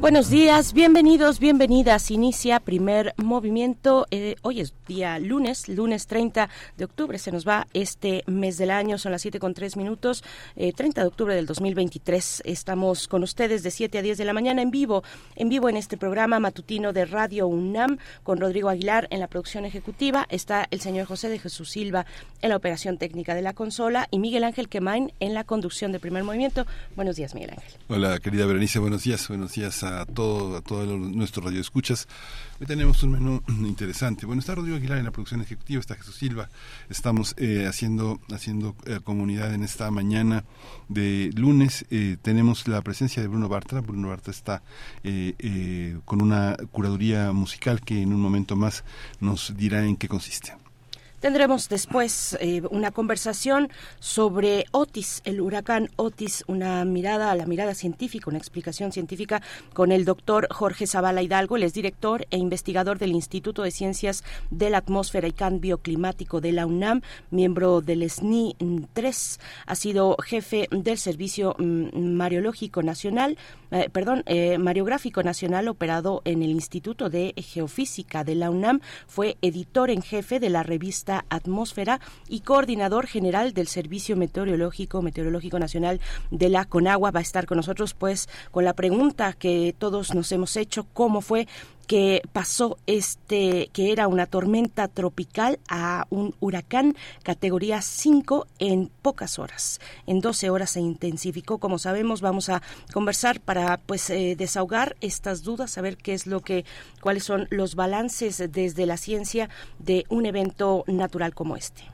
Buenos días, bienvenidos, bienvenidas. Inicia primer movimiento. Eh, hoy es día lunes, lunes 30 de octubre. Se nos va este mes del año, son las 7 con 3 minutos, 30 eh, de octubre del 2023. Estamos con ustedes de 7 a 10 de la mañana en vivo, en vivo en este programa matutino de Radio UNAM con Rodrigo Aguilar en la producción ejecutiva. Está el señor José de Jesús Silva en la operación técnica de la consola y Miguel Ángel Quemain en la conducción de primer movimiento. Buenos días, Miguel Ángel. Hola, querida Berenice, buenos días, buenos días a todo, a todo nuestro radio escuchas. Hoy tenemos un menú interesante. Bueno, está Rodrigo Aguilar en la producción ejecutiva, está Jesús Silva. Estamos eh, haciendo, haciendo eh, comunidad en esta mañana de lunes. Eh, tenemos la presencia de Bruno Bartra. Bruno Bartra está con una curaduría musical que en un momento más nos dirá en qué consiste. Tendremos después eh, una conversación sobre Otis, el huracán Otis, una mirada a la mirada científica, una explicación científica con el doctor Jorge Zavala Hidalgo, él es director e investigador del Instituto de Ciencias de la Atmósfera y Cambio Climático de la UNAM, miembro del SNI 3, ha sido jefe del Servicio mm, Mariológico Nacional, eh, perdón, eh, Mariográfico Nacional operado en el Instituto de Geofísica de la UNAM, fue editor en jefe de la revista Atmósfera y coordinador general del Servicio Meteorológico, Meteorológico Nacional de la Conagua. Va a estar con nosotros, pues, con la pregunta que todos nos hemos hecho, ¿cómo fue que pasó este, que era una tormenta tropical a un huracán categoría 5 en pocas horas. En 12 horas se intensificó, como sabemos, vamos a conversar para pues eh, desahogar estas dudas, saber qué es lo que, cuáles son los balances desde la ciencia de un evento natural como este.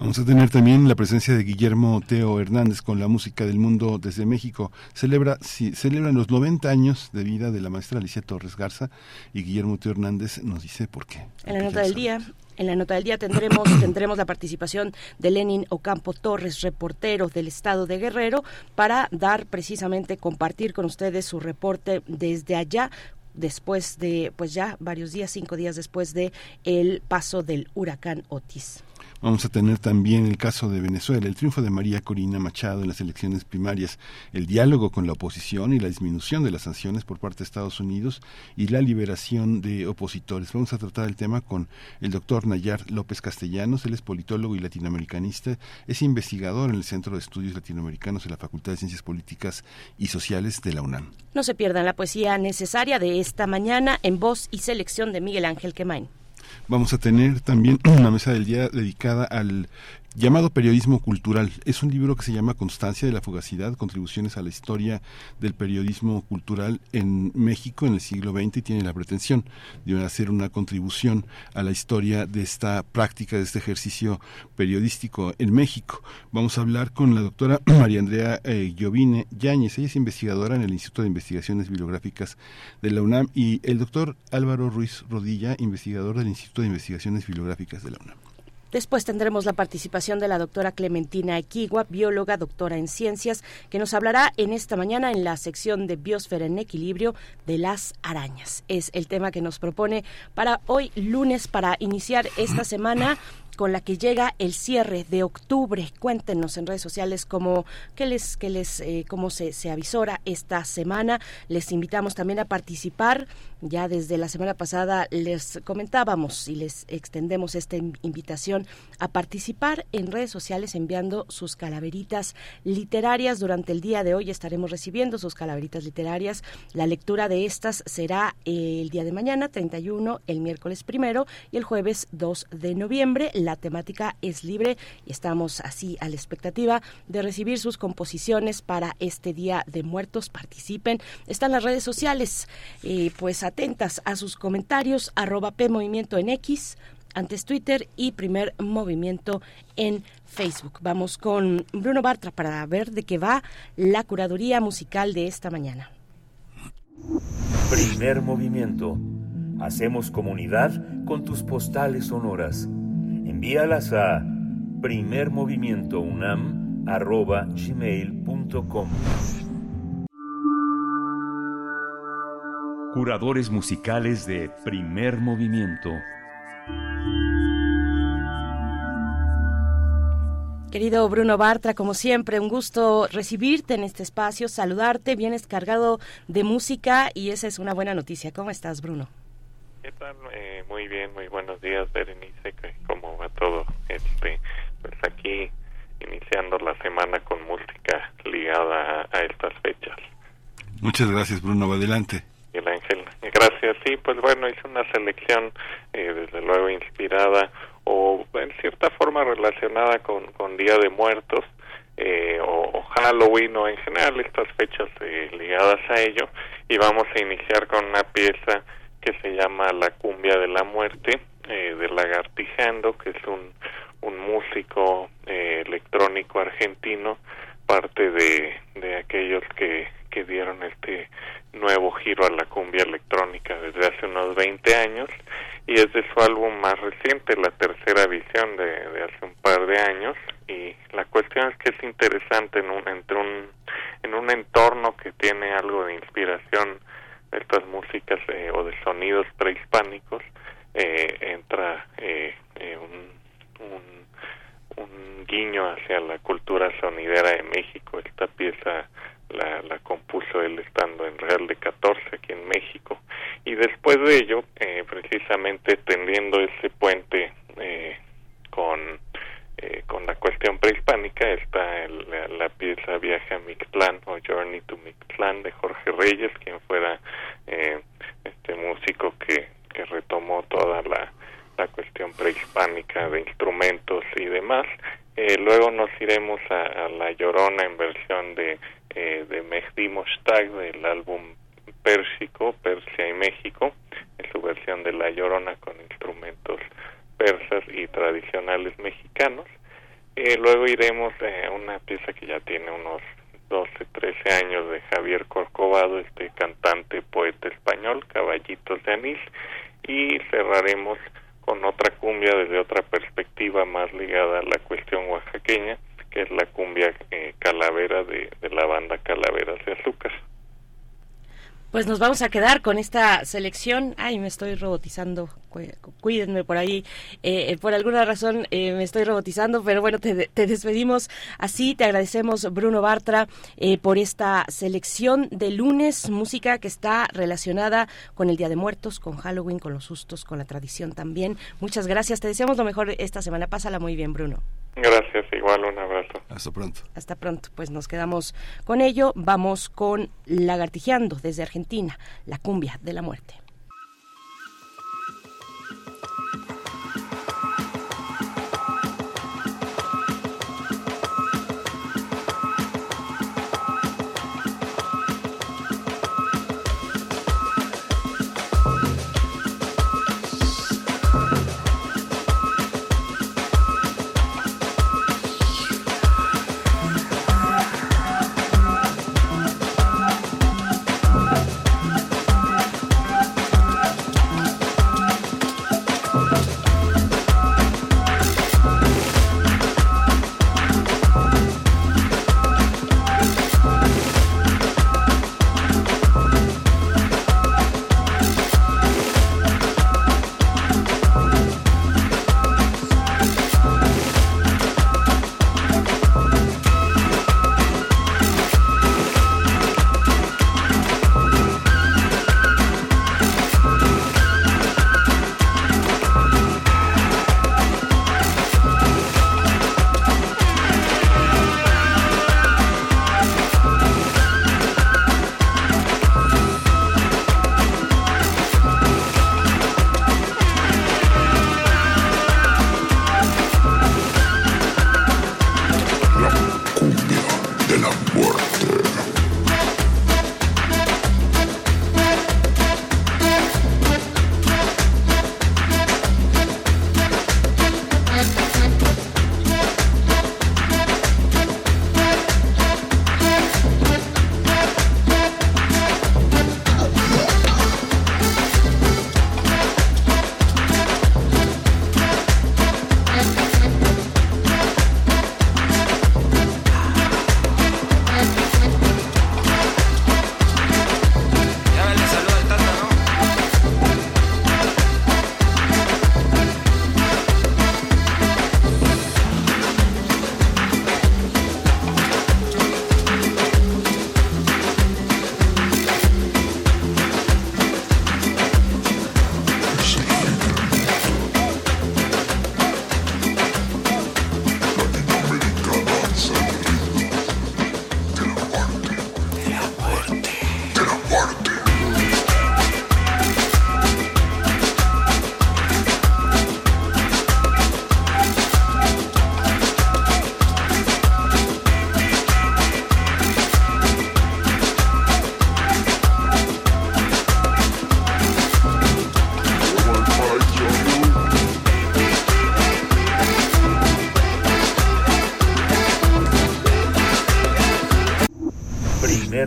Vamos a tener también la presencia de Guillermo Teo Hernández con la música del mundo desde México. Celebra, sí, celebran los 90 años de vida de la maestra Alicia Torres Garza y Guillermo Teo Hernández nos dice por qué. En la nota del día, en la nota del día tendremos, tendremos la participación de Lenin Ocampo Torres, reportero del Estado de Guerrero, para dar precisamente, compartir con ustedes su reporte desde allá después de, pues ya varios días, cinco días después de el paso del huracán Otis. Vamos a tener también el caso de Venezuela, el triunfo de María Corina Machado en las elecciones primarias, el diálogo con la oposición y la disminución de las sanciones por parte de Estados Unidos y la liberación de opositores. Vamos a tratar el tema con el doctor Nayar López Castellanos, él es politólogo y latinoamericanista, es investigador en el Centro de Estudios Latinoamericanos de la Facultad de Ciencias Políticas y Sociales de la UNAM. No se pierdan la poesía necesaria de esta mañana en voz y selección de Miguel Ángel Quemain. Vamos a tener también una mesa del día dedicada al llamado Periodismo Cultural. Es un libro que se llama Constancia de la Fugacidad, contribuciones a la historia del periodismo cultural en México en el siglo XX y tiene la pretensión de hacer una contribución a la historia de esta práctica, de este ejercicio periodístico en México. Vamos a hablar con la doctora María Andrea eh, Giovine Yáñez. Ella es investigadora en el Instituto de Investigaciones Bibliográficas de la UNAM y el doctor Álvaro Ruiz Rodilla, investigador del Instituto de Investigaciones Bibliográficas de la UNAM. Después tendremos la participación de la doctora Clementina Equigua, bióloga, doctora en ciencias, que nos hablará en esta mañana en la sección de Biosfera en Equilibrio de las arañas. Es el tema que nos propone para hoy lunes, para iniciar esta semana con la que llega el cierre de octubre. Cuéntenos en redes sociales cómo, les, les, eh, cómo se, se avisora esta semana. Les invitamos también a participar. Ya desde la semana pasada les comentábamos y les extendemos esta invitación a participar en redes sociales enviando sus calaveritas literarias. Durante el día de hoy estaremos recibiendo sus calaveritas literarias. La lectura de estas será el día de mañana, 31, el miércoles primero y el jueves 2 de noviembre. La temática es libre y estamos así a la expectativa de recibir sus composiciones para este Día de Muertos. Participen. Están las redes sociales, eh, pues atentas a sus comentarios, arroba P Movimiento en X, antes Twitter y Primer Movimiento en Facebook. Vamos con Bruno Bartra para ver de qué va la curaduría musical de esta mañana. Primer Movimiento. Hacemos comunidad con tus postales sonoras. Envíalas a primermovimientounam.gmail.com Curadores musicales de Primer Movimiento. Querido Bruno Bartra, como siempre, un gusto recibirte en este espacio, saludarte. Vienes cargado de música y esa es una buena noticia. ¿Cómo estás, Bruno? ¿Qué tal? Eh, muy bien, muy buenos días, Berenice. ¿Cómo va todo? Este, pues aquí iniciando la semana con música ligada a, estas fechas. Muchas gracias, Bruno. Adelante. El Ángel, gracias. Sí, pues bueno, hice una selección, eh, desde luego inspirada o en cierta forma relacionada con, con Día de Muertos eh, o, Halloween o en general estas fechas eh, ligadas a ello y vamos a iniciar con una pieza que se llama La cumbia de la muerte eh, de Lagartijando que es un, un músico electrónico argentino parte de, de aquellos que, que dieron este nuevo giro a la cumbia electrónica desde hace unos 20 años y es de su álbum más reciente, la tercera visión de, de hace un par de años y la cuestión es que es interesante en un, entre un, en un entorno que tiene algo de inspiración de estas músicas eh, o de sonidos prehispánicos eh, entra eh, eh un, un, un guiño hacia la cultura sonidera de México esta pieza la, la compuso él estando en Real de 14 aquí en México. Y después de ello eh, precisamente tendiendo ese puente eh, con eh, con la cuestión prehispánica está el, la, pieza Viaje a Mictlán o Journey to Mictlán de Jorge Reyes quien fuera eh, este músico que, que retomó toda la, la cuestión prehispánica de instrumentos y demás. Eh, luego nos iremos a, a, La Llorona en versión de eh, de Mehdi Moshtag del álbum Pérsico, Persia y México, en su versión de La Llorona con instrumentos persas y tradicionales mexicanos. Eh, luego iremos a una pieza que ya tiene unos 12, 13 años de Javier Corcovado, este cantante, poeta español, Caballitos de Anís, y cerraremos con otra cumbia desde otra perspectiva más ligada a la cuestión oaxaqueña, que es la cumbia eh, calavera de, de la banda Calaveras de Azúcar. Pues nos vamos a quedar con esta selección. Ay, me estoy robotizando. Cuídenme por ahí. Eh, por alguna razón eh, me estoy robotizando, pero bueno, te, te, despedimos así. Te agradecemos, Bruno Bartra, eh, por esta selección de lunes, música que está relacionada con el Día de Muertos, con Halloween, con los sustos, con la tradición también. Muchas gracias. Te deseamos lo mejor esta semana. Pásala muy bien, Bruno. Gracias, igual un abrazo. Hasta pronto. Hasta pronto, pues nos quedamos con ello. Vamos con Lagartijeando desde Argentina, la cumbia de la muerte.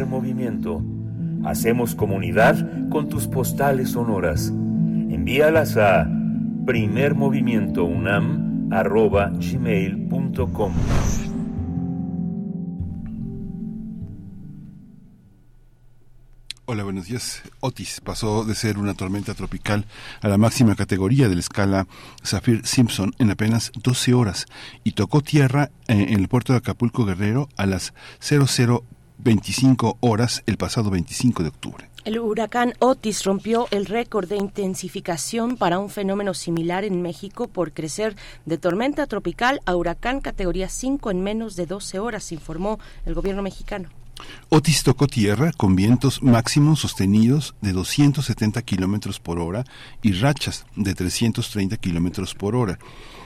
Movimiento. Hacemos comunidad con tus postales sonoras. Envíalas a primermovimientounam.gmail.com Hola, buenos días. Otis pasó de ser una tormenta tropical a la máxima categoría de la escala Saffir-Simpson en apenas 12 horas y tocó tierra eh, en el puerto de Acapulco Guerrero a las 0025 horas el pasado 25 de octubre. El huracán Otis rompió el récord de intensificación para un fenómeno similar en México por crecer de tormenta tropical a huracán categoría 5 en menos de 12 horas, informó el gobierno mexicano. Otis tocó tierra con vientos máximos sostenidos de 270 kilómetros por hora y rachas de 330 kilómetros por hora.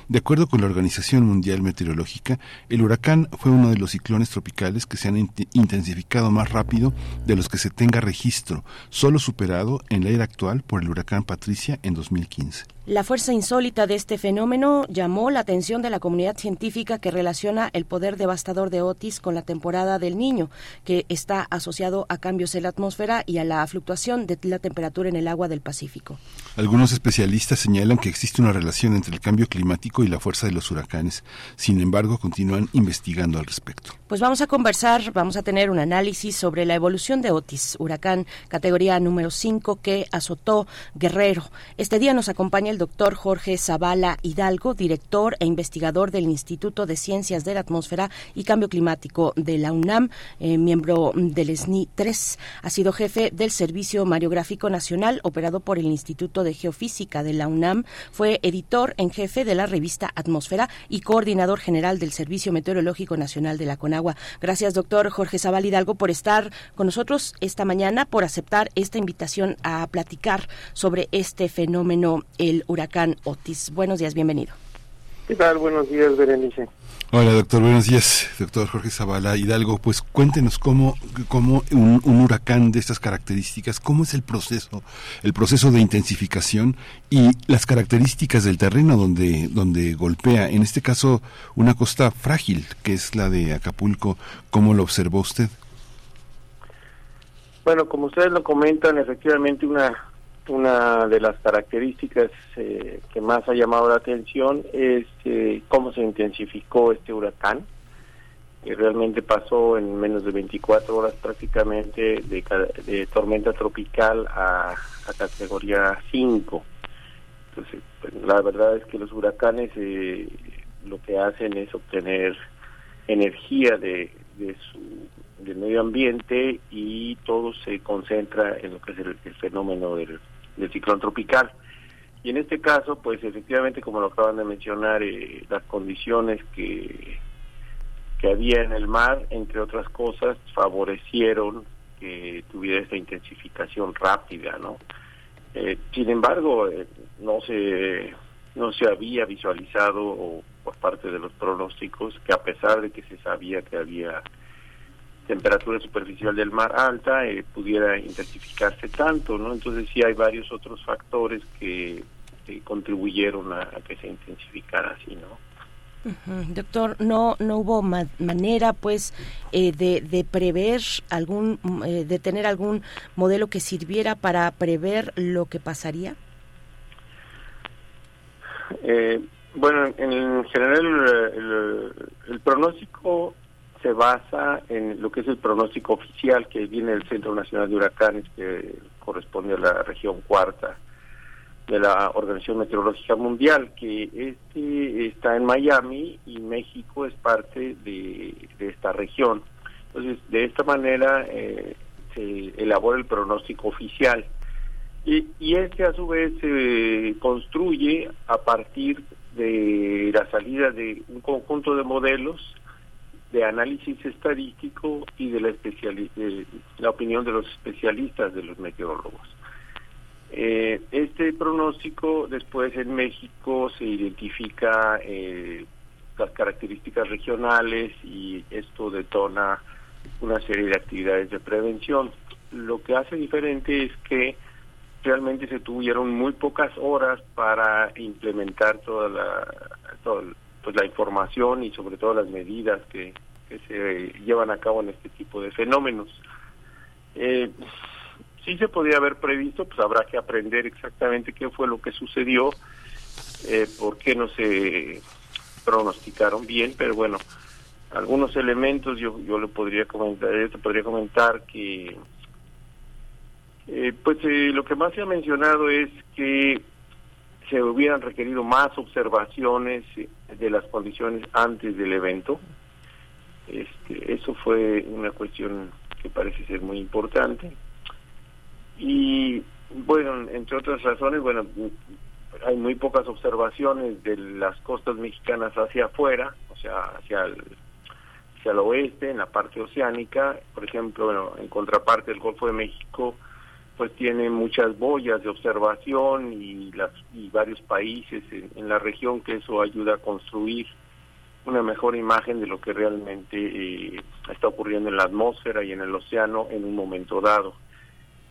De acuerdo con la Organización Mundial Meteorológica, el huracán fue uno de los ciclones tropicales que se han intensificado más rápido de los que se tenga registro, solo superado en la era actual por el huracán Patricia en 2015. La fuerza insólita de este fenómeno llamó la atención de la comunidad científica que relaciona el poder devastador de Otis con la temporada del niño, que está asociado a cambios en la atmósfera y a la fluctuación de la temperatura en el agua del Pacífico. Algunos especialistas señalan que existe una relación entre el cambio climático y la fuerza de los huracanes. Sin embargo, continúan investigando al respecto. Pues vamos a conversar, vamos a tener un análisis sobre la evolución de Otis, huracán categoría número 5 que azotó Guerrero. Este día nos acompaña el doctor Jorge Zavala Hidalgo, director e investigador del Instituto de Ciencias de la Atmósfera y Cambio Climático de la UNAM, eh, miembro del SNI 3. Ha sido jefe del Servicio Mariográfico Nacional, operado por el Instituto de Geofísica de la UNAM. Fue editor en jefe de la revista Atmósfera y coordinador general del Servicio Meteorológico Nacional de la Gracias, doctor Jorge Zavala Hidalgo, por estar con nosotros esta mañana, por aceptar esta invitación a platicar sobre este fenómeno, el huracán Otis. Buenos días, bienvenido. ¿Qué tal? Buenos días, Berenice. Hola, doctor. Buenos días, doctor Jorge Zavala Hidalgo. Pues cuéntenos cómo, cómo un, huracán de estas características, cómo es el proceso, el proceso de intensificación y las características del terreno donde, donde golpea. En este caso, una costa frágil, que es la de Acapulco. ¿Cómo lo observó usted? Bueno, como ustedes lo comentan, efectivamente una una de las características eh, que más ha llamado la atención es eh, cómo se intensificó este huracán, que realmente pasó en menos de 24 horas prácticamente de, tormenta tropical a, categoría 5. Entonces, pues, la verdad es que los huracanes eh, lo que hacen es obtener energía de, de su del medio ambiente y todo se concentra en lo que es el fenómeno del, del ciclón tropical. Y en este caso, pues efectivamente, como lo acaban de mencionar, eh, las condiciones que, que había en el mar, entre otras cosas, favorecieron que tuviera esta intensificación rápida, ¿no? Eh, sin embargo, eh, no se no se había visualizado por parte de los pronósticos que a pesar de que se sabía que había temperatura superficial del mar alta eh, pudiera intensificarse tanto, ¿no? Entonces sí hay varios otros factores que, contribuyeron a, que se intensificara así, ¿no? Doctor, no no hubo manera, pues, eh, de, de, prever algún, eh, de tener algún modelo que sirviera para prever lo que pasaría. bueno, en general el, el pronóstico se basa en lo que es el pronóstico oficial que viene del Centro Nacional de Huracanes, que corresponde a la región cuarta de la Organización Meteorológica Mundial, que este está en Miami y México es parte de, esta región. Entonces, de esta manera eh, se elabora el pronóstico oficial. Y, y este, a su vez, se construye a partir de la salida de un conjunto de modelos de análisis estadístico y de la, la opinión de los especialistas, de los meteorólogos. Eh, este pronóstico después en México se identifica eh, las características regionales y esto detona una serie de actividades de prevención. Lo que hace diferente es que realmente se tuvieron muy pocas horas para implementar toda la, toda, pues la información y sobre todo las medidas que, se llevan a cabo en este tipo de fenómenos. Eh, sí se podía haber previsto, pues habrá que aprender exactamente qué fue lo que sucedió, eh, por qué no se pronosticaron bien, pero bueno, algunos elementos yo yo le podría comentar, yo te podría comentar que eh, pues eh, lo que más se ha mencionado es que se hubieran requerido más observaciones de las condiciones antes del evento. Este, eso fue una cuestión que parece ser muy importante. Y bueno, entre otras razones, bueno, hay muy pocas observaciones de las costas mexicanas hacia afuera, o sea, hacia el, hacia el oeste, en la parte oceánica. Por ejemplo, bueno, en contraparte el Golfo de México, pues tiene muchas boyas de observación y, las, y varios países en, la región que eso ayuda a construir una mejor imagen de lo que realmente eh, está ocurriendo en la atmósfera y en el océano en un momento dado.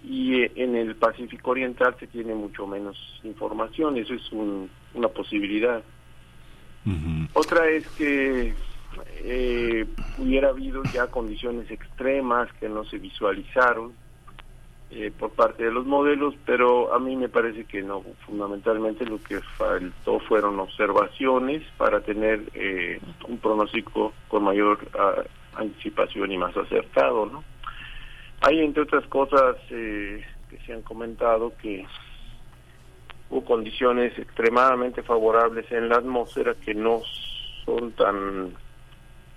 Y eh, en el Pacífico Oriental se tiene mucho menos información, eso es una posibilidad. Otra es que eh, hubiera habido ya condiciones extremas que no se visualizaron, eh, por parte de los modelos, pero a mí me parece que no, fundamentalmente lo que faltó fueron observaciones para tener eh, un pronóstico con mayor ah, anticipación y más acertado, ¿no? Hay entre otras cosas eh, que se han comentado que hubo condiciones extremadamente favorables en la atmósfera que no son tan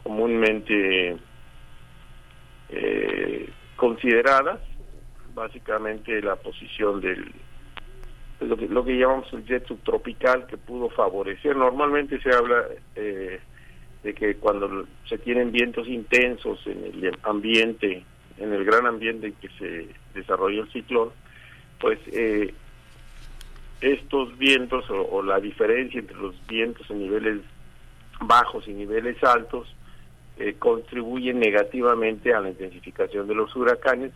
comúnmente consideradas básicamente la posición del lo que, llamamos el jet subtropical que pudo favorecer. Normalmente se habla eh, de que cuando se tienen vientos intensos en el ambiente, en el gran ambiente en que se desarrolla el ciclón, pues eh, estos vientos o, o, la diferencia entre los vientos en niveles bajos y niveles altos eh, contribuyen negativamente a la intensificación de los huracanes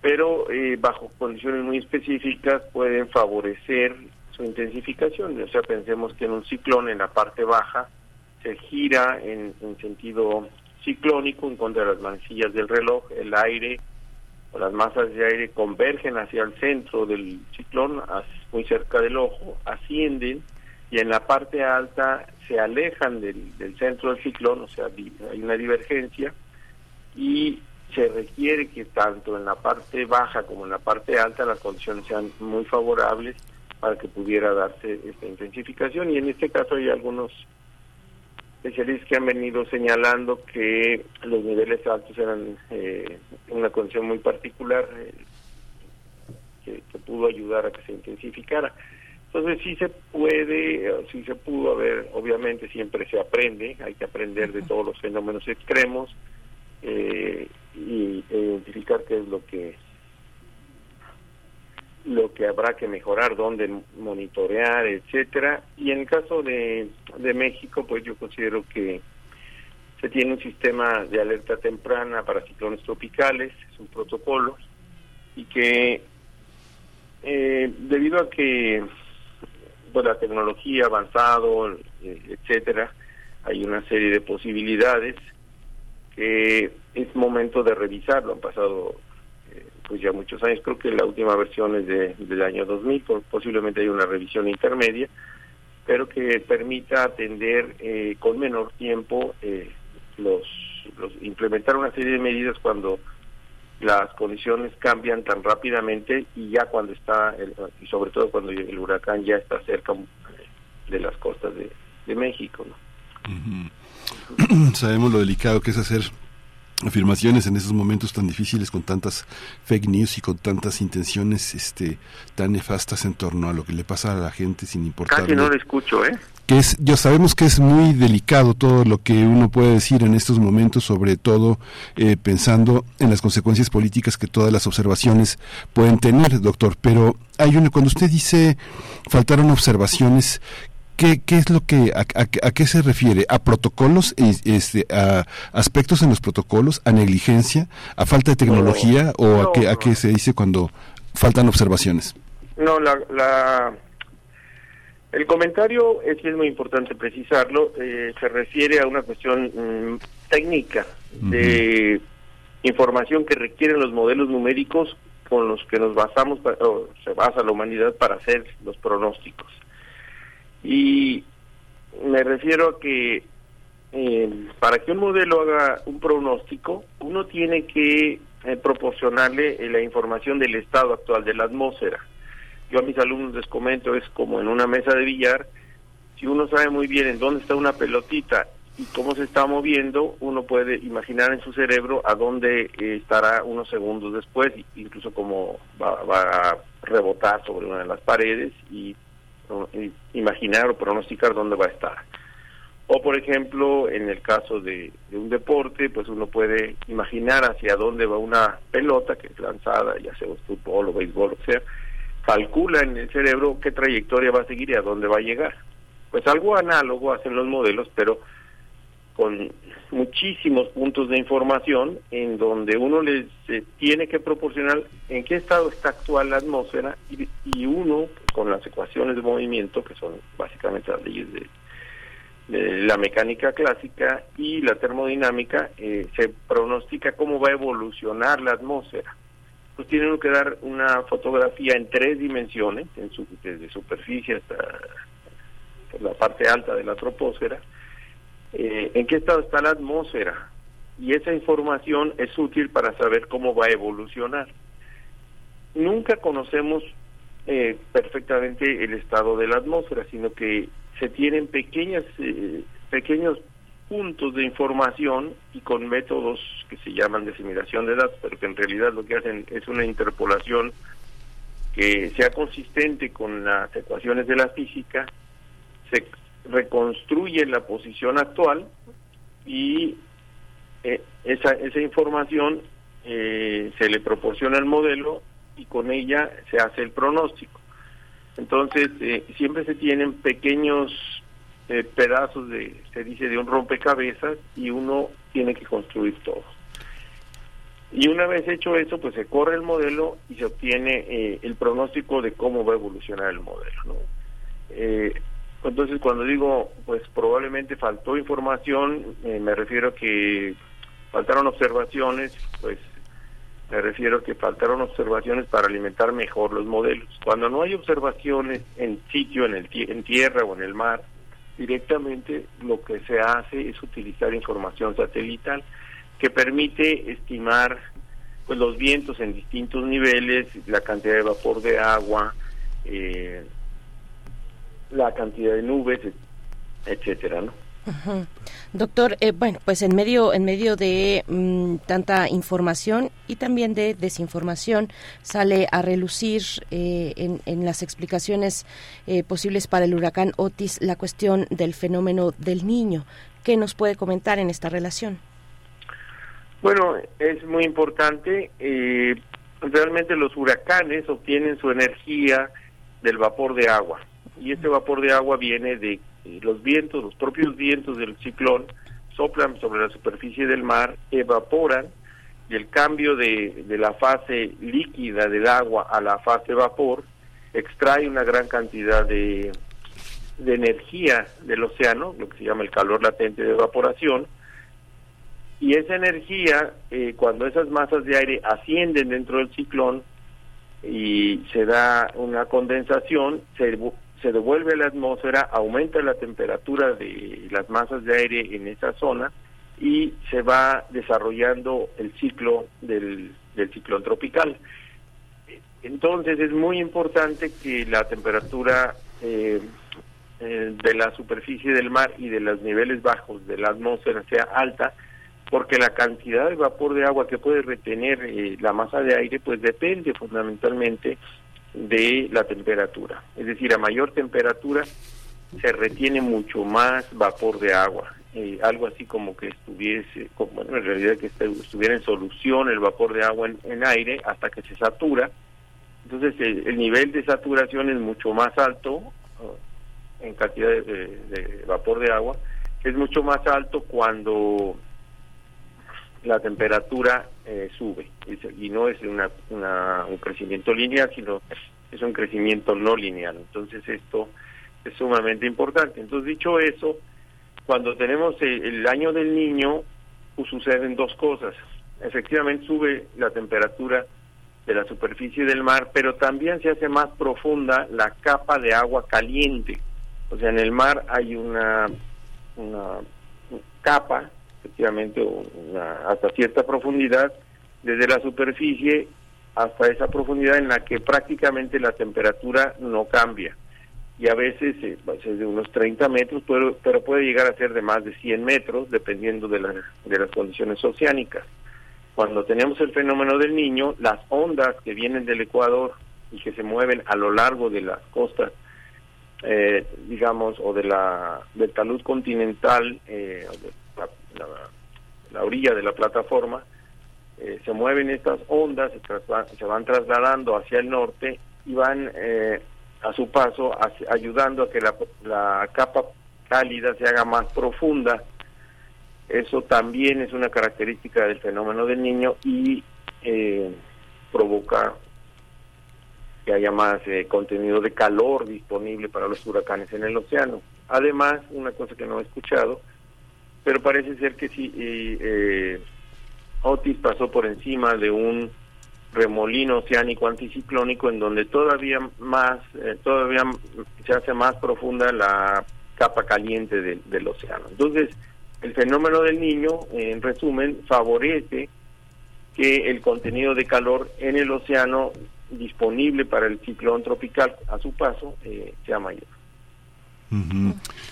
pero eh, bajo condiciones muy específicas pueden favorecer su intensificación. O sea, pensemos que en un ciclón en la parte baja se gira en, sentido ciclónico en contra de las manecillas del reloj, el aire o las masas de aire convergen hacia el centro del ciclón, muy cerca del ojo, ascienden y en la parte alta se alejan del, del centro del ciclón, o sea, hay una divergencia y se requiere que tanto en la parte baja como en la parte alta las condiciones sean muy favorables para que pudiera darse esta intensificación y en este caso hay algunos especialistas que han venido señalando que los niveles altos eran eh, una condición muy particular eh, que, que, pudo ayudar a que se intensificara. Entonces sí se puede, sí se pudo haber, obviamente siempre se aprende, hay que aprender de todos los fenómenos extremos, eh, y identificar qué es lo que lo que habrá que mejorar, dónde monitorear, etcétera. Y en el caso de, de México, pues yo considero que se tiene un sistema de alerta temprana para ciclones tropicales, es un protocolo, y que eh, debido a que pues, la tecnología ha avanzado, eh, etcétera, hay una serie de posibilidades que es momento de revisarlo. Han pasado eh, pues ya muchos años, creo que la última versión es de, del año 2000, posiblemente hay una revisión intermedia, pero que permita atender eh, con menor tiempo eh, los, los implementar una serie de medidas cuando las condiciones cambian tan rápidamente y ya cuando está, y sobre todo cuando el huracán ya está cerca de las costas de, de México. ¿no? Sabemos lo delicado que es hacer afirmaciones en esos momentos tan difíciles con tantas fake news y con tantas intenciones este tan nefastas en torno a lo que le pasa a la gente sin importar casi no lo escucho eh que es yo sabemos que es muy delicado todo lo que uno puede decir en estos momentos sobre todo eh, pensando en las consecuencias políticas que todas las observaciones pueden tener doctor. Pero hay una cuando usted dice faltaron observaciones ¿Qué, ¿Qué, es lo que, a, a, a, qué se refiere? ¿A protocolos, este, a aspectos en los protocolos, a negligencia, a falta de tecnología no, o a, qué, no. a qué se dice cuando faltan observaciones? No, la, la el comentario es, es muy importante precisarlo, eh, se refiere a una cuestión mmm, técnica de uh -huh. información que requieren los modelos numéricos con los que nos basamos, o se basa la humanidad para hacer los pronósticos. Y me refiero a que eh, para que un modelo haga un pronóstico, uno tiene que eh, proporcionarle eh, la información del estado actual de la atmósfera. Yo a mis alumnos les comento, es como en una mesa de billar, si uno sabe muy bien en dónde está una pelotita y cómo se está moviendo, uno puede imaginar en su cerebro a dónde estará unos segundos después, incluso cómo va, va, a rebotar sobre una de las paredes y imaginar o pronosticar dónde va a estar. O, por ejemplo, en el caso de, un deporte, pues uno puede imaginar hacia dónde va una pelota que es lanzada, ya sea fútbol o béisbol, o sea, calcula en el cerebro qué trayectoria va a seguir y a dónde va a llegar. Pues algo análogo hacen los modelos, pero con muchísimos puntos de información en donde uno les eh, tiene que proporcionar en qué estado está actual la atmósfera y, y, de movimiento que son básicamente las leyes de la mecánica clásica y la termodinámica, eh, se pronostica cómo va a evolucionar la atmósfera. Pues tienen que dar una fotografía en tres dimensiones, en su, desde superficie hasta la parte alta de la troposfera, eh, en qué estado está la atmósfera. Y esa información es útil para saber cómo va a evolucionar. Nunca conocemos eh, perfectamente el estado de la atmósfera, sino que se tienen pequeñas, eh, pequeños puntos de información y con métodos que se llaman de asimilación de datos, pero que en realidad lo que hacen es una interpolación que sea consistente con las ecuaciones de la física, se reconstruye la posición actual y eh, esa, esa información eh, se le proporciona al modelo y con ella se hace el pronóstico. Entonces, eh, siempre se tienen pequeños eh, pedazos de, se dice, de un rompecabezas y uno tiene que construir todo. Y una vez hecho eso, pues se corre el modelo y se obtiene eh, el pronóstico de cómo va a evolucionar el modelo. ¿no? entonces, cuando digo, pues probablemente faltó información, me refiero a que faltaron observaciones, pues me refiero a que faltaron observaciones para alimentar mejor los modelos. Cuando no hay observaciones en sitio, en, el, en tierra o en el mar, directamente lo que se hace es utilizar información satelital que permite estimar pues los vientos en distintos niveles, la cantidad de vapor de agua, eh, la cantidad de nubes, etcétera, ¿no? Doctor, eh, bueno, pues en medio, en medio de mm, tanta información y también de desinformación sale a relucir eh, en, en, las explicaciones eh, posibles para el huracán Otis la cuestión del fenómeno del niño. ¿Qué nos puede comentar en esta relación? Bueno, es muy importante. realmente los huracanes obtienen su energía del vapor de agua y este vapor de agua viene de los vientos, los propios vientos del ciclón soplan sobre la superficie del mar, evaporan y el cambio de, de la fase líquida del agua a la fase vapor extrae una gran cantidad de, de energía del océano, lo que se llama el calor latente de evaporación, y esa energía, eh, cuando esas masas de aire ascienden dentro del ciclón y se da una condensación, se, se devuelve a la atmósfera, aumenta la temperatura de las masas de aire en esa zona y se va desarrollando el ciclo del, ciclón tropical. Entonces es muy importante que la temperatura eh, eh, de la superficie del mar y de los niveles bajos de la atmósfera sea alta, porque la cantidad de vapor de agua que puede retener eh, la masa de aire pues depende fundamentalmente de la temperatura. Es decir, a mayor temperatura se retiene mucho más vapor de agua. Eh, algo así como que estuviese, como, en realidad que estuviera en solución el vapor de agua en, aire hasta que se satura. Entonces el, nivel de saturación es mucho más alto uh, en cantidad de, vapor de agua, es mucho más alto cuando la temperatura eh, sube y no es una, un crecimiento lineal, sino es un crecimiento no lineal. Entonces esto es sumamente importante. Entonces dicho eso, cuando tenemos el, año del niño, pues suceden dos cosas. efectivamente sube la temperatura de la superficie del mar, pero también se hace más profunda la capa de agua caliente. O sea, en el mar hay una, una capa, efectivamente, hasta cierta profundidad, desde la superficie hasta esa profundidad en la que prácticamente la temperatura no cambia. Y a veces eh, es de unos 30 metros, pero, pero puede llegar a ser de más de 100 metros, dependiendo de, de las condiciones oceánicas. Cuando tenemos el fenómeno del niño, las ondas que vienen del Ecuador y que se mueven a lo largo de las costas, eh, digamos, o de la del talud continental, eh, la, la, orilla de la plataforma, eh, se mueven estas ondas, se, se, van trasladando hacia el norte y van eh, a su paso ayudando a que la, la capa cálida se haga más profunda eso también es una característica del fenómeno del niño y eh, provoca que haya más eh, contenido de calor disponible para los huracanes en el océano. Además, una cosa que no he escuchado, pero parece ser que sí, eh, Otis pasó por encima de un remolino oceánico anticiclónico en donde todavía más, todavía se hace más profunda la capa caliente del océano. Entonces, el fenómeno del niño, en resumen, favorece que el contenido de calor en el océano disponible para el ciclón tropical a su paso eh, sea mayor.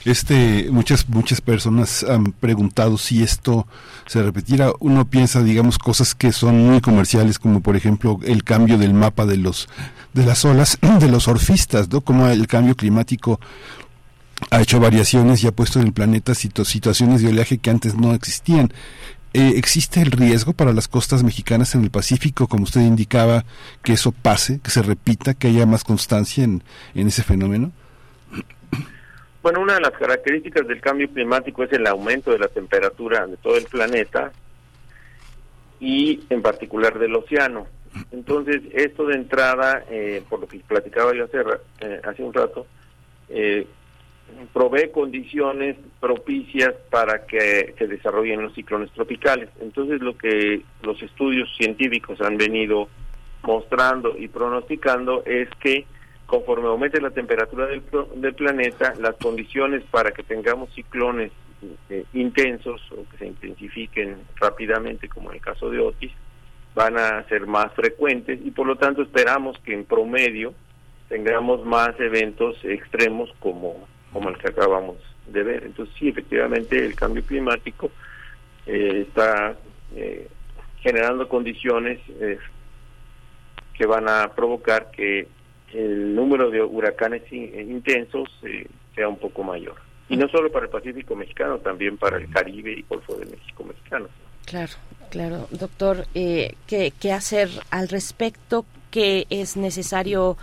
Este, muchas muchas personas han preguntado si esto se repetiera. Uno piensa, digamos, cosas que son muy comerciales, como por ejemplo el cambio del mapa de los de las olas de los surfistas, ¿no? Como el cambio climático ha hecho variaciones y ha puesto en el planeta situaciones de oleaje que antes no existían. Eh, ¿Existe el riesgo para las costas mexicanas en el Pacífico, como usted indicaba, que eso pase, que se repita, que haya más constancia en, en ese fenómeno? Bueno, una de las características del cambio climático es el aumento de la temperatura de todo el planeta y en particular del océano. Entonces, esto de entrada, eh, por lo que platicaba yo hace, eh, hace un rato, eh, provee condiciones propicias para que se desarrollen los ciclones tropicales. Entonces lo que los estudios científicos han venido mostrando y pronosticando es que conforme aumente la temperatura del, del planeta, las condiciones para que tengamos ciclones eh, intensos o que se intensifiquen rápidamente, como en el caso de Otis, van a ser más frecuentes y por lo tanto esperamos que en promedio tengamos más eventos extremos como como el que acabamos de ver. Entonces sí, efectivamente el cambio climático eh, está eh, generando condiciones eh, que van a provocar que el número de huracanes intensos sea un poco mayor. Y no solo para el Pacífico mexicano, también para el Caribe y Golfo de México mexicano. Claro, claro. Doctor, ¿qué, ¿qué hacer al respecto? ¿Qué es necesario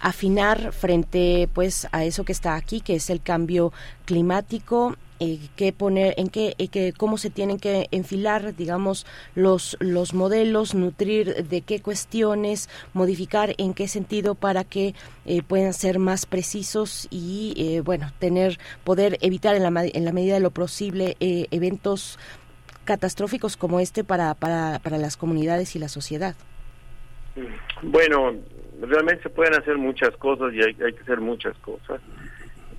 afinar frente pues a eso que está aquí que es el cambio climático eh, qué poner en qué, eh, cómo se tienen que enfilar digamos los los modelos nutrir de qué cuestiones modificar en qué sentido para que eh, puedan ser más precisos y eh, bueno tener poder evitar en la, en la medida de lo posible eventos catastróficos como este para, para, para las comunidades y la sociedad bueno realmente se pueden hacer muchas cosas y hay, que hacer muchas cosas.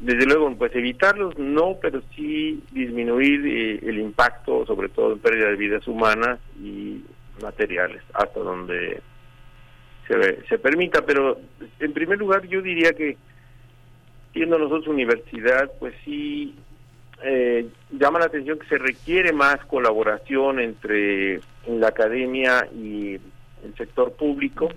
Desde luego, pues evitarlos no, pero sí disminuir eh, el impacto, sobre todo en pérdida de vidas humanas y materiales, hasta donde se, se permita. Pero en primer lugar, yo diría que, siendo nosotros universidad, pues sí eh, llama la atención que se requiere más colaboración entre la academia y el sector público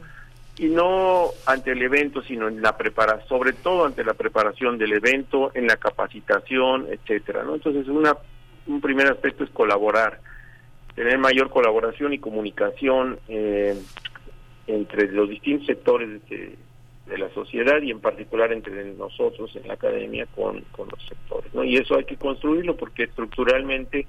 y no ante el evento, sino en la preparación, sobre todo ante la preparación del evento, en la capacitación, etcétera, ¿no? Entonces, una, un primer aspecto es colaborar, tener mayor colaboración y comunicación eh, entre los distintos sectores de, de, la sociedad y en particular entre nosotros en la academia con, con los sectores, ¿no? Y eso hay que construirlo porque estructuralmente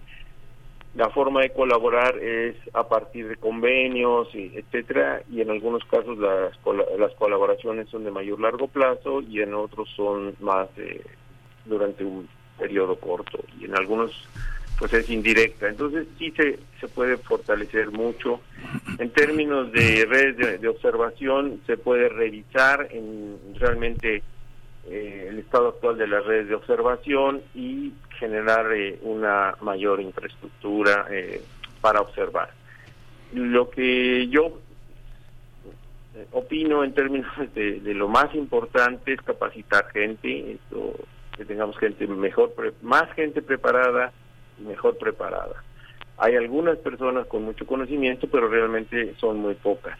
la forma de colaborar es a partir de convenios, etcétera, y en algunos casos las, las colaboraciones son de mayor largo plazo y en otros son más durante un periodo corto. Y en algunos pues es indirecta. Entonces sí se, se puede fortalecer mucho. En términos de redes de, observación, se puede revisar en realmente eh, el estado actual de las redes de observación y generar eh, una mayor infraestructura eh, para observar. Lo que yo opino en términos de, de, lo más importante es capacitar gente, que tengamos gente mejor, más gente preparada, mejor preparada. Hay algunas personas con mucho conocimiento, pero realmente son muy pocas.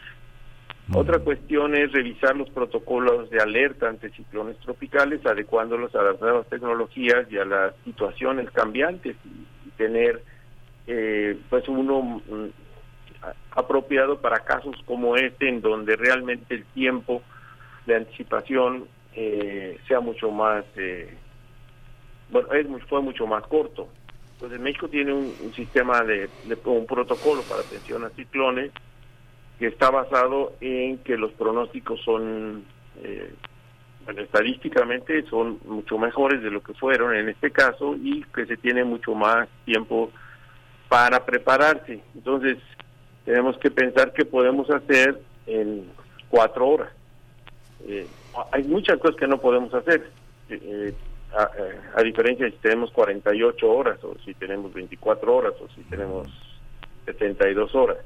Otra cuestión es revisar los protocolos de alerta ante ciclones tropicales, adecuándolos a las nuevas tecnologías y a las situaciones cambiantes y, tener eh, pues uno mm, apropiado para casos como este en donde realmente el tiempo de anticipación eh, sea mucho más eh, bueno es fue mucho más corto. Pues México tiene un, sistema de, un protocolo para atención a ciclones que está basado en que los pronósticos son, eh, estadísticamente son mucho mejores de lo que fueron en este caso y que se tiene mucho más tiempo para prepararse. Entonces, tenemos que pensar que podemos hacer en cuatro horas. Eh, hay muchas cosas que no podemos hacer. Eh, a, diferencia de si tenemos 48 horas o si tenemos 24 horas o si tenemos 72 horas,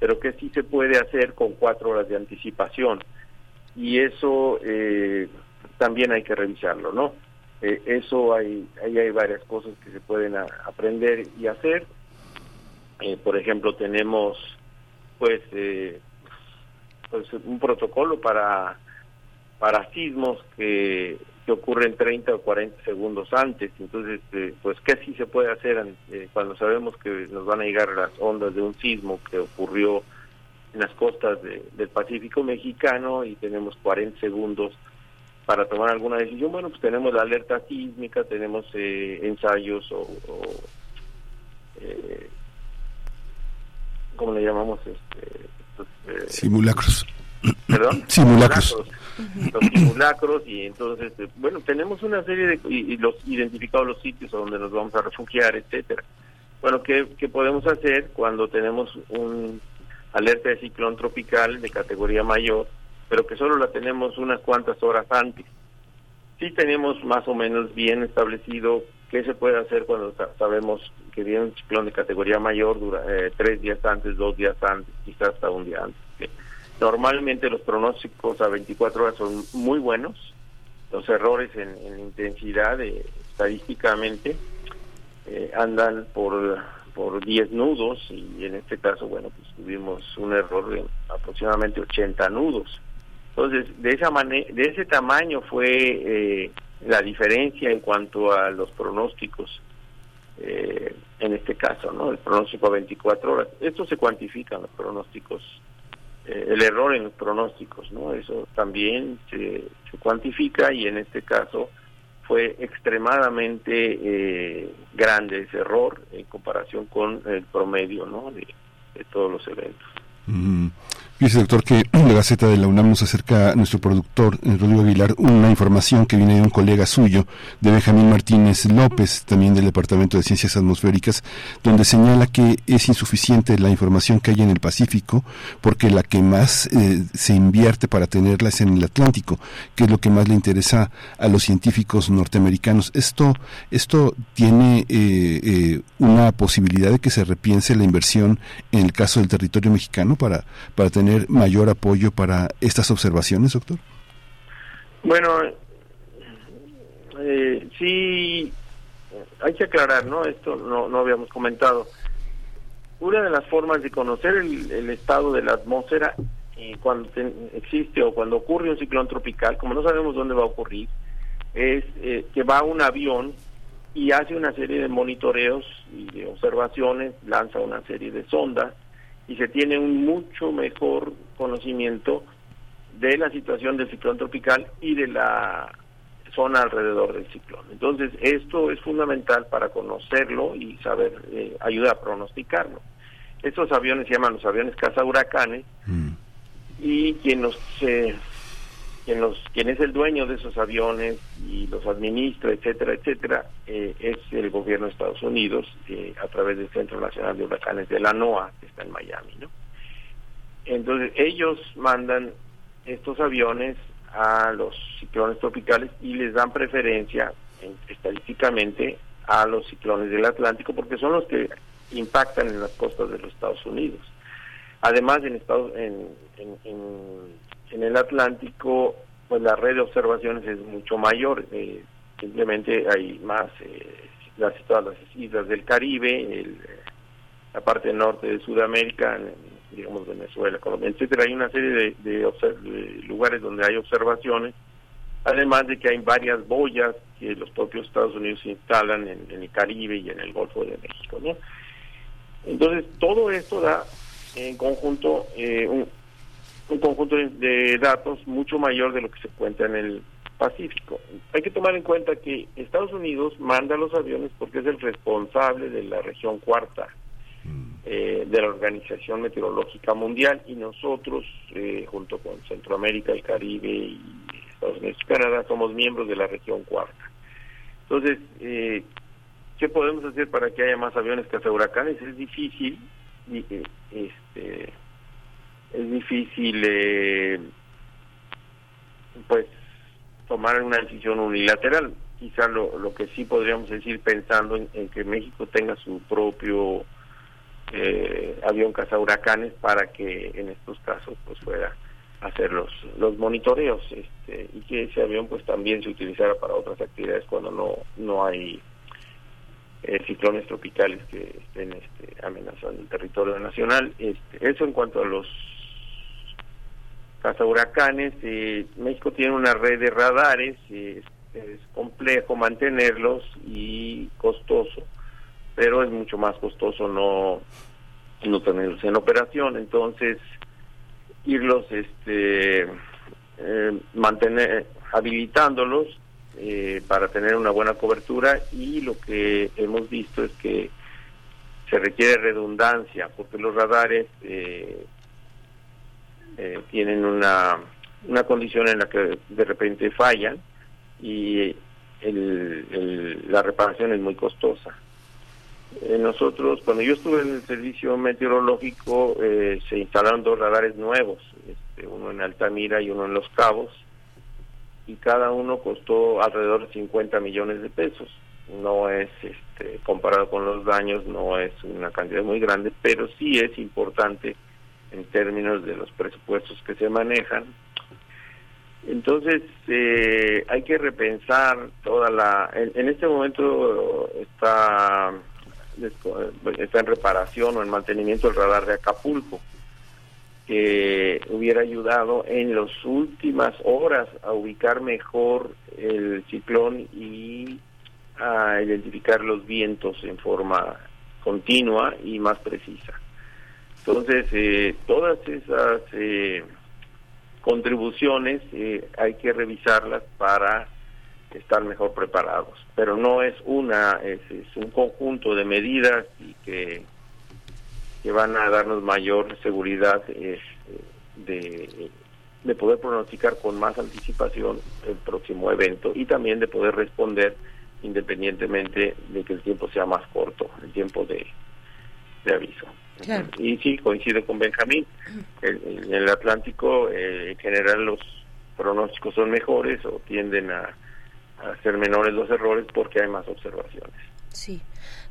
pero que sí se puede hacer con cuatro horas de anticipación y eso eh, también hay que revisarlo, ¿no? Eh, eso hay, ahí hay varias cosas que se pueden aprender y hacer. Eh, por ejemplo, tenemos pues, pues un protocolo para para sismos que ocurren 30 o 40 segundos antes. Entonces, este, pues, ¿qué sí se puede hacer eh, cuando sabemos que nos van a llegar las ondas de un sismo que ocurrió en las costas del Pacífico mexicano y tenemos 40 segundos para tomar alguna decisión? Bueno, pues tenemos la alerta sísmica, tenemos eh, ensayos o, eh, ¿cómo le llamamos? Este, pues, Simulacros. ¿Perdón? Simulacros. Los simulacros y entonces eh, bueno tenemos una serie de y, los identificados los sitios a donde nos vamos a refugiar etcétera. Bueno ¿qué, qué podemos hacer cuando tenemos un alerta de ciclón tropical de categoría mayor pero que solo la tenemos unas cuantas horas antes sí tenemos más o menos bien establecido qué se puede hacer cuando sabemos que viene un ciclón de categoría mayor dura, eh, tres días antes dos días antes quizás hasta un día antes Normalmente los pronósticos a 24 horas son muy buenos, los errores en, intensidad eh, estadísticamente eh, andan por por 10 nudos y en este caso, bueno, pues tuvimos un error de aproximadamente 80 nudos. Entonces, de esa de ese tamaño fue eh, la diferencia en cuanto a los pronósticos en este caso, ¿no? El pronóstico a 24 horas. Esto se cuantifica los pronósticos eh, el error en los pronósticos, ¿no? Eso también se, cuantifica y en este caso fue extremadamente eh, grande ese error en comparación con el promedio, ¿no? De, todos los eventos. Dice, doctor, que la Gaceta de la UNAM nos acerca a nuestro productor, eh, Rodrigo Aguilar, una información que viene de un colega suyo, de Benjamín Martínez López, también del Departamento de Ciencias Atmosféricas, donde señala que es insuficiente la información que hay en el Pacífico, porque la que más eh, se invierte para tenerla es en el Atlántico, que es lo que más le interesa a los científicos norteamericanos. Esto, esto tiene eh, una posibilidad de que se repiense la inversión en el caso del territorio mexicano para, para tener mayor apoyo para estas observaciones, doctor? Bueno, eh, sí, hay que aclarar, ¿no? Esto no, no habíamos comentado. Una de las formas de conocer el, estado de la atmósfera eh, cuando existe o cuando ocurre un ciclón tropical, como no sabemos dónde va a ocurrir, es eh, que va un avión y hace una serie de monitoreos y de observaciones, lanza una serie de sondas y se tiene un mucho mejor conocimiento de la situación del ciclón tropical y de la zona alrededor del ciclón. Entonces, esto es fundamental para conocerlo y saber, eh, ayuda a pronosticarlo. Estos aviones se llaman los aviones caza huracanes mm. y quien nos quien, los, quien es el dueño de esos aviones y los administra, etcétera, etcétera, eh, es el gobierno de Estados Unidos eh, a través del Centro Nacional de Huracanes de la NOAA, que está en Miami, ¿no? Entonces ellos mandan estos aviones a los ciclones tropicales y les dan preferencia estadísticamente a los ciclones del Atlántico porque son los que impactan en las costas de los Estados Unidos. Además, en, Estados, en, en, el Atlántico, pues la red de observaciones es mucho mayor. Eh, simplemente hay más, eh, las, todas las islas del Caribe, el, la parte norte de Sudamérica, digamos Venezuela, Colombia, etcétera. Hay una serie de, de, lugares donde hay observaciones, además de que hay varias boyas que los propios Estados Unidos instalan en, en el Caribe y en el Golfo de México, ¿no? Entonces, todo esto da en conjunto eh, un, conjunto de datos mucho mayor de lo que se cuenta en el Pacífico. Hay que tomar en cuenta que Estados Unidos manda los aviones porque es el responsable de la región cuarta eh, de la Organización Meteorológica Mundial y nosotros, eh, junto con Centroamérica, el Caribe y Estados Unidos y Canadá, somos miembros de la región cuarta. Entonces, eh, ¿qué podemos hacer para que haya más aviones que huracanes? Es difícil, este, es difícil eh, pues tomar una decisión unilateral quizá lo, lo que sí podríamos decir pensando en, que México tenga su propio eh, avión huracanes para que en estos casos pues fuera hacer los, los monitoreos este, y que ese avión pues también se utilizara para otras actividades cuando no no hay eh, ciclones tropicales que estén este, amenazando el territorio nacional. Este, eso en cuanto a los cazahuracanes, eh, México tiene una red de radares, es, complejo mantenerlos y costoso, pero es mucho más costoso no, no tenerlos en operación, entonces irlos este eh, mantener habilitándolos eh, para tener una buena cobertura y lo que hemos visto es que se requiere redundancia porque los radares eh, eh, tienen una, una condición en la que de repente fallan y la reparación es muy costosa. nosotros, cuando yo estuve en el servicio meteorológico, se instalaron dos radares nuevos, este, uno en Altamira y uno en Los Cabos, y cada uno costó alrededor de 50 millones de pesos. No es, este, comparado con los daños, no es una cantidad muy grande, pero sí es importante en términos de los presupuestos que se manejan. Entonces, eh, hay que repensar toda la... En, este momento está, está en reparación o en mantenimiento el radar de Acapulco que hubiera ayudado en las últimas horas a ubicar mejor el ciclón y a identificar los vientos en forma continua y más precisa. Entonces, eh, todas esas eh, contribuciones eh, hay que revisarlas para estar mejor preparados, pero no es una, es un conjunto de medidas y que que van a darnos mayor seguridad este, de, de poder pronosticar con más anticipación el próximo evento y también de poder responder independientemente de que el tiempo sea más corto, el tiempo de, de aviso. Y sí, coincide con Benjamín, en el Atlántico eh, en general los pronósticos son mejores o tienden a, a ser menores los errores porque hay más observaciones. Sí.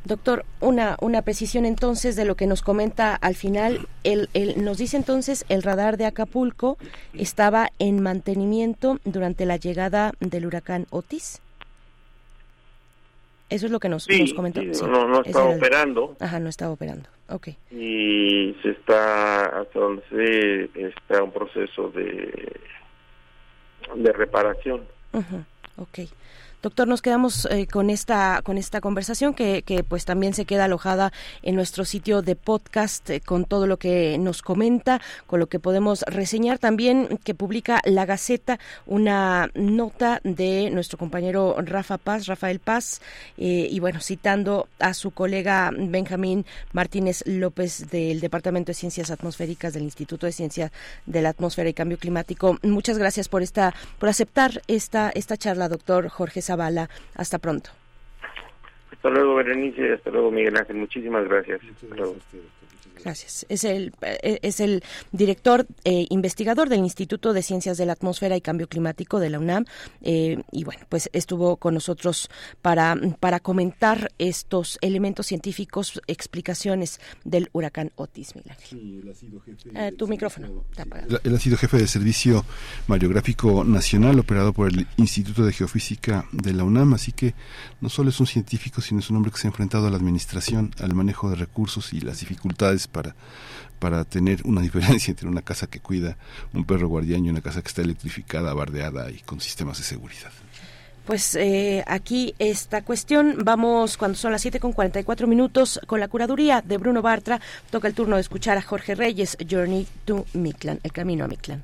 Doctor, una, una precisión entonces de lo que nos comenta al final. El, el, nos dice entonces el radar de Acapulco estaba en mantenimiento durante la llegada del huracán Otis. Eso es lo que nos, nos comentó. no, no estaba operando. Ajá, no estaba operando. Ok. Y se está, hasta donde se está un proceso de, de reparación. Ajá, ok. Doctor, nos quedamos eh, con esta con esta conversación que, que, pues también se queda alojada en nuestro sitio de podcast eh, con todo lo que nos comenta, con lo que podemos reseñar también que publica La Gaceta una nota de nuestro compañero Rafa Paz, Rafael Paz, eh, y bueno, citando a su colega Benjamín Martínez López del Departamento de Ciencias Atmosféricas del Instituto de Ciencia de la Atmósfera y Cambio Climático. Muchas gracias por esta por aceptar esta esta charla, doctor Jorge Zavala. Hasta pronto. Hasta luego, Berenice. Hasta luego, Miguel Ángel. Muchísimas gracias. Gracias. Es el, eh, es el director eh, investigador del Instituto de Ciencias de la Atmósfera y Cambio Climático de la UNAM. Eh, y bueno, pues estuvo con nosotros para, para comentar estos elementos científicos, explicaciones del huracán Otis. tu micrófono. Él ha sido jefe de servicio mariográfico nacional operado por el Instituto de Geofísica de la UNAM. Así que no solo es un científico, sino es un hombre que se ha enfrentado a la administración, al manejo de recursos y las dificultades para, para tener una diferencia entre una casa que cuida un perro guardián y una casa que está electrificada, bardeada y con sistemas de seguridad. Pues eh, aquí esta cuestión, vamos cuando son las 7 con 44 minutos con la curaduría de Bruno Bartra, toca el turno de escuchar a Jorge Reyes, Journey to Mictlan, el camino a Mictlan.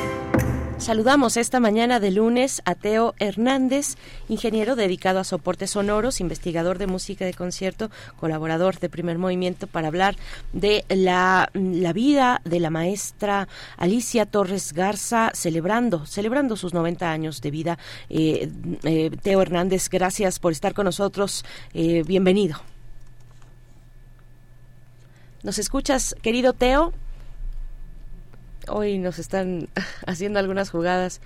Saludamos esta mañana de lunes a Teo Hernández, ingeniero dedicado a soportes sonoros, investigador de música de concierto, colaborador de Primer Movimiento, para hablar de la, vida de la maestra Alicia Torres Garza, celebrando, celebrando sus 90 años de vida. Eh, eh, Teo Hernández, gracias por estar con nosotros. Eh, bienvenido. ¿Nos escuchas, querido Teo? Hoy nos están haciendo algunas jugadas.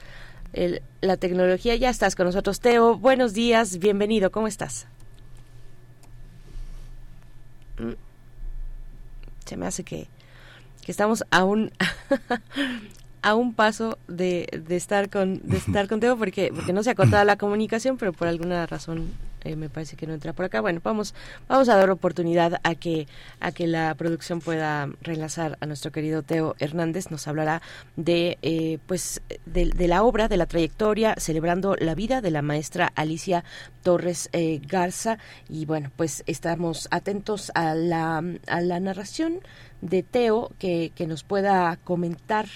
la tecnología, ya estás con nosotros, Teo. Buenos días, bienvenido, ¿cómo estás? Se me hace que, que estamos a un, a un paso de, de, estar con de estar contigo porque porque no se ha cortado la comunicación, pero por alguna razón eh, me parece que no entra por acá. Bueno, vamos, vamos a dar oportunidad a que, a que la producción pueda relanzar a nuestro querido Teo Hernández. Nos hablará de, eh, pues, de, la obra, de la trayectoria, celebrando la vida de la maestra Alicia Torres eh, Garza. Y bueno, pues estamos atentos a la, a la narración de Teo que, que nos pueda comentar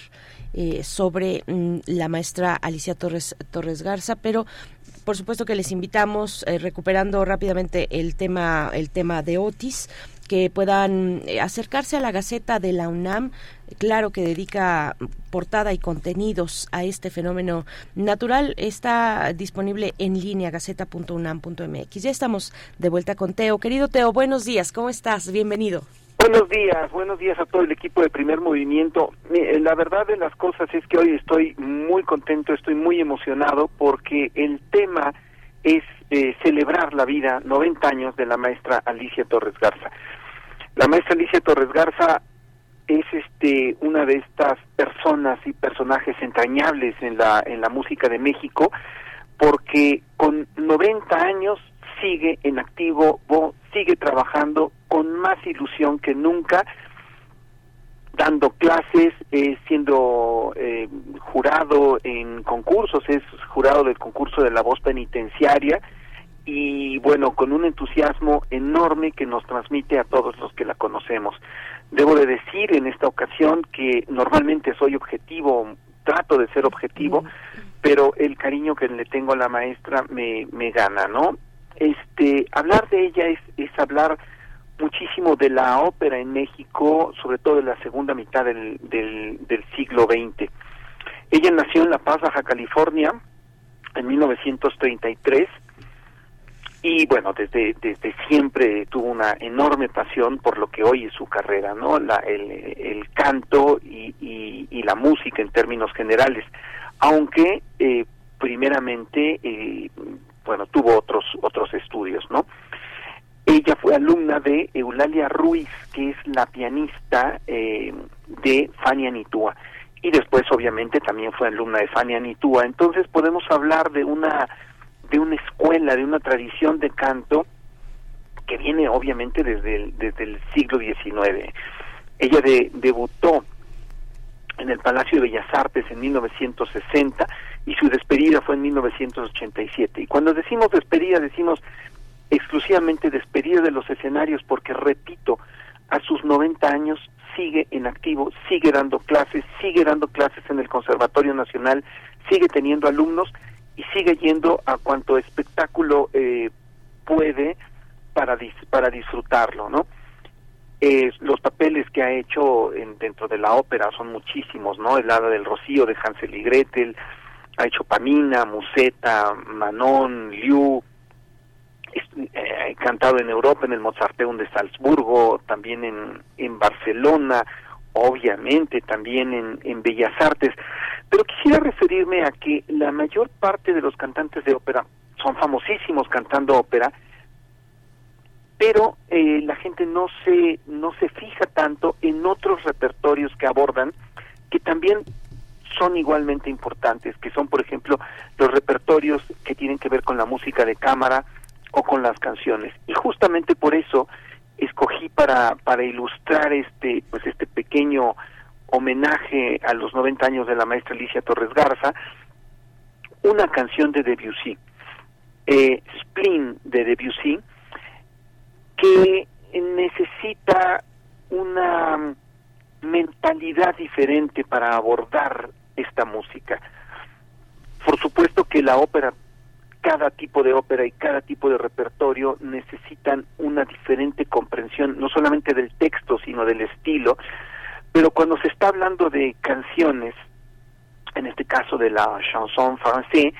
sobre mm, la maestra Alicia Torres, Torres Garza, pero por supuesto que les invitamos, eh, recuperando rápidamente el tema, el tema de Otis, que puedan eh, acercarse a la Gaceta de la UNAM, claro que dedica portada y contenidos a este fenómeno natural, está disponible en línea gaceta.unam.mx. Ya estamos de vuelta con Teo. Querido Teo, buenos días, ¿cómo estás? Bienvenido. Buenos días, buenos días a todo el equipo de Primer Movimiento. La verdad de las cosas es que hoy estoy muy contento, estoy muy emocionado porque el tema es eh, celebrar la vida, 90 años de la maestra Alicia Torres Garza. La maestra Alicia Torres Garza es este una de estas personas y personajes entrañables en la en la música de México porque con 90 años sigue en activo, sigue trabajando con más ilusión que nunca, dando clases, eh, siendo eh, jurado en concursos, es jurado del concurso de la voz penitenciaria y bueno, con un entusiasmo enorme que nos transmite a todos los que la conocemos. Debo de decir en esta ocasión que normalmente soy objetivo, trato de ser objetivo, pero el cariño que le tengo a la maestra me, me gana, ¿no? Este, hablar de ella es, es hablar muchísimo de la ópera en México, sobre todo en la segunda mitad del, del, del siglo XX. Ella nació en La Paz, Baja California, en 1933 y bueno, desde, desde siempre tuvo una enorme pasión por lo que hoy es su carrera, ¿no? La, el, el canto y, y, y, la música en términos generales, aunque eh, primeramente, eh, bueno, tuvo otros, otros estudios, ¿no? Ella fue alumna de Eulalia Ruiz, que es la pianista eh, de Fania Nitúa. Y después, obviamente, también fue alumna de Fania Nitúa. Entonces, podemos hablar de una, de una escuela, de una tradición de canto que viene, obviamente, desde el, desde el siglo XIX. Ella de, debutó en el Palacio de Bellas Artes en 1960 y su despedida fue en 1987. Y cuando decimos despedida, decimos exclusivamente despedida de los escenarios porque, repito, a sus 90 años sigue en activo, sigue dando clases, sigue dando clases en el Conservatorio Nacional, sigue teniendo alumnos y sigue yendo a cuanto espectáculo eh, puede para, para disfrutarlo, ¿no? Eh, los papeles que ha hecho en, dentro de la ópera son muchísimos, ¿no? El Hada del Rocío de Hansel y Gretel, ha hecho Pamina, Museta, Manon, Liu, eh, cantado en Europa, en el Mozarteum de Salzburgo, también en, en Barcelona, obviamente también en, en Bellas Artes. Pero quisiera referirme a que la mayor parte de los cantantes de ópera son famosísimos cantando ópera, pero eh, la gente no se no se fija tanto en otros repertorios que abordan que también son igualmente importantes, que son por ejemplo los repertorios que tienen que ver con la música de cámara, o con las canciones. Y justamente por eso escogí para, para ilustrar este, pues este pequeño homenaje a los 90 años de la maestra Alicia Torres Garza, una canción de Debussy, eh, Spleen de Debussy, que necesita una mentalidad diferente para abordar esta música. Por supuesto que la ópera cada tipo de ópera y cada tipo de repertorio necesitan una diferente comprensión, no solamente del texto, sino del estilo. Pero cuando se está hablando de canciones, en este caso de la chanson française,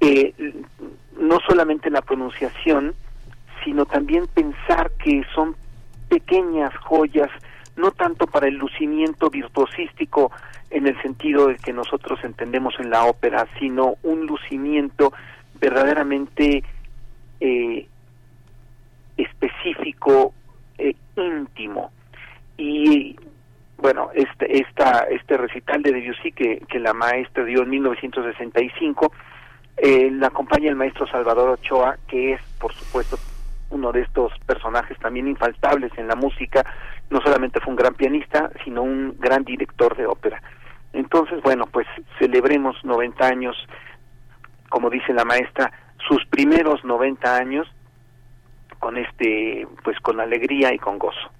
eh, no solamente la pronunciación, sino también pensar que son pequeñas joyas, no tanto para el lucimiento virtuosístico en el sentido de que nosotros entendemos en la ópera, sino un lucimiento verdaderamente eh, específico, e íntimo. Y bueno, este, esta, este recital de Debussy que, que la maestra dio en 1965 Eh, la acompaña el maestro Salvador Ochoa, que es, por supuesto, uno de estos personajes también infaltables en la música. No solamente fue un gran pianista, sino un gran director de ópera. Entonces, bueno, pues celebremos 90 años, como dice la maestra, sus primeros 90 años con este, pues con alegría y con gozo.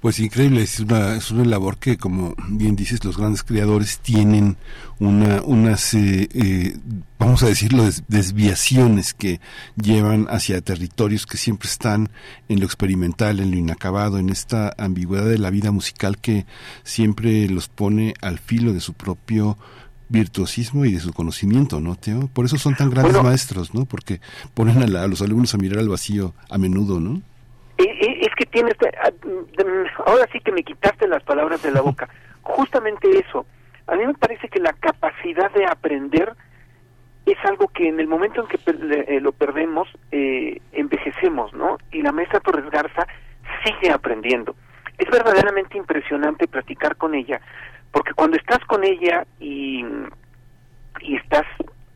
Pues increíble, es una, es una labor que, como bien dices, los grandes creadores tienen una, unas, eh, eh, vamos a decirlo, desviaciones que llevan hacia territorios que siempre están en lo experimental, en lo inacabado, en esta ambigüedad de la vida musical que siempre los pone al filo de su propio virtuosismo y de su conocimiento, ¿no, Teo? Por eso son tan grandes maestros, ¿no? Porque ponen a, a los alumnos a mirar al vacío a menudo, ¿no? que tienes, ah, ahora sí que me quitaste las palabras de la boca. Justamente eso. A mí me parece que la capacidad de aprender es algo que en el momento en que eh, lo perdemos, eh, envejecemos, ¿no? Y la maestra Torres Garza sigue aprendiendo. Es verdaderamente impresionante platicar con ella, porque cuando estás con ella y, y estás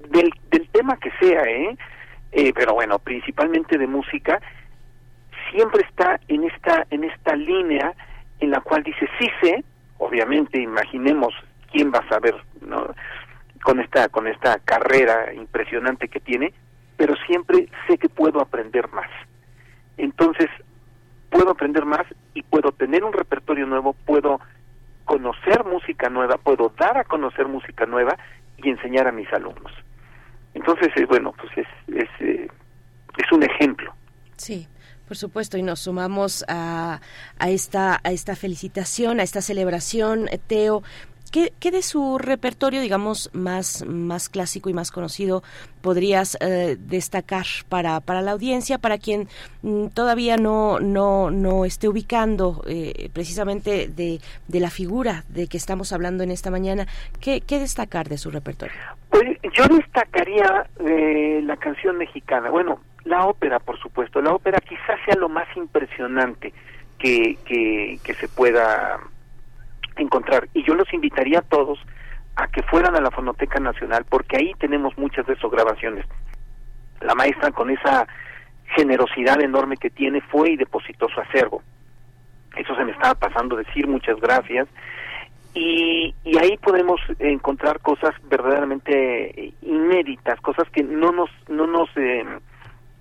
del, del tema que sea, ¿eh? ¿eh? Pero bueno, principalmente de música, siempre está en esta en esta línea en la cual dice sí sé obviamente imaginemos quién va a saber no con esta con esta carrera impresionante que tiene pero siempre sé que puedo aprender más. Entonces puedo aprender más y puedo tener un repertorio nuevo puedo conocer música nueva puedo dar a conocer música nueva y enseñar a mis alumnos. Entonces eh, bueno pues es es, eh, es un ejemplo. Sí por supuesto, y nos sumamos a, a, esta, a esta felicitación, a esta celebración, eh, Teo. ¿Qué, ¿Qué, de su repertorio, digamos, más, más clásico y más conocido podrías eh, destacar para, para la audiencia, para quien mm, todavía no, no, no esté ubicando eh, precisamente de, de, la figura de que estamos hablando en esta mañana? ¿Qué, qué destacar de su repertorio? Pues yo destacaría la canción mexicana. Bueno, la ópera, por supuesto. La ópera quizás sea lo más impresionante que, que, se pueda encontrar. Y yo los invitaría a todos a que fueran a la Fonoteca Nacional, porque ahí tenemos muchas de esas grabaciones. La maestra, con esa generosidad enorme que tiene, fue y depositó su acervo. Eso se me estaba pasando decir, muchas gracias. Y, y ahí podemos encontrar cosas verdaderamente inéditas, cosas que no nos, no nos eh,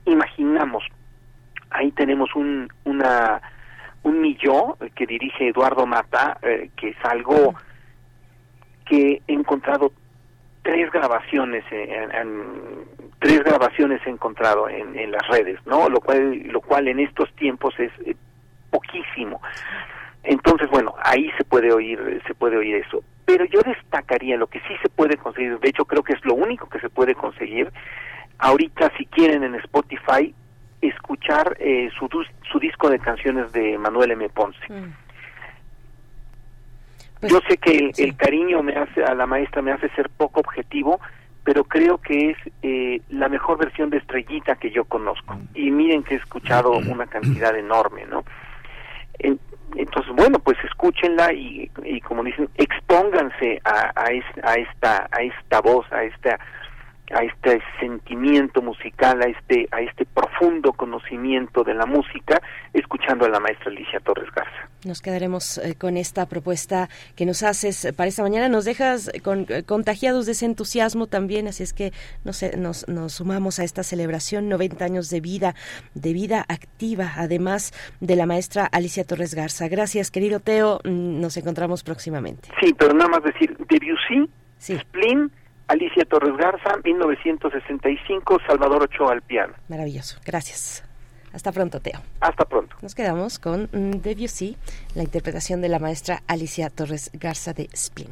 imaginamos. Ahí tenemos un, una, un millón que dirige Eduardo Mata, eh, que es algo que he encontrado tres grabaciones en, tres grabaciones he encontrado en, en, las redes no lo cual lo cual en estos tiempos es eh, poquísimo. Entonces bueno ahí se puede oír se puede oír eso. Pero yo destacaría lo que sí se puede conseguir de hecho creo que es lo único que se puede conseguir ahorita si quieren en Spotify escuchar eh, su, su disco de canciones de Manuel M. Ponce. Mm. Pues, Yo sé que el, cariño me hace a la maestra me hace ser poco objetivo, pero creo que es eh, la mejor versión de Estrellita que yo conozco. Mm. Y miren que he escuchado mm. una cantidad enorme, ¿no? entonces, bueno, pues escúchenla y, y como dicen, expónganse a, a, a, esta, a esta voz, a esta a este sentimiento musical, a este, a este profundo conocimiento de la música, escuchando a la maestra Alicia Torres Garza. Nos quedaremos eh, con esta propuesta que nos haces para esta mañana. Nos dejas con, eh, contagiados de ese entusiasmo también, así es que nos, nos, nos sumamos a esta celebración, 90 años de vida, de vida activa, además de la maestra Alicia Torres Garza. Gracias, querido Teo. Mm, nos encontramos próximamente. Sí, pero nada más decir, Debussy, sí. Splin, Alicia Torres Garza, 1965, Salvador Ochoa al piano. Maravilloso, gracias. Hasta pronto, Teo. Hasta pronto. Nos quedamos con mm, Debussy, la interpretación de la maestra Alicia Torres Garza de Spin.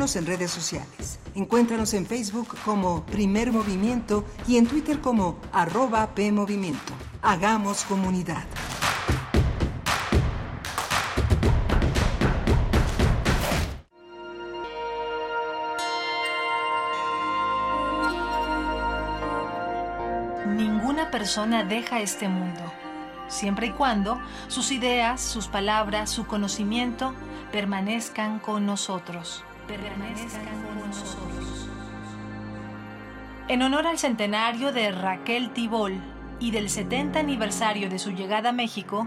Síguenos en redes sociales. Encuéntranos en Facebook como Primer Movimiento y en Twitter como arroba PMovimiento. Hagamos comunidad. Ninguna persona deja este mundo, siempre y cuando sus ideas, sus palabras, su conocimiento permanezcan con nosotros. Permanezcan con nosotros. En honor al centenario de Raquel Tibol y del 70 aniversario de su llegada a México,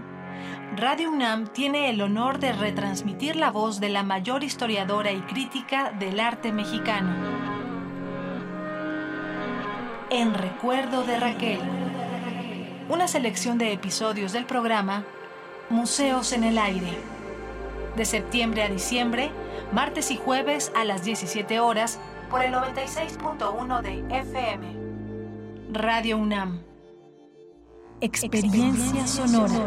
Radio UNAM tiene el honor de retransmitir la voz de la mayor historiadora y crítica del arte mexicano. En recuerdo de Raquel. Una selección de episodios del programa Museos en el Aire. De septiembre a diciembre, martes y jueves a las 17 horas por el 96.1 de FM. Radio UNAM. Experiencia sonora.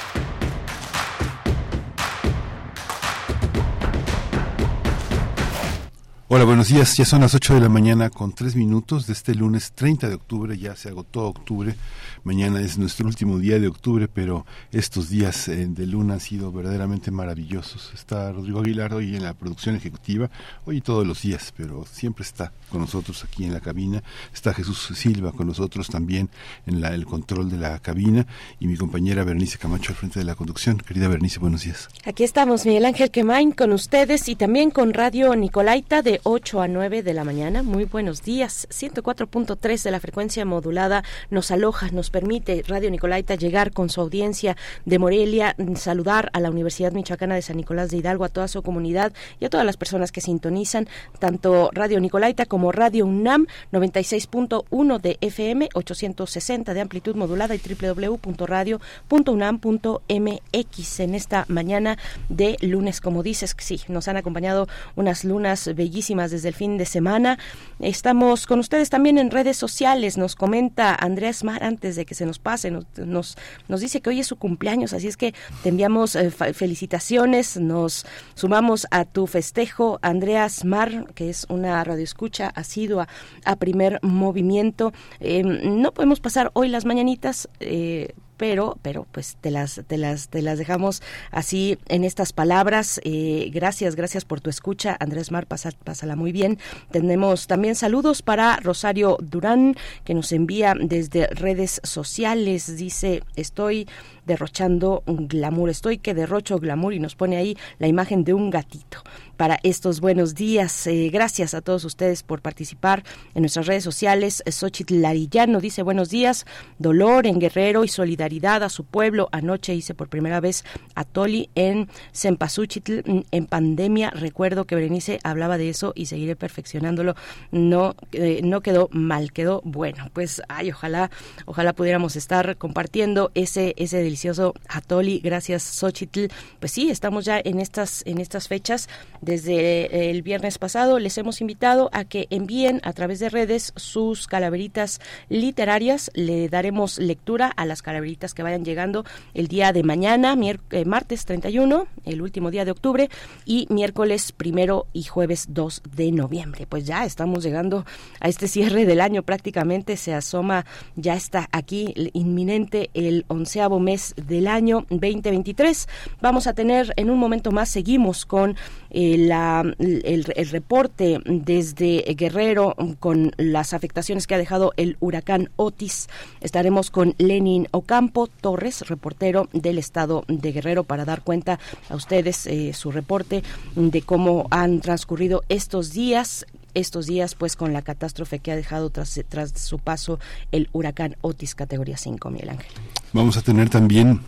Hola, buenos días. Ya son las 8 de la mañana con 3 minutos de este lunes 30 de octubre. Ya se agotó octubre. Mañana es nuestro último día de octubre, pero estos días eh, de luna han sido verdaderamente maravillosos. Está Rodrigo Aguilar hoy en la producción ejecutiva, hoy todos los días, pero siempre está con nosotros aquí en la cabina. Está Jesús Silva con nosotros también en la, el control de la cabina y mi compañera Bernice Camacho al frente de la conducción. Querida Bernice, buenos días. Aquí estamos, Miguel Ángel Quemain, con ustedes y también con Radio Nicolaita de 8 a 9 de la mañana. Muy buenos días. 104.3 de la frecuencia modulada nos aloja, nos permite Radio Nicolaita llegar con su audiencia de Morelia, saludar a la Universidad Michoacana de San Nicolás de Hidalgo, a toda su comunidad y a todas las personas que sintonizan tanto Radio Nicolaita como Radio UNAM 96.1 de FM, 860 de amplitud modulada y www.radio.unam.mx en esta mañana de lunes, como dices, sí, nos han acompañado unas lunas bellísimas desde el fin de semana. Estamos con ustedes también en redes sociales. Nos comenta Andrés Mar antes de que se nos pase, nos, nos, dice que hoy es su cumpleaños, así es que te enviamos eh, felicitaciones, nos sumamos a tu festejo, Andreas Mar, que es una radioescucha asidua a primer movimiento. Em, no podemos pasar hoy las mañanitas. Eh, pero, pero pues te las, te las, te las dejamos así en estas palabras. Eh, gracias, gracias por tu escucha, Andrés Mar, pásala muy bien. Tenemos también saludos para Rosario Durán, que nos envía desde redes sociales. Dice, estoy derrochando glamour. Estoy que derrocho glamour y nos pone ahí la imagen de un gatito para estos buenos días. Eh, gracias a todos ustedes por participar en nuestras redes sociales. Xochitl Larillano dice buenos días, dolor en Guerrero y solidaridad a su pueblo. Anoche hice por primera vez a Toli en Cempasúchitl mm, en pandemia. Recuerdo que Berenice hablaba de eso y seguiré perfeccionándolo. No, eh, no quedó mal, quedó bueno. Pues ay, ojalá, ojalá pudiéramos estar compartiendo ese, ese delicioso atoli. Gracias, Xochitl. Pues sí, estamos ya en estas, en estas fechas desde el viernes pasado les hemos invitado a que envíen a través de redes sus calaveritas literarias. Le daremos lectura a las calaveritas que vayan llegando el día de mañana, eh, martes 31, el último día de octubre, y miércoles primero y jueves 2 de noviembre. Pues ya estamos llegando a este cierre del año prácticamente. Se asoma, ya está aquí inminente el onceavo mes del año 2023. Vamos a tener en un momento más, seguimos con eh, la, el, reporte desde Guerrero con las afectaciones que ha dejado el huracán Otis. Estaremos con Lenin Ocampo Torres, reportero del estado de Guerrero, para dar cuenta a ustedes eh, su reporte de cómo han transcurrido estos días estos días pues con la catástrofe que ha dejado tras, tras su paso el huracán Otis categoría 5, Miguel Ángel. Vamos a tener también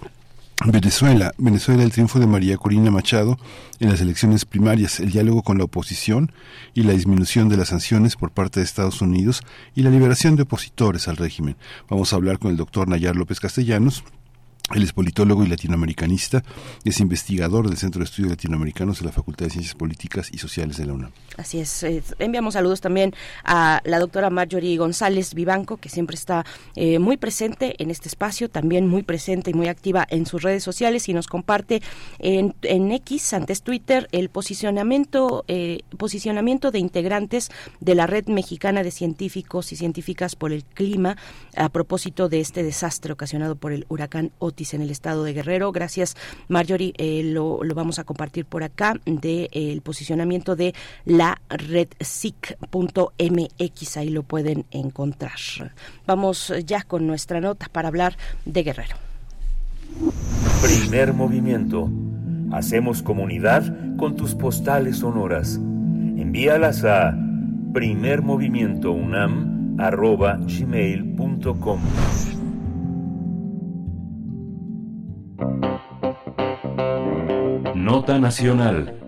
Venezuela, Venezuela, el triunfo de María Corina Machado en las elecciones primarias, el diálogo con la oposición y la disminución de las sanciones por parte de Estados Unidos y la liberación de opositores al régimen. Vamos a hablar con el doctor Nayar López Castellanos, él es politólogo y latinoamericanista, es investigador del Centro de Estudios Latinoamericanos de la Facultad de Ciencias Políticas y Sociales de la UNAM. Así es. Eh, enviamos saludos también a la doctora Marjorie González Vivanco, que siempre está eh, muy presente en este espacio, también muy presente y muy activa en sus redes sociales y nos comparte en, X, antes Twitter, el posicionamiento, eh, posicionamiento de integrantes de la Red Mexicana de Científicos y Científicas por el Clima a propósito de este desastre ocasionado por el huracán en el estado de Guerrero. Gracias, Marjorie. Eh, lo, vamos a compartir por acá del de, posicionamiento de la red SIC.mx. Ahí lo pueden encontrar. Vamos ya con nuestra nota para hablar de Guerrero. Primer movimiento. Hacemos comunidad con tus postales sonoras. Envíalas a primermovimientounam.gmail.com Nota Nacional.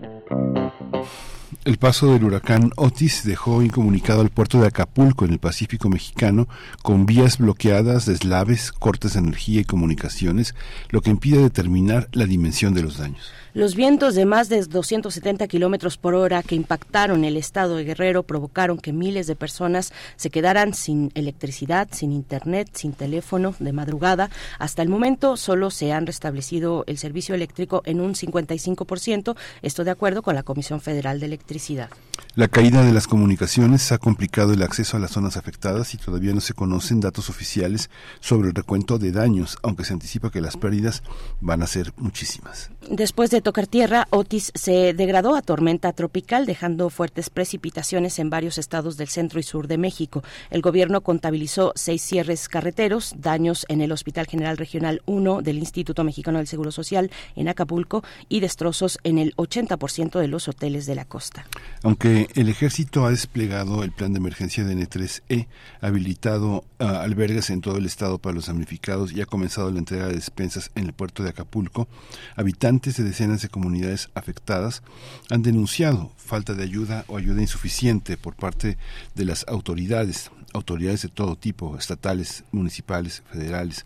El paso del huracán Otis dejó incomunicado al puerto de Acapulco en el Pacífico mexicano con vías bloqueadas, deslaves, cortes de energía y comunicaciones, lo que impide determinar la dimensión de los daños. Los vientos de más de 270 kilómetros por hora que impactaron el estado de Guerrero provocaron que miles de personas se quedaran sin electricidad, sin internet, sin teléfono de madrugada. Hasta el momento solo se han restablecido el servicio eléctrico en un 55%, esto de acuerdo con la Comisión Federal de Electricidad. La caída de las comunicaciones ha complicado el acceso a las zonas afectadas y todavía no se conocen datos oficiales sobre el recuento de daños, aunque se anticipa que las pérdidas van a ser muchísimas. Después de tocar tierra, Otis se degradó a tormenta tropical, dejando fuertes precipitaciones en varios estados del centro y sur de México. El gobierno contabilizó seis cierres carreteros, daños en el Hospital General Regional 1 del Instituto Mexicano del Seguro Social en Acapulco y destrozos en el 80% de los hoteles de la costa. Aunque el ejército ha desplegado el plan de emergencia de N3E, habilitado ah, albergues en todo el estado para los damnificados y ha comenzado la entrega de despensas en el puerto de Acapulco, habitantes de decenas de comunidades afectadas han denunciado falta de ayuda o ayuda insuficiente por parte de las autoridades autoridades de todo tipo, estatales, municipales, federales.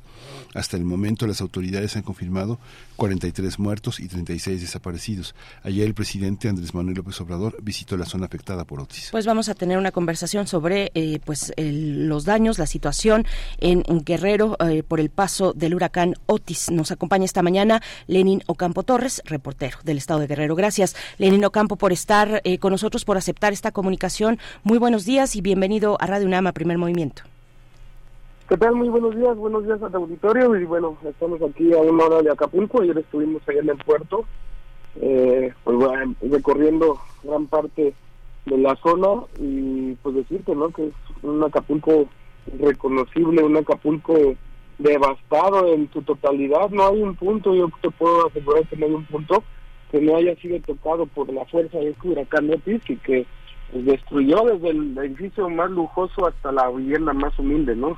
Hasta el momento las autoridades han confirmado 43 muertos y 36 desaparecidos. Ayer el presidente Andrés Manuel López Obrador visitó la zona afectada por Otis. Pues vamos a tener una conversación sobre eh, pues los daños, la situación en, Guerrero eh, por el paso del huracán Otis. Nos acompaña esta mañana Lenin Ocampo Torres, reportero del Estado de Guerrero. Gracias, Lenin Ocampo, por estar eh, con nosotros, por aceptar esta comunicación. Muy buenos días y bienvenido a Radio Nama, primer movimiento. ¿Qué tal? Muy buenos días, buenos días al auditorio y bueno, estamos aquí a una hora de Acapulco, ayer estuvimos allá en el puerto, eh, pues recorriendo gran parte de la zona y pues decirte, ¿no? Que es un Acapulco reconocible, un Acapulco devastado en su totalidad, no hay un punto, yo te puedo asegurar que no hay un punto que no haya sido tocado por la fuerza de este huracán Otis y que pues, destruyó desde el edificio más lujoso hasta la vivienda más humilde, ¿no?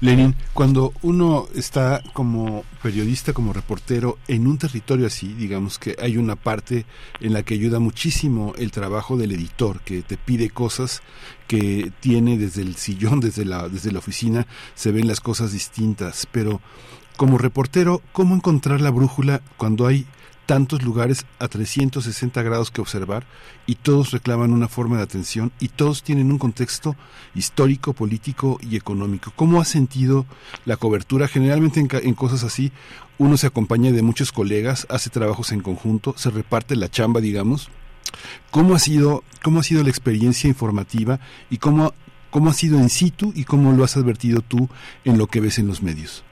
Lenin, cuando uno está como periodista, como reportero en un territorio así, digamos que hay una parte en la que ayuda muchísimo el trabajo del editor, que te pide cosas que tiene desde el sillón, desde la, desde la oficina, se ven las cosas distintas, pero como reportero, ¿cómo encontrar la brújula cuando hay tantos lugares a 360 grados que observar y todos reclaman una forma de atención y todos tienen un contexto histórico, político y económico. ¿Cómo ha sentido la cobertura? Generalmente en, cosas así uno se acompaña de muchos colegas, hace trabajos en conjunto, se reparte la chamba, digamos. ¿Cómo ha sido, cómo ha sido la experiencia informativa y cómo, cómo ha sido en situ y cómo lo has advertido tú en lo que ves en los medios?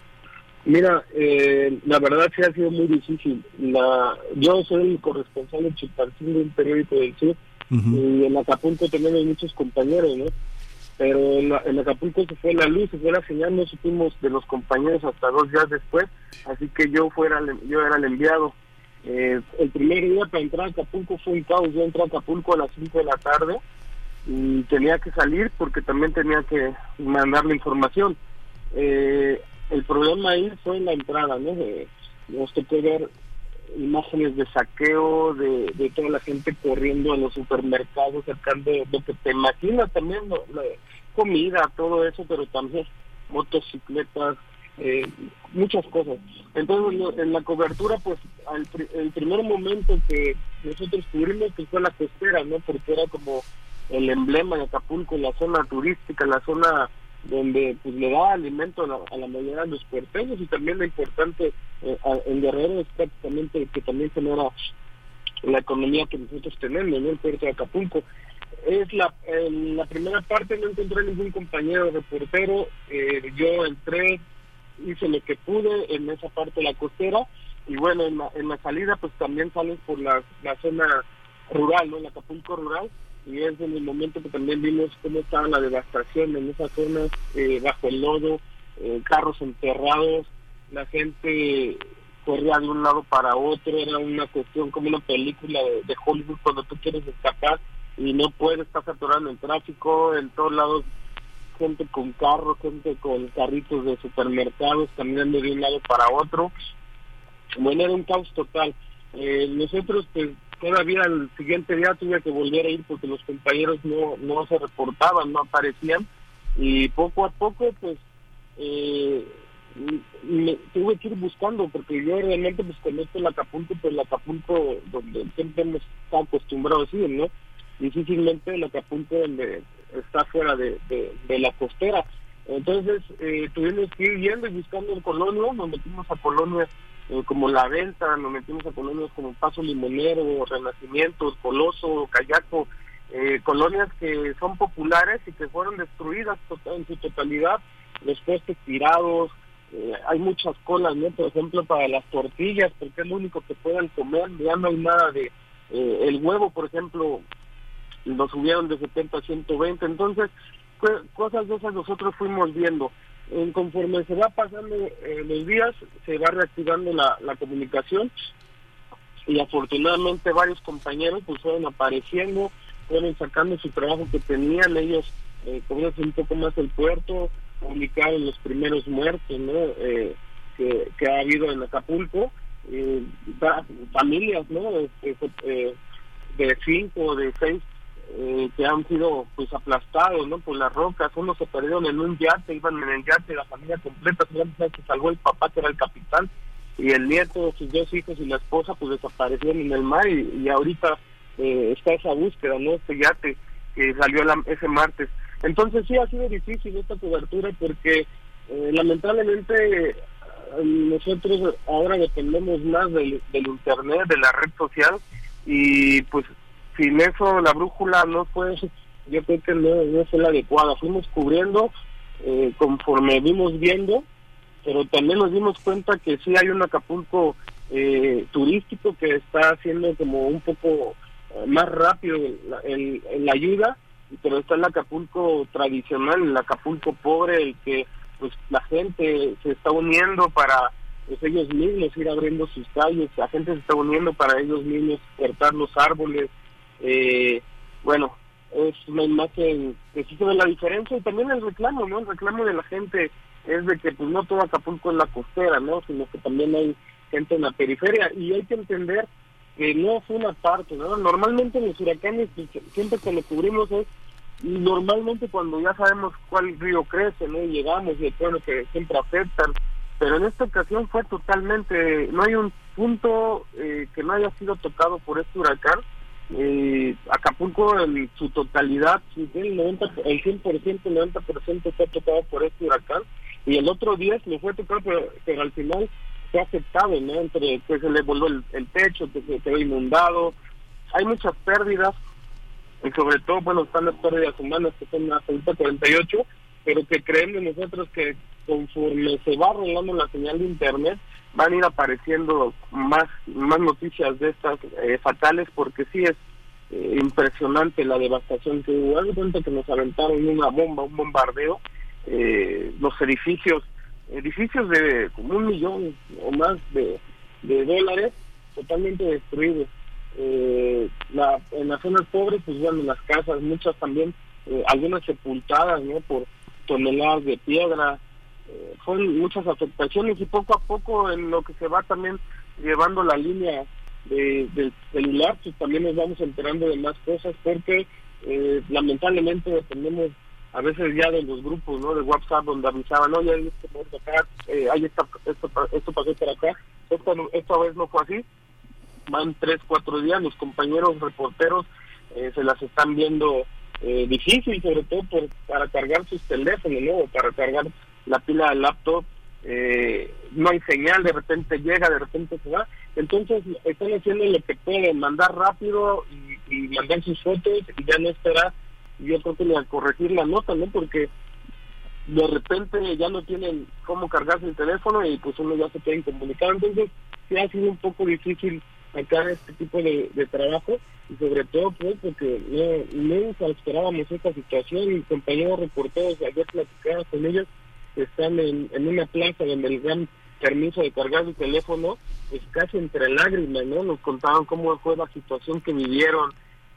Mira, eh, la verdad sí ha sido muy difícil. La, yo soy el corresponsal de Chipantín de un periódico del sur y en Acapulco tenemos muchos compañeros, ¿no? Pero en, Acapulco se fue la luz, se fue la señal, no supimos de los compañeros hasta dos días después, así que yo fuera yo era el enviado. Eh, el primer día para entrar a Acapulco fue un caos. Yo entré a Acapulco a las 5 de la tarde y tenía que salir porque también tenía que mandar la información. Eh, el problema ahí fue la entrada, ¿no? De, nos tocó ver imágenes de saqueo, de, toda la gente corriendo a los supermercados, cercando lo que te imaginas también, la comida, todo eso, pero también motocicletas, eh, muchas cosas. Entonces, en la cobertura, pues, el primer momento que nosotros tuvimos que fue la costera, ¿no? Porque era como el emblema de Acapulco, la zona turística, la zona donde pues le da alimento a la, mayoría de los puerteños y también lo importante eh, en Guerrero es prácticamente que también genera la economía que nosotros tenemos, en el puerto de Acapulco. Es la, en la primera parte no encontré ningún compañero reportero, eh, yo entré, hice lo que pude en esa parte de la costera y bueno, en la, en la salida pues también sales por la, la zona rural, ¿no? El Acapulco rural y es en el momento que también vimos cómo estaba la devastación en esas zonas eh, bajo el lodo, eh, carros enterrados, la gente corría de un lado para otro, era una cuestión como una película de, Hollywood cuando tú quieres escapar y no puedes, estar saturando el tráfico, en todos lados gente con carros, gente con carritos de supermercados caminando de un lado para otro. Bueno, era un caos total. Eh, nosotros pues todavía el siguiente día tuve que volver a ir porque los compañeros no, no se reportaban, no aparecían y poco a poco pues eh, tuve que ir buscando porque yo realmente pues conozco el Acapulco, pues el Acapulco donde siempre hemos estado acostumbrados a ir, ¿no? Difícilmente el Acapulco donde está fuera de, de, la costera. Entonces eh, tuvimos que ir yendo y buscando el Colonia, nos metimos a Colonia eh, como La Venta, nos metimos a colonias como Paso Limonero, Renacimiento, Coloso, Cayaco, eh, colonias que son populares y que fueron destruidas en su totalidad, los postes tirados, eh, hay muchas colas, ¿no? Por ejemplo, para las tortillas, porque es lo único que puedan comer, ya no hay nada de... el huevo, por ejemplo, lo subieron de 70 a 120, entonces cosas de esas nosotros fuimos viendo en conforme se va pasando eh, los días, se va reactivando la, la comunicación y afortunadamente varios compañeros pues fueron apareciendo, fueron sacando su trabajo que tenían ellos, eh, un poco más el puerto, publicaron los primeros muertos ¿no? Eh, que, ha habido en Acapulco, eh, familias ¿no? Eh, de cinco, de seis eh, que han sido pues aplastados no por las rocas. Unos se perdieron en un yate iban en el yate la familia completa se salvó el papá que era el capitán y el nieto sus dos hijos y la esposa pues desaparecieron en el mar y, ahorita eh, está esa búsqueda no este yate que salió ese martes. Entonces sí ha sido difícil esta cobertura porque eh, lamentablemente nosotros ahora dependemos más del, del internet de la red social y pues sin eso la brújula no fue, yo creo que no, fue la adecuada. Fuimos cubriendo eh, conforme vimos viendo, pero también nos dimos cuenta que sí hay un Acapulco eh, turístico que está haciendo como un poco eh, más rápido la ayuda, pero está el Acapulco tradicional, el Acapulco pobre, el que pues la gente se está uniendo para pues, ellos mismos ir abriendo sus calles, la gente se está uniendo para ellos mismos cortar los árboles, eh, bueno, es una imagen que sí se ve la diferencia y también el reclamo, ¿no? El reclamo de la gente es de que pues no todo Acapulco es la costera, ¿no? Sino que también hay gente en la periferia y hay que entender que no fue una parte, ¿no? Normalmente en los huracanes pues, siempre que lo cubrimos es normalmente cuando ya sabemos cuál río crece, ¿no? Y llegamos y el que siempre afectan, pero en esta ocasión fue totalmente, no hay un punto eh, que no haya sido tocado por este huracán. Eh, Acapulco en su totalidad, el, 90, el 100%, el 90% está tocado por este huracán y el otro día me fue tocado, pero, pero al final ha aceptado, ¿no? Entre que se le volvió el, techo, que se quedó inundado, hay muchas pérdidas, y sobre todo, bueno, están las pérdidas humanas que son hasta 48, pero que creemos nosotros que conforme se va arreglando la señal de internet, van a ir apareciendo más, más noticias de estas eh, fatales, porque sí es eh, impresionante la devastación que hubo. Hay cuenta que nos aventaron una bomba, un bombardeo, eh, los edificios edificios de como un millón o más de, dólares totalmente destruidos. Eh, la, en las zonas pobres, pues bueno, las casas, muchas también, eh, algunas sepultadas, ¿no? Por toneladas de piedra. Eh, fueron muchas afectaciones y poco a poco en lo que se va también llevando la línea de, del celular, pues también nos vamos enterando de más cosas porque eh, lamentablemente dependemos a veces ya de los grupos ¿no? de WhatsApp donde avisaban, oye, hay este acá, eh, esto, esto pasó por acá, esta, esta vez no fue así, van tres, cuatro días, los compañeros reporteros eh, se las están viendo eh, difícil, sobre todo por, para cargar sus teléfonos, ¿no? para cargar la pila del laptop, eh, no hay señal, de repente llega, de repente se va, entonces están haciendo lo que pueden, mandar rápido y, mandar sus fotos y ya no esperar yo creo que a corregir la nota, ¿no? Porque de repente ya no tienen cómo cargarse el teléfono y pues uno ya se puede comunicar. Entonces, sí ha sido un poco difícil acá este tipo de, trabajo y sobre todo pues porque no, nunca esperábamos esta situación y compañeros reporteros ayer platicaba con ellos están en, en una plaza donde les dan permiso de cargar el teléfono pues casi entre lágrimas no nos contaban cómo fue la situación que vivieron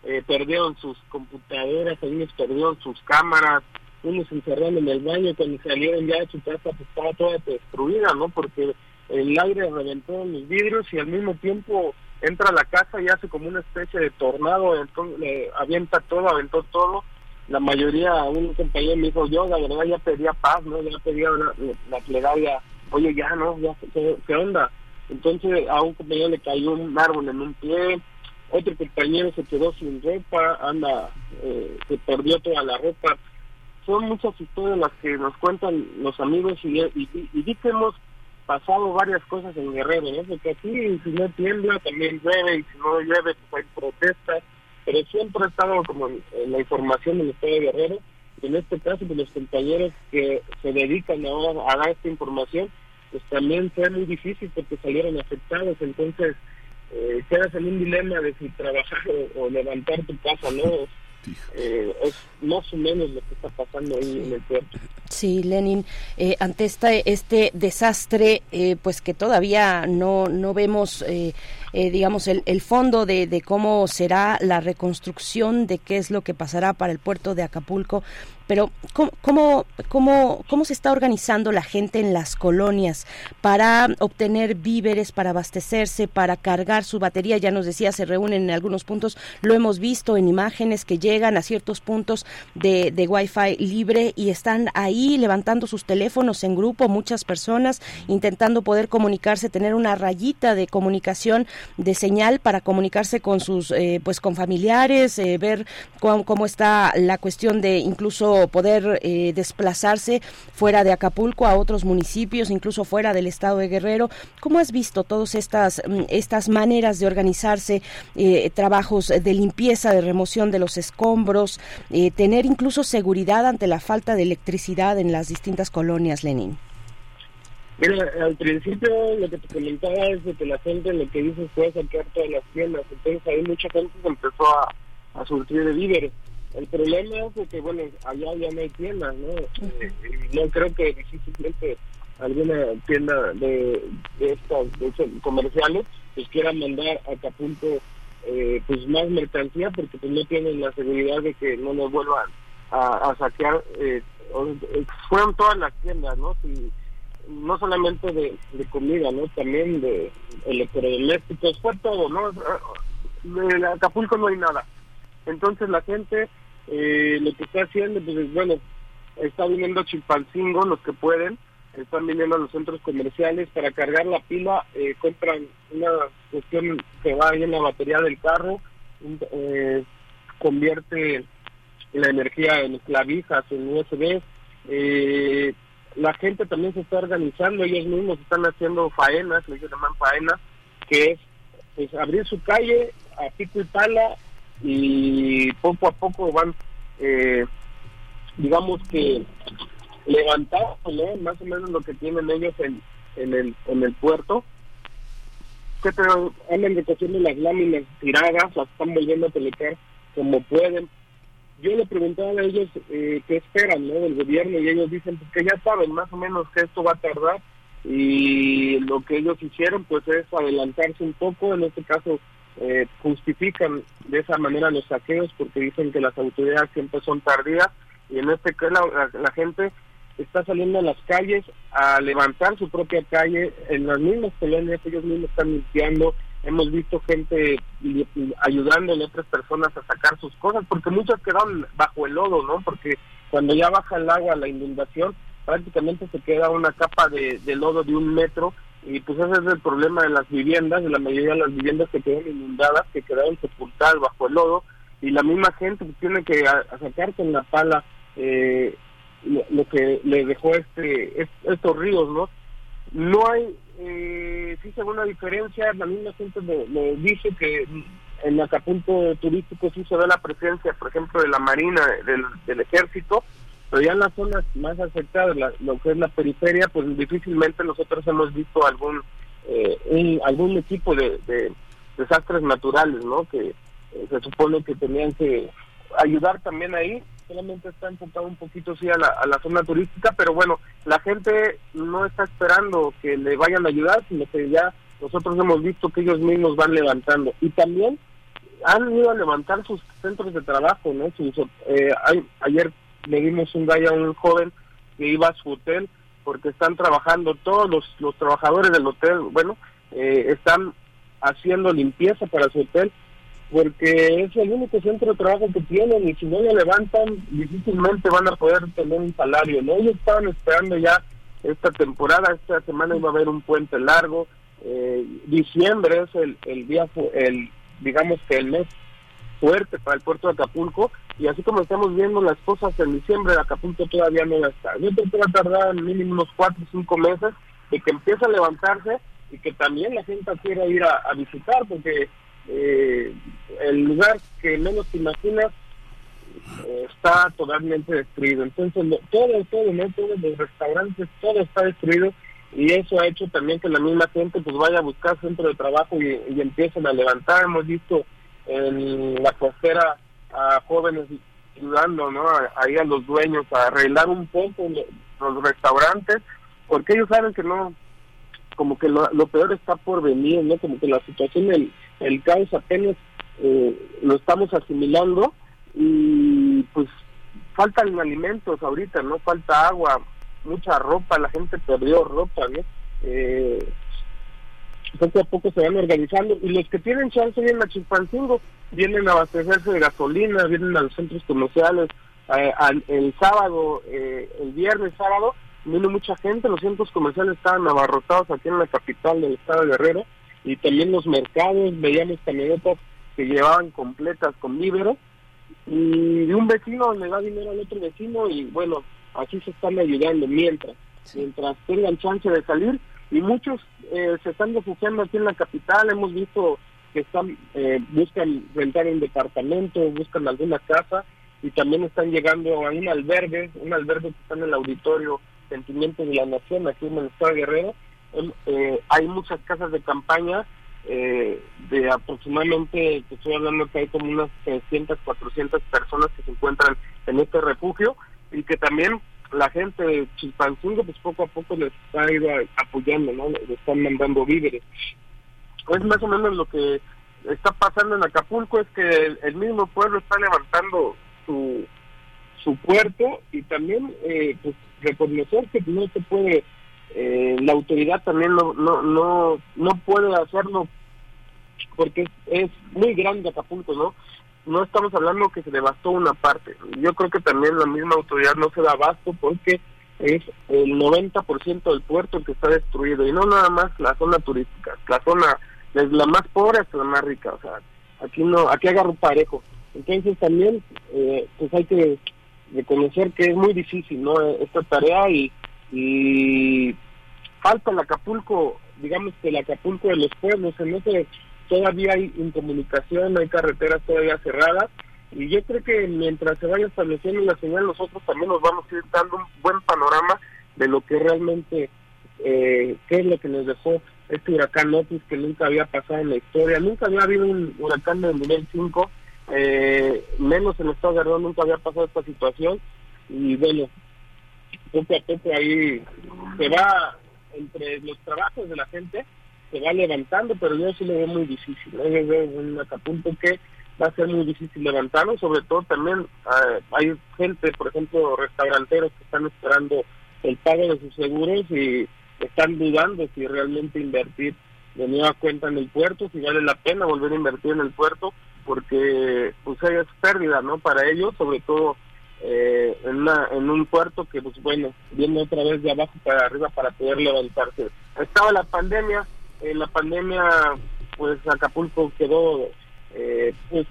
eh, perdieron sus computadoras, algunos perdieron sus cámaras, unos encerraron en el baño, cuando salieron ya de su casa pues estaba toda destruida, ¿no? Porque el aire reventó los vidrios y al mismo tiempo entra a la casa y hace como una especie de tornado, entonces avienta todo, aventó todo. La mayoría, un compañero me dijo, yo la verdad ya pedía paz, ¿no? Ya pedía la, la plegaria, oye ya, ¿no? Ya, ¿qué, ¿qué onda? Entonces a un compañero le cayó un árbol en un pie, otro compañero se quedó sin ropa, anda, eh, se perdió toda la ropa. Son muchas historias las que nos cuentan los amigos y, y, que hemos pasado varias cosas en Guerrero, ¿no? Porque aquí si no tiembla también llueve y si no llueve pues hay protestas, pero siempre ha estado como en, la información del Estado de Guerrero. Y en este caso, pues los compañeros que se dedican ahora a dar esta información, pues también fue muy difícil porque salieron afectados. Entonces, eh, quedas en un dilema de si trabajar o, levantar tu casa, ¿no? Eh, es más o menos lo que está pasando ahí en el puerto. Sí, Lenin, eh, ante esta, este desastre, eh, pues que todavía no, no vemos, eh, digamos, el, el fondo de, de, cómo será la reconstrucción, de qué es lo que pasará para el puerto de Acapulco, pero ¿cómo, cómo, cómo, se está organizando la gente en las colonias para obtener víveres, para abastecerse, para cargar su batería? Ya nos decía, se reúnen en algunos puntos, lo hemos visto en imágenes que llegan a ciertos puntos de, de Wi-Fi libre y están ahí levantando sus teléfonos en grupo, muchas personas intentando poder comunicarse, tener una rayita de comunicación, de señal para comunicarse con sus, eh, pues con familiares, eh, ver cómo, cómo está la cuestión de incluso poder eh, desplazarse fuera de Acapulco a otros municipios, incluso fuera del estado de Guerrero. ¿Cómo has visto todas estas, mm, estas maneras de organizarse, eh, trabajos de limpieza, de remoción de los escombros, eh, tener incluso seguridad ante la falta de electricidad en las distintas colonias, Lenin? Mira, al principio lo que te comentaba es de que la gente lo que dice fue sacar todas las tiendas, entonces ahí mucha gente se empezó a, a surtir de víveres. El problema es que, bueno, allá ya no hay tiendas, ¿no? Eh, no creo que difícilmente alguna tienda de, de estas comerciales pues quiera mandar a Acapulco eh, pues más mercancía porque pues no tienen la seguridad de que no nos vuelvan a, saquear. Eh, fueron todas las tiendas, ¿no? No solamente de, comida, ¿no? También de electrodomésticos, fue todo, ¿no? De Acapulco no hay nada. Entonces la gente eh, lo que está haciendo, pues es, bueno, está viniendo a los que pueden, están viniendo a los centros comerciales para cargar la pila, eh, compran una cuestión que va ahí en la batería del carro, eh, convierte la energía en clavijas, en USB, eh, la gente también se está organizando, ellos mismos están haciendo faenas, le llaman faenas, que es pues, abrir su calle a pico y pala y poco a poco van, eh, digamos que levantando más o menos lo que tienen ellos en, en, el, en el puerto, que te andan recogiendo las láminas tiradas, las están volviendo a pelear como pueden, yo le preguntaba a ellos eh, qué esperan del gobierno y ellos dicen pues, que ya saben más o menos que esto va a tardar y lo que ellos hicieron pues es adelantarse un poco, en este caso eh, justifican de esa manera los saqueos porque dicen que las autoridades siempre son tardías y en este caso la, gente está saliendo a las calles a levantar su propia calle en las mismas colonias, ellos mismos están limpiando, hemos visto gente ayudando a otras personas a sacar sus cosas, porque muchas quedan bajo el lodo, ¿no? Porque cuando ya baja el agua, la inundación, prácticamente se queda una capa de, lodo de un metro y pues ese es el problema de las viviendas, de la mayoría de las viviendas que quedan inundadas, que quedaron sepultadas bajo el lodo y la misma gente pues, tiene que sacar con la pala eh, lo, que le dejó este estos ríos, ¿no? No hay eh, sí se ve una diferencia, la misma gente me, dice que en Acapulco turístico sí se ve la presencia, por ejemplo, de la Marina, del, Ejército, pero ya en las zonas más afectadas, lo que es la periferia, pues difícilmente nosotros hemos visto algún eh, algún equipo de, desastres naturales, ¿no? Que eh, se supone que tenían que ayudar también ahí solamente está enfocado un poquito sí a la, la zona turística, pero bueno, la gente no está esperando que le vayan a ayudar, sino que ya nosotros hemos visto que ellos mismos van levantando. Y también han ido a levantar sus centros de trabajo, ¿no? Eh, ayer le dimos un gallo a un joven que iba a su hotel porque están trabajando todos los, los trabajadores del hotel, bueno, eh, están haciendo limpieza para su hotel porque es el único centro de trabajo que tienen y si no lo levantan difícilmente van a poder tener un salario, ¿no? Ellos estaban esperando ya esta temporada, esta semana iba a haber un puente largo, eh, diciembre es el, el día, el digamos que el mes fuerte para el puerto de Acapulco y así como estamos viendo las cosas en diciembre Acapulco todavía no va a estar. Yo creo que va a tardar mínimo unos cuatro o cinco meses de que empiece a levantarse y que también la gente quiera ir a, visitar porque eh, el lugar que menos te imaginas eh, está totalmente destruido. Entonces, todo, todo, ¿no? todos los restaurantes, todo está destruido y eso ha hecho también que la misma gente pues vaya a buscar centro de trabajo y, empiecen a levantar. Hemos visto en la costera a jóvenes ayudando, ¿no? Ahí a los dueños a arreglar un poco los restaurantes, porque ellos saben que no, como que lo, peor está por venir, ¿no? Como que la situación, el, el caos apenas eh, lo estamos asimilando y pues faltan alimentos ahorita, ¿no? Falta agua, mucha ropa, la gente perdió ropa, ¿no? Eh, poco a poco se van organizando y los que tienen chance vienen a Chilpancingo, vienen a abastecerse de gasolina, vienen a los centros comerciales, eh, el sábado, eh, el viernes, sábado, vino mucha gente, los centros comerciales estaban abarrotados aquí en la capital del estado de Guerrero y también los mercados, veíamos camionetas que llevaban completas con víveres y de un vecino le da dinero al otro vecino y bueno, así se están ayudando mientras, mientras tengan chance de salir y muchos eh, se están refugiando aquí en la capital, hemos visto que están eh, buscan rentar un departamento, buscan alguna casa y también están llegando a un albergue, un albergue que está en el auditorio Sentimientos de la Nación aquí en el estado de Guerrero. Em, eh, hay muchas casas de campaña eh, de aproximadamente, te estoy hablando que hay como unas 300, 400 personas que se encuentran en este refugio y que también la gente de Chilpancingo pues poco a poco les ha ido apoyando, ¿no? Les están mandando víveres. Es más o menos lo que está pasando en Acapulco, es que el, mismo pueblo está levantando su, su puerto y también eh, pues reconocer que no se puede, eh, la autoridad también no, no, no, no puede hacerlo porque es, muy grande Acapulco, ¿no? No estamos hablando que se devastó una parte. Yo creo que también la misma autoridad no se da abasto porque es el 90% del puerto que está destruido y no nada más la zona turística, la zona desde la más pobre hasta la más rica, o sea, aquí no, aquí agarro parejo. Entonces también, eh, pues hay que reconocer que es muy difícil, ¿no? Esta tarea y, y falta el Acapulco, digamos que el Acapulco de los pueblos, en ese todavía hay incomunicación, hay carreteras todavía cerradas y yo creo que mientras se vaya estableciendo la señal nosotros también nos vamos a ir dando un buen panorama de lo que realmente, eh, qué es lo que nos dejó este huracán Otis que nunca había pasado en la historia, nunca había habido un huracán de nivel 5, eh, menos en el estado de Guerrero nunca había pasado esta situación y bueno, poco a poco ahí se va entre los trabajos de la gente, se va levantando, pero yo sí lo veo muy difícil, ¿no? yo veo un Acapulco que va a ser muy difícil levantarlo, sobre todo también eh, hay gente, por ejemplo, restauranteros que están esperando el pago de sus seguros y están dudando si realmente invertir de nueva cuenta en el puerto, si vale la pena volver a invertir en el puerto, porque pues hay pérdida, ¿no? Para ellos, sobre todo eh, en, una, en un puerto que, pues bueno, viene otra vez de abajo para arriba para poder levantarse. Estaba la pandemia, en la pandemia, pues Acapulco quedó, eh, pues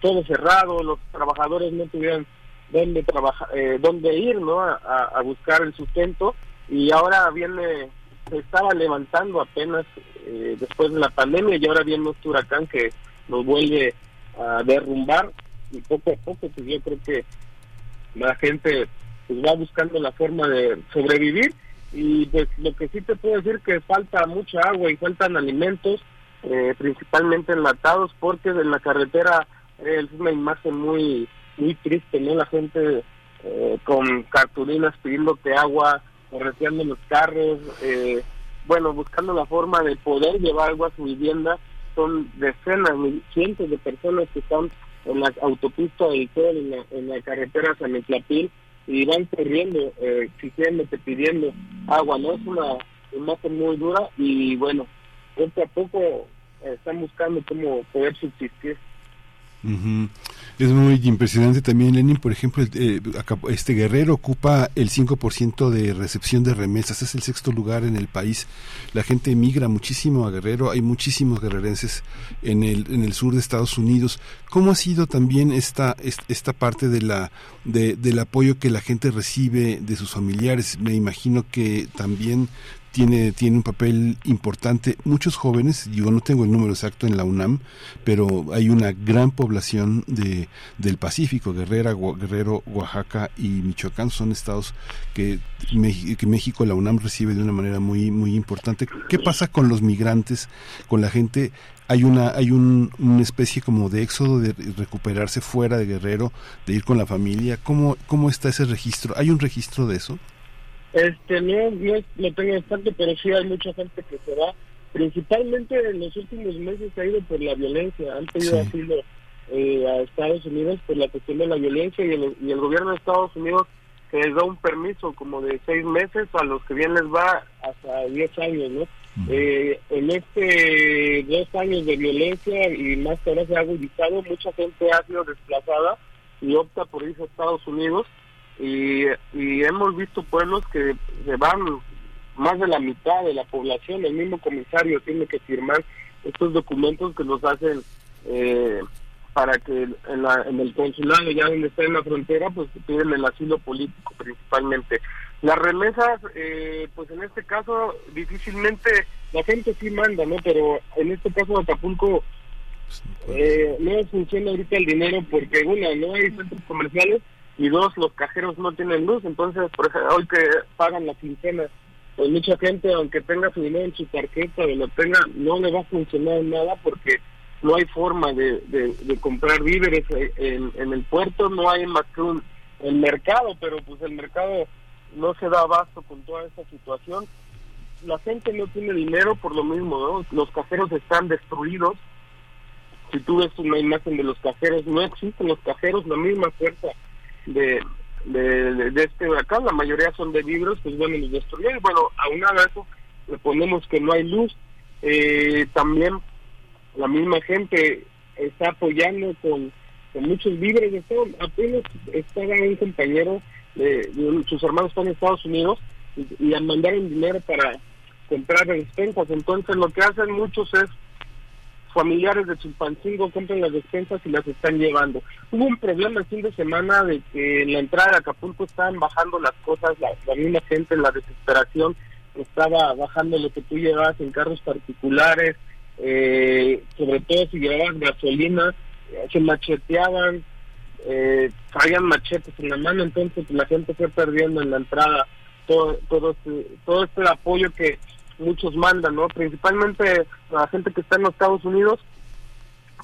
todo cerrado, los trabajadores no tuvieron dónde trabajar, eh, dónde ir, ¿no? a buscar el sustento y ahora viene, se estaba levantando apenas eh, después de la pandemia y ahora viene este huracán que nos vuelve a derrumbar y poco a poco pues yo creo que la gente pues va buscando la forma de sobrevivir y pues lo que sí te puedo decir que falta mucha agua y faltan alimentos eh, principalmente enlatados porque en la carretera es una imagen muy muy triste no la gente eh, con cartulinas pidiéndote agua correteando los carros, eh, bueno, buscando la forma de poder llevar algo a su vivienda. Son decenas, cientos de personas que están en la autopista del Sol, en la, en la carretera San Etlapil, y van corriendo, eh, exigiéndote, pidiendo agua, ¿no? Es una imagen muy dura y bueno, poco a poco están buscando cómo poder subsistir. Es muy impresionante también, Lenin, por ejemplo, eh, este Guerrero ocupa el 5% de recepción de remesas, es el sexto lugar en el país. La gente emigra muchísimo a Guerrero, hay muchísimos guerrerenses en el, en el sur de Estados Unidos. ¿Cómo ha sido también esta, esta parte de la, de, del apoyo que la gente recibe de sus familiares? Me imagino que también tiene, tiene un papel importante. Muchos jóvenes, yo no tengo el número exacto en la UNAM, pero hay una gran población de, del Pacífico, Guerrera, Guerrero, Oaxaca y Michoacán son estados que, que México, la UNAM recibe de una manera muy, muy importante. ¿Qué pasa con los migrantes, con la gente? hay una hay un, una especie como de éxodo de recuperarse fuera de Guerrero, de ir con la familia. ¿Cómo, cómo está ese registro? ¿Hay un registro de eso? Este, no, no lo tengo bastante, pero sí hay mucha gente que se va. Principalmente en los últimos meses se ha ido por la violencia. Han pedido asilo eh, a Estados Unidos por la cuestión de la violencia y el, y el gobierno de Estados Unidos que les da un permiso como de seis meses a los que bien les va hasta diez años, ¿no? eh, en este dos años de violencia y más que ahora se ha agudizado, mucha gente ha sido desplazada y opta por irse a Estados Unidos y, hemos visto pueblos que se van más de la mitad de la población, el mismo comisario tiene que firmar estos documentos que nos hacen eh, para que en, el consulado, ya donde está en la frontera, pues piden el asilo político principalmente. Las remesas, eh, pues en este caso difícilmente la gente sí manda, ¿no? Pero en este caso Acapulco eh, no funciona ahorita el dinero porque una, no hay centros comerciales y dos, los cajeros no tienen luz, entonces por ejemplo, hoy que pagan la quincena, pues mucha gente aunque tenga su dinero en su tarjeta o lo tenga, no le va a funcionar nada porque no hay forma de, de, comprar víveres en, el puerto, no hay más que un, el mercado, pero pues el mercado no se da abasto con toda esta situación. La gente no tiene dinero por lo mismo, ¿no? Los cajeros están destruidos. Si tú ves una imagen de los cajeros, no existen los cajeros, la misma fuerza de, de, de este huracán, la mayoría son de libros, pues bueno, los destruyeron. Bueno, aunado a eso, le ponemos que no hay luz. Eh, también la misma gente está apoyando con, muchos víveres. De todo. Apenas estaba un compañero, de, sus hermanos están en Estados Unidos y, y mandaron dinero para comprar despensas. Entonces lo que hacen muchos es familiares de Chilpancingo compran las despensas y las están llevando. Hubo un problema el fin de semana de que en la entrada de Acapulco estaban bajando las cosas, la, la misma gente en la desesperación estaba bajando lo que tú llevabas en carros particulares, eh, sobre todo si llevaban gasolina, eh, se macheteaban, eh, traían machetes en la mano, entonces la gente fue perdiendo en la entrada todo, todo, este, todo este apoyo que muchos mandan, ¿no? Principalmente la gente que está en los Estados Unidos,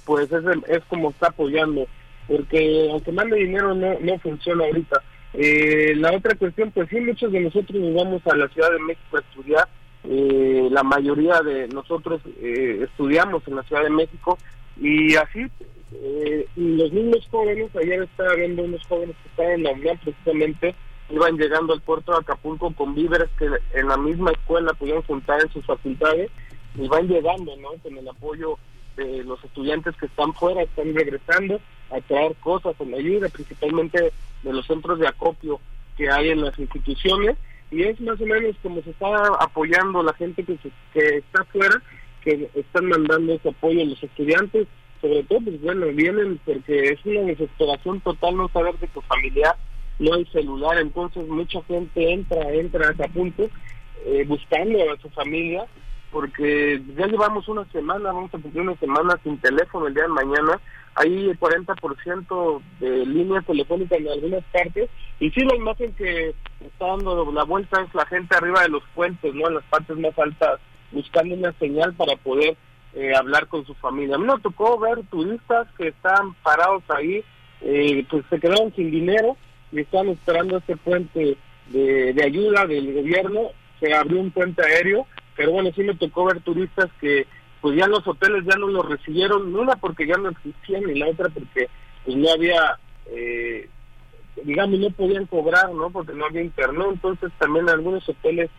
pues es, es como está apoyando, porque aunque mande dinero no, no funciona ahorita. Eh, la otra cuestión, pues sí, muchos de nosotros nos vamos a la Ciudad de México a estudiar, eh, la mayoría de nosotros eh, estudiamos en la Ciudad de México y así eh, los mismos jóvenes, ayer estaba viendo unos jóvenes que estaban en la UNAM precisamente, iban llegando al puerto de Acapulco con víveres que en la misma escuela pudieron juntar en sus facultades y van llegando, ¿no? Con el apoyo de los estudiantes que están fuera, están regresando a traer cosas en ayuda, principalmente de los centros de acopio que hay en las instituciones y es más o menos como se está apoyando la gente que, que está afuera, que están mandando ese apoyo a los estudiantes, sobre todo, pues bueno, vienen porque es una desesperación total no saber de tu familiar no hay celular, entonces mucha gente entra, entra a punto eh, buscando a su familia, porque ya llevamos una semana, vamos a cumplir una semana sin teléfono el día de mañana, hay 40% de líneas telefónicas en algunas partes, y sí la imagen que está dando la vuelta es la gente arriba de los puentes, ¿no? En las partes más altas, buscando una señal para poder eh, hablar con su familia. A mí me tocó ver turistas que están parados ahí, eh, pues se quedaron sin dinero, y están esperando este puente de, ayuda del gobierno. Se abrió un puente aéreo, pero bueno, sí me tocó ver turistas que pues ya los hoteles ya no los recibieron, una porque ya no existían y la otra porque pues no había, eh, digamos, no podían cobrar, ¿no? Porque no había internet, entonces también algunos hoteles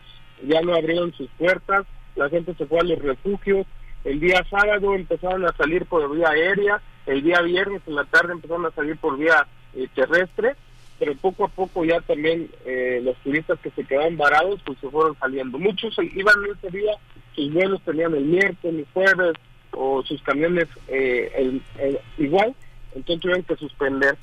ya no abrieron sus puertas, la gente se fue a los refugios, el día sábado empezaron a salir por vía aérea, el día viernes en la tarde empezaron a salir por vía eh, terrestre, pero poco a poco ya también eh, los turistas que se quedaban varados pues se fueron saliendo. Muchos iban ese día, sus vuelos tenían el miércoles, el jueves o sus camiones eh, igual, entonces tuvieron que suspender.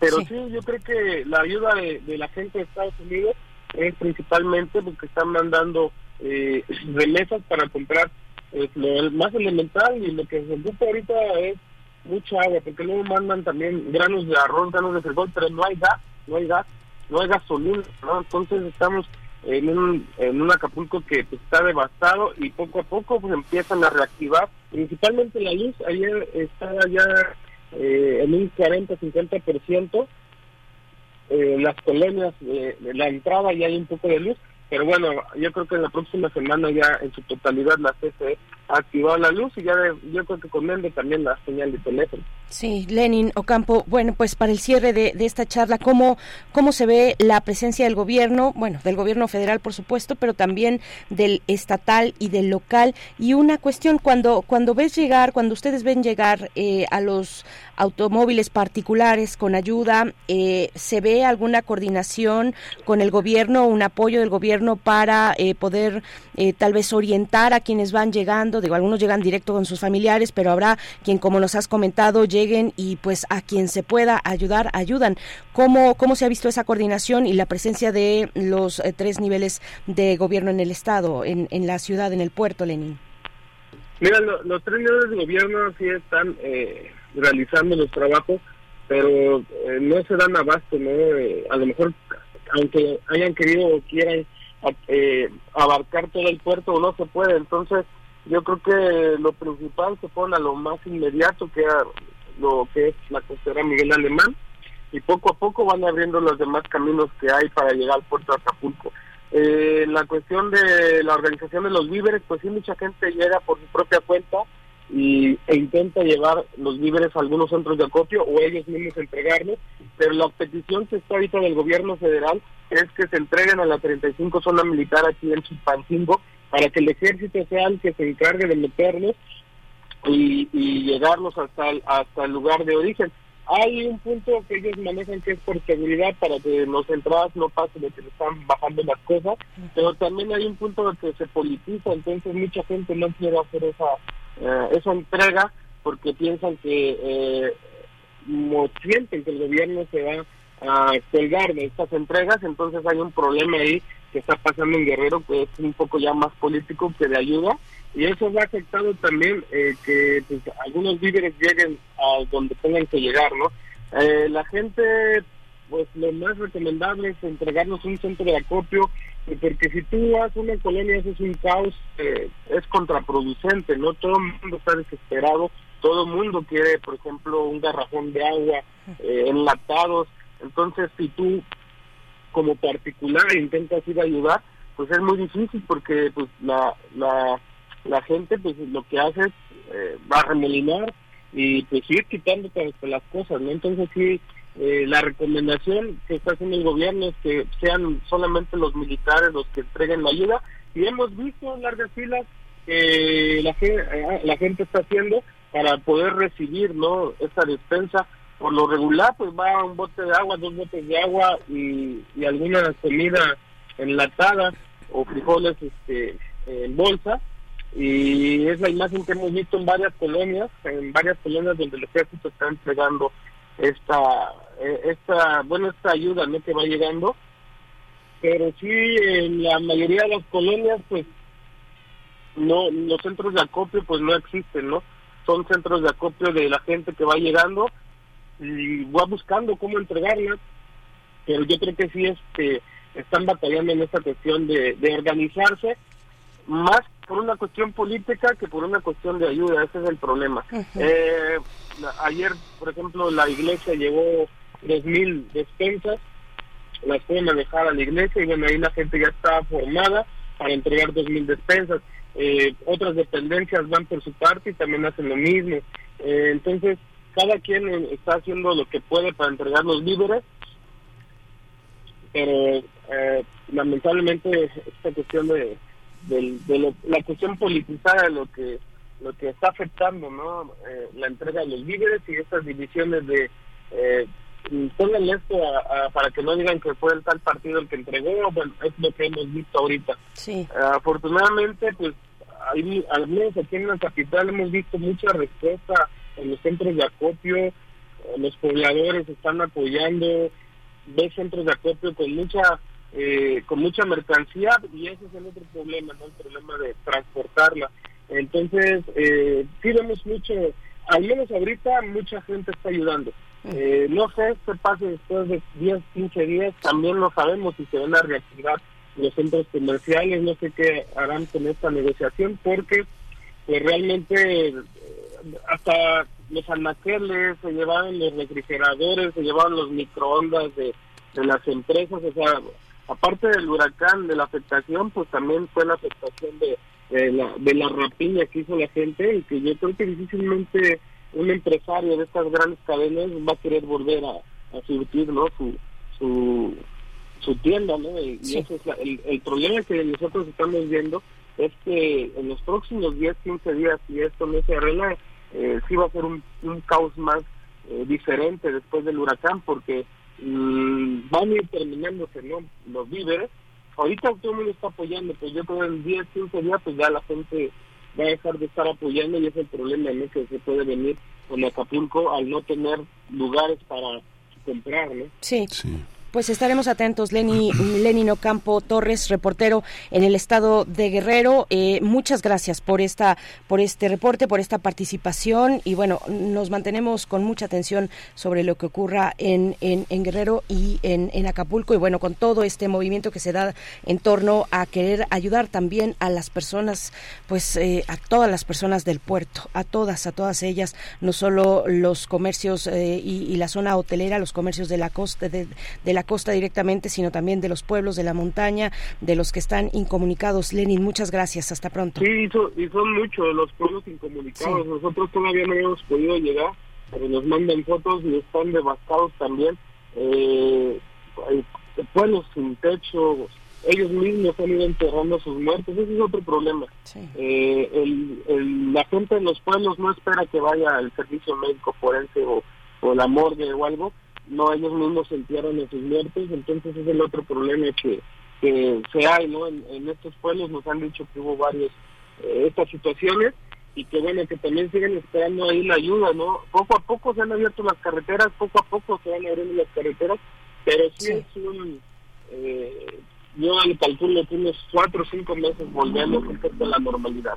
Pero sí. yo creo que la ayuda de, la gente de Estados Unidos es principalmente porque están mandando eh, remesas para comprar eh, lo más elemental y lo que se ocupa ahorita es mucha agua, porque luego mandan también granos de arroz, granos de frijol, pero no hay gas, no hay gas, no hay gasolina, ¿no? Entonces estamos en un, en un Acapulco que pues, está devastado y poco a poco pues empiezan a reactivar, principalmente la luz, ayer estaba ya eh, en un 40-50%, eh, las colonias de la entrada ya hay un poco de luz, pero bueno, yo creo que en la próxima semana ya en su totalidad la CFE ha activado la luz y ya yo creo que con también la señal de teléfono. Sí, Lenin Ocampo, bueno, pues para el cierre de, esta charla, ¿cómo, ¿cómo se ve la presencia del gobierno, bueno, del gobierno federal por supuesto, pero también del estatal y del local? Y una cuestión, cuando, cuando ves llegar, cuando ustedes ven llegar eh, a los automóviles particulares con ayuda, eh, ¿se ve alguna coordinación con el gobierno, un apoyo del gobierno para eh, poder tal vez orientar a quienes van llegando? Digo, algunos llegan directo con sus familiares, pero habrá quien, como nos has comentado, lleguen y pues a quien se pueda ayudar, ayudan. ¿Cómo, cómo se ha visto esa coordinación y la presencia de los eh, tres niveles de gobierno en el Estado, en, en la ciudad, en el puerto, Lenin? Mira, los tres niveles de gobierno sí están eh, realizando los trabajos, pero eh, no se dan abasto, ¿no? a lo mejor, aunque hayan querido o quieran abarcar todo el puerto, no se puede. Entonces, yo creo que lo principal se pone a lo más inmediato, que lo que es la costera Miguel Alemán, y poco a poco van abriendo los demás caminos que hay para llegar al puerto de Acapulco. Eh, la cuestión de la organización de los víveres, pues sí, mucha gente llega por su propia cuenta y, e intenta llevar los víveres a algunos centros de acopio o ellos mismos entregarlos, pero la petición que está ahorita del gobierno federal es que se entreguen a la 35 zona militar aquí en Chilpancingo para que el ejército sea el que se encargue de meterlos y, y llegarlos hasta hasta el lugar de origen. Hay un punto que ellos manejan que es por seguridad para que los entradas no pasen de que le están bajando las cosas, pero también hay un punto que se politiza, entonces mucha gente no quiere hacer esa eh, esa entrega porque piensan que eh, sienten que el gobierno se va a colgar de estas entregas, entonces hay un problema ahí que está pasando en Guerrero que es un poco ya más político que de ayuda y eso va afectado también eh, que pues, algunos víveres lleguen a donde tengan que llegar, ¿no? Eh, la gente, pues lo más recomendable es entregarnos un centro de acopio, porque si tú vas una colonia, eso es un caos, es contraproducente, ¿no? Todo el mundo está desesperado, todo el mundo quiere, por ejemplo, un garrafón de agua, enlatados, entonces si tú como particular intentas ir a ayudar, pues es muy difícil porque pues la, la la gente pues lo que hace es eh, va a remolinar y pues ir quitando las cosas, ¿no? Entonces sí, eh, la recomendación que está haciendo el gobierno es que sean solamente los militares los que entreguen la ayuda y hemos visto largas filas que la, eh, la gente está haciendo para poder recibir, ¿no? Esta despensa. Por lo regular, pues va un bote de agua, dos botes de agua y, y alguna comida enlatada o frijoles este, en bolsa y es la imagen que hemos visto en varias colonias, en varias colonias donde el ejército está entregando esta, eh, esta, bueno, esta ayuda ¿no? que va llegando, pero sí en la mayoría de las colonias pues no, los centros de acopio pues no existen, ¿no? Son centros de acopio de la gente que va llegando y va buscando cómo entregarlas, pero yo creo que sí este, están batallando en esta cuestión de, de organizarse más por una cuestión política que por una cuestión de ayuda, ese es el problema. eh, ayer, por ejemplo, la iglesia llevó 3.000 despensas, las fue manejar a la iglesia y bueno, ahí la gente ya está formada para entregar 2.000 despensas. Eh, otras dependencias van por su parte y también hacen lo mismo. Eh, entonces, cada quien está haciendo lo que puede para entregar los víveres, pero eh, lamentablemente esta cuestión de de la cuestión politizada de lo que lo que está afectando no eh, la entrega de los víveres y estas divisiones de eh, esto para que no digan que fue el tal partido el que entregó bueno es lo que hemos visto ahorita sí. afortunadamente pues al menos aquí en la capital hemos visto mucha respuesta en los centros de acopio los pobladores están apoyando ves centros de acopio con mucha eh, con mucha mercancía y ese es el otro problema, ¿no? El problema de transportarla. Entonces, eh, sí vemos mucho, al menos ahorita mucha gente está ayudando. Eh, no sé qué pase después de 10, 15 días, también no sabemos si se van a reactivar los centros comerciales, no sé qué harán con esta negociación, porque pues realmente eh, hasta los anaqueles se llevaban los refrigeradores, se llevaban los microondas de, de las empresas, o sea, aparte del huracán, de la afectación, pues también fue la afectación de, la, de la rapiña que hizo la gente y que yo creo que difícilmente un empresario de estas grandes cadenas va a querer volver a, surtir ¿no? su, su, su tienda, ¿no? Y, ese es el, el problema que nosotros estamos viendo es que en los próximos 10, 15 días, si esto no se arregla, eh, sí va a ser un, un caos más eh, diferente después del huracán, porque Mm, van a ir terminándose ¿no? los víveres. Ahorita todo el mundo está apoyando, pues yo creo que en 10, 15 días pues ya la gente va a dejar de estar apoyando y es el problema ¿no? que se puede venir en Acapulco al no tener lugares para comprar, ¿no? Sí. sí. Pues estaremos atentos, Lenny, Lenny Ocampo Torres, reportero en el estado de Guerrero. Eh, muchas gracias por esta, por este reporte, por esta participación y bueno, nos mantenemos con mucha atención sobre lo que ocurra en, en, Guerrero y en, en, Acapulco y bueno, con todo este movimiento que se da en torno a querer ayudar también a las personas, pues eh, a todas las personas del puerto, a todas, a todas ellas, no solo los comercios eh, y, la zona hotelera, los comercios de la costa de, de la costa directamente, sino también de los pueblos de la montaña, de los que están incomunicados. Lenin, muchas gracias. Hasta pronto. Sí, y son, muchos los pueblos incomunicados. Nosotros todavía no hemos podido llegar, pero nos mandan fotos y están devastados también. Eh, pueblos sin techo, ellos mismos han ido enterrando a sus muertos, ese es otro problema. Eh, el, la gente en los pueblos no espera que vaya al servicio médico forense o, o la morgue o algo, no ellos mismos se entierran a sus muertos, entonces es el otro problema que, que se hay, ¿no? En, estos pueblos nos han dicho que hubo varias eh, estas situaciones y que bueno, que también siguen esperando ahí la ayuda, ¿no? Poco a poco se han abierto las carreteras, poco a poco se van abriendo las carreteras, pero sí, es un... Eh, yo le calculo que unos cuatro o cinco meses volviendo a la normalidad.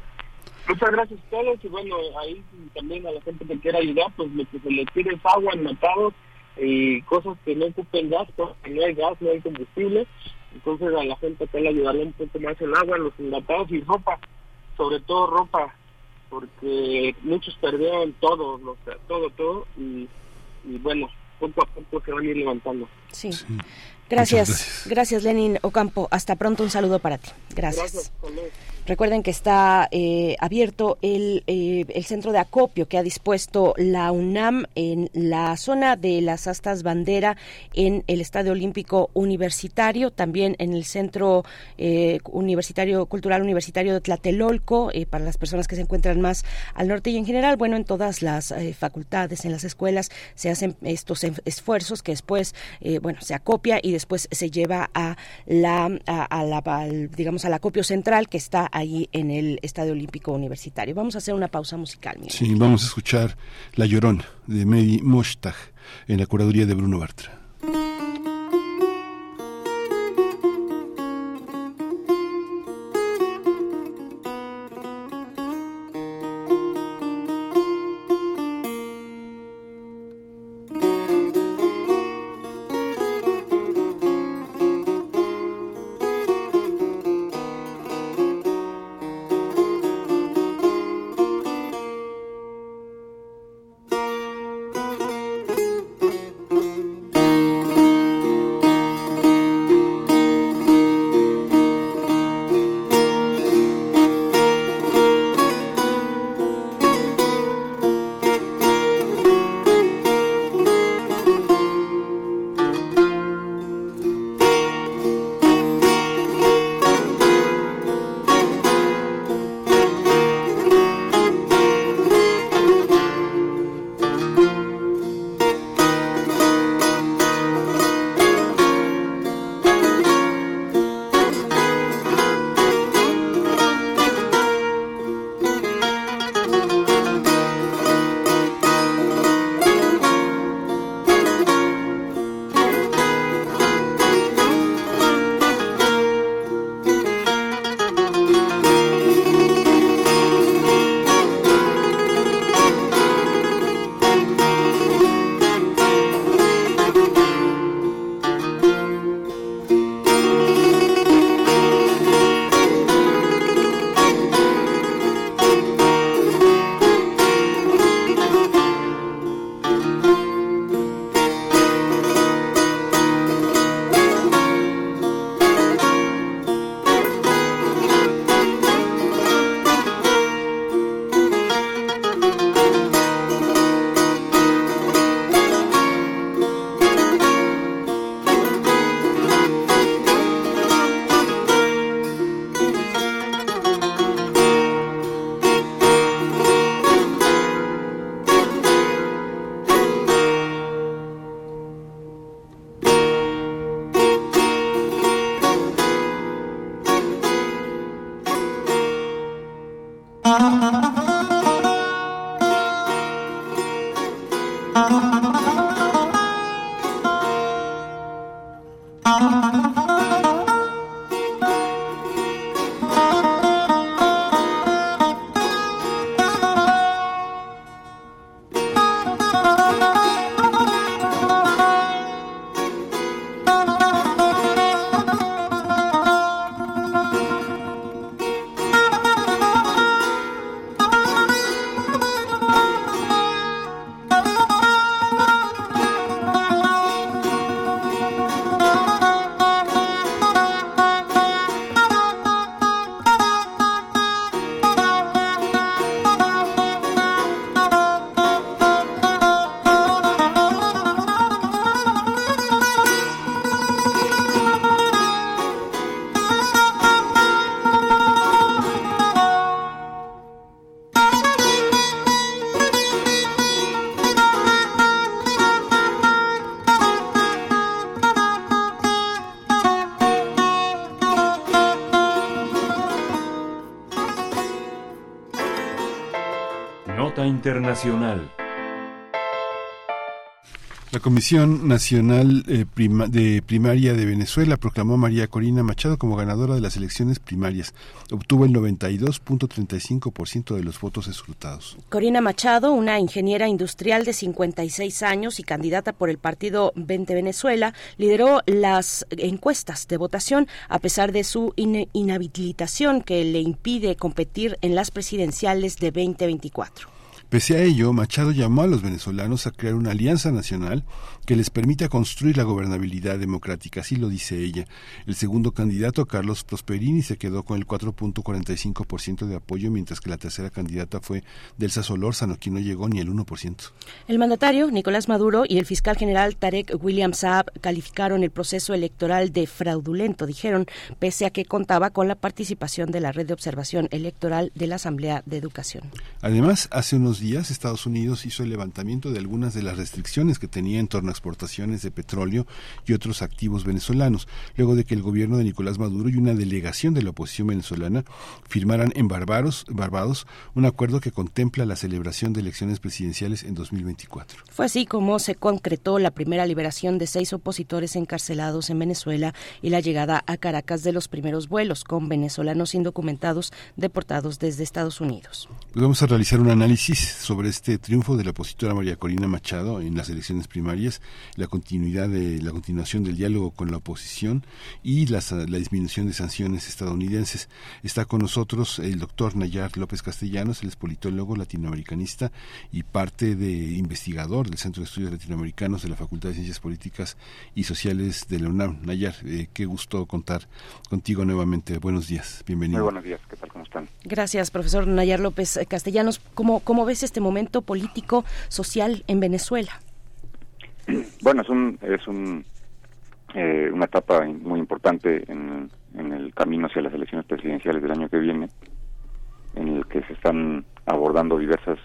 Muchas gracias a todos y bueno, ahí también a la gente que quiera ayudar, pues lo que se les pide es agua, enlatados, y cosas que no ocupen gas, porque no hay gas, no hay combustible. Entonces a la gente que le ayudarle un poco más el agua, los enlatados y ropa, sobre todo ropa, porque muchos perdieron todo, todo, todo, y, bueno, poco a poco se van a ir levantando. Sí. Gracias, gracias, Lenin Ocampo. Hasta pronto, un saludo para ti. Gracias. Recuerden que está eh, abierto el, eh, el, centro de acopio que ha dispuesto la UNAM en la zona de las astas bandera en el Estadio Olímpico Universitario, también en el Centro eh, Universitario Cultural Universitario de Tlatelolco, para las personas que se encuentran más al norte y en general, bueno, en todas las facultades, en las escuelas, se hacen estos esfuerzos que después, bueno, se acopia y después se lleva a la, a, la digamos, al acopio central que está ahí en el Estadio Olímpico Universitario. Vamos a hacer una pausa musical. Sí, vamos a escuchar La Llorona de Medi Moshtag en la curaduría de Bruno Bartra. Internacional. La Comisión Nacional eh, de Primaria de Venezuela proclamó a María Corina Machado como ganadora de las elecciones primarias. Obtuvo el 92.35% de los votos escrutados. Corina Machado, una ingeniera industrial de 56 años y candidata por el partido 20 Venezuela, lideró las encuestas de votación a pesar de su inhabilitación que le impide competir en las presidenciales de 2024. Pese a ello, Machado llamó a los venezolanos a crear una alianza nacional que les permita construir la gobernabilidad democrática, así lo dice ella. El segundo candidato, Carlos Prosperini, se quedó con el 4.45% de apoyo, mientras que la tercera candidata fue Delsa Solórzano, quien no llegó ni al 1%. El mandatario, Nicolás Maduro, y el fiscal general Tarek William Saab calificaron el proceso electoral de fraudulento, dijeron, pese a que contaba con la participación de la red de observación electoral de la Asamblea de Educación. Además, hace unos días Estados Unidos hizo el levantamiento de algunas de las restricciones que tenía en torno a exportaciones de petróleo y otros activos venezolanos, luego de que el gobierno de Nicolás Maduro y una delegación de la oposición venezolana firmaran en Barbados, Barbados un acuerdo que contempla la celebración de elecciones presidenciales en 2024. Fue así como se concretó la primera liberación de seis opositores encarcelados en Venezuela y la llegada a Caracas de los primeros vuelos con venezolanos indocumentados deportados desde Estados Unidos. Pues vamos a realizar un análisis sobre este triunfo de la opositora María Corina Machado en las elecciones primarias, la continuidad de la continuación del diálogo con la oposición y la, la disminución de sanciones estadounidenses. Está con nosotros el doctor Nayar López Castellanos, él es politólogo latinoamericanista y parte de investigador del Centro de Estudios Latinoamericanos de la Facultad de Ciencias Políticas y Sociales de la UNAM. Nayar, eh, qué gusto contar contigo nuevamente. Buenos días, bienvenido. Muy buenos días, ¿qué tal? ¿Cómo están? Gracias, profesor Nayar López Castellanos. ¿Cómo, cómo ves este momento político, social en Venezuela? Bueno, es un, es un, eh, una etapa muy importante en, el camino hacia las elecciones presidenciales del año que viene, en el que se están abordando diversas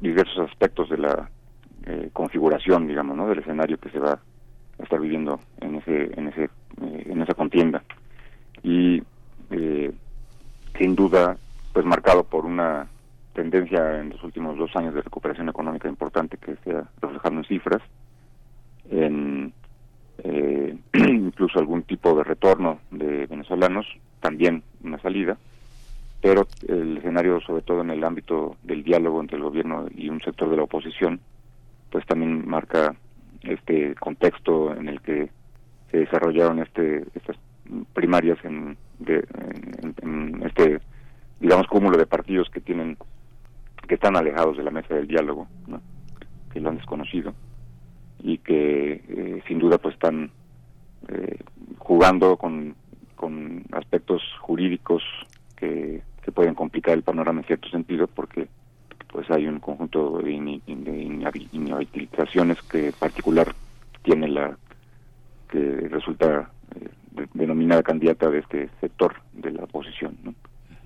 diversos aspectos de la eh, configuración, digamos, ¿no? del escenario que se va a estar viviendo en ese, en ese, eh, en esa contienda y sin duda, pues marcado por una tendencia en los últimos dos años de recuperación económica importante que se ha reflejado en cifras, en eh, incluso algún tipo de retorno de venezolanos, también una salida, pero el escenario, sobre todo en el ámbito del diálogo entre el gobierno y un sector de la oposición, pues también marca este contexto en el que se desarrollaron este estas primarias en, en este digamos cúmulo de partidos que tienen que están alejados de la mesa del diálogo, que lo han desconocido y que eh, sin duda pues están eh, jugando con, con aspectos jurídicos que, que pueden complicar el panorama en cierto sentido porque pues hay un conjunto de, inhabilitaciones que particular tiene la que resulta eh, denominada candidata de este sector de la oposición.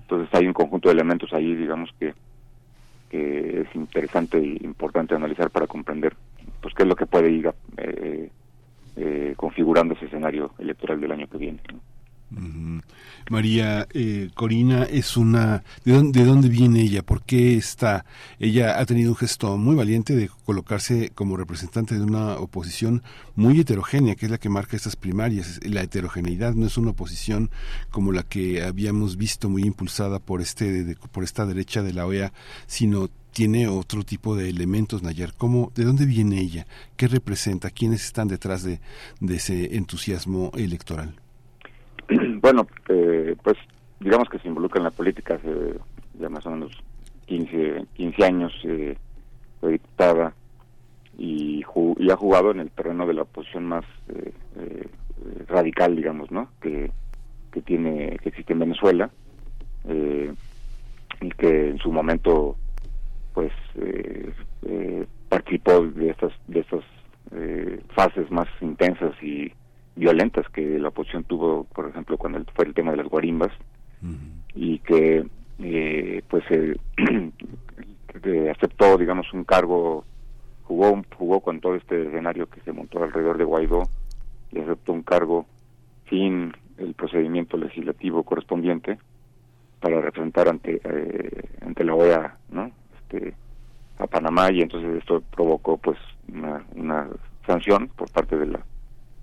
Entonces hay un conjunto de elementos ahí, digamos, que que es interesante e importante analizar para comprender pues qué es lo que puede ir eh, eh, configurando ese escenario electoral del año que viene. María eh, Corina es una ¿de dónde, ¿de dónde viene ella? ¿Por qué está? Ella ha tenido un gesto muy valiente de colocarse como representante de una oposición muy heterogénea, que es la que marca estas primarias. La heterogeneidad no es una oposición como la que habíamos visto muy impulsada por este por esta derecha de la OEA, sino tiene otro tipo de elementos, Nayar. ¿Cómo, ¿De dónde viene ella? ¿Qué representa? ¿Quiénes están detrás de ese entusiasmo electoral? Bueno, eh, pues digamos que se involucra en la política hace ya más o menos 15, 15 años, eh, fue diputada y, y, ha jugado en el terreno de la oposición más eh, eh, radical, digamos, ¿no? Que, que tiene que existe en Venezuela y que en su momento pues participó de estas de estas fases más intensas y violentas que la oposición tuvo, por ejemplo, cuando fue el tema de las guarimbas, y que eh, pues eh, aceptó, digamos, un cargo, jugó, jugó con todo este escenario que se montó alrededor de Guaidó, y aceptó un cargo sin el procedimiento legislativo correspondiente para representar ante eh, ante la OEA, ¿no? este a Panamá y entonces esto provocó pues una, una sanción por parte de la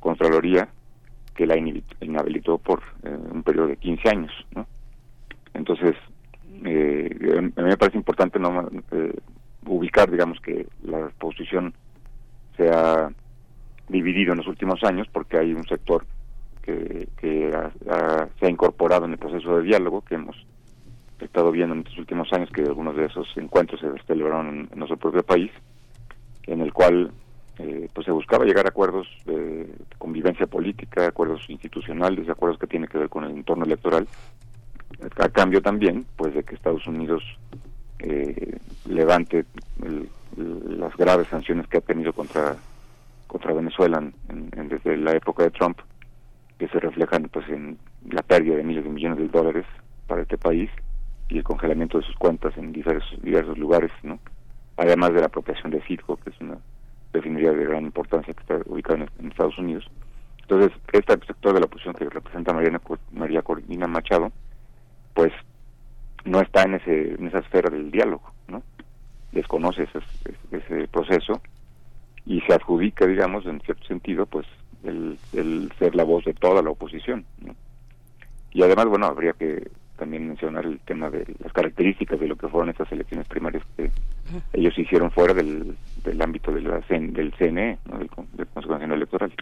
Contraloría que la inhabilitó por eh, un periodo de 15 años, ¿no? Entonces, eh, a mí me parece importante no eh, ubicar, digamos, que la oposición se ha dividido en los últimos años porque hay un sector que, que se ha incorporado en el proceso de diálogo que hemos estado viendo en estos últimos años que algunos de esos encuentros se celebraron en, en nuestro propio país, en el cual eh, pues se buscaba llegar a acuerdos de convivencia política, acuerdos institucionales, acuerdos que tienen que ver con el entorno electoral, a cambio también pues de que Estados Unidos eh, levante las graves sanciones que ha tenido contra contra Venezuela desde la época de Trump que se reflejan pues en la pérdida de miles de millones de dólares para este país y el congelamiento de sus cuentas en diversos diversos lugares no además de la apropiación de Citgo que es una definiría de gran importancia que está ubicado en, Estados Unidos. Entonces, este sector de la oposición que representa Mariana, María Corina Machado, pues no está en, ese, en esa esfera del diálogo, ¿no? Desconoce ese, ese proceso y se adjudica, digamos, en cierto sentido, pues el, el ser la voz de toda la oposición, ¿no? Y además, bueno, habría que también mencionar el tema de las características de lo que fueron estas elecciones primarias que ellos hicieron fuera del, del ámbito de la del CNE, del, Consejo Nacional Electoral.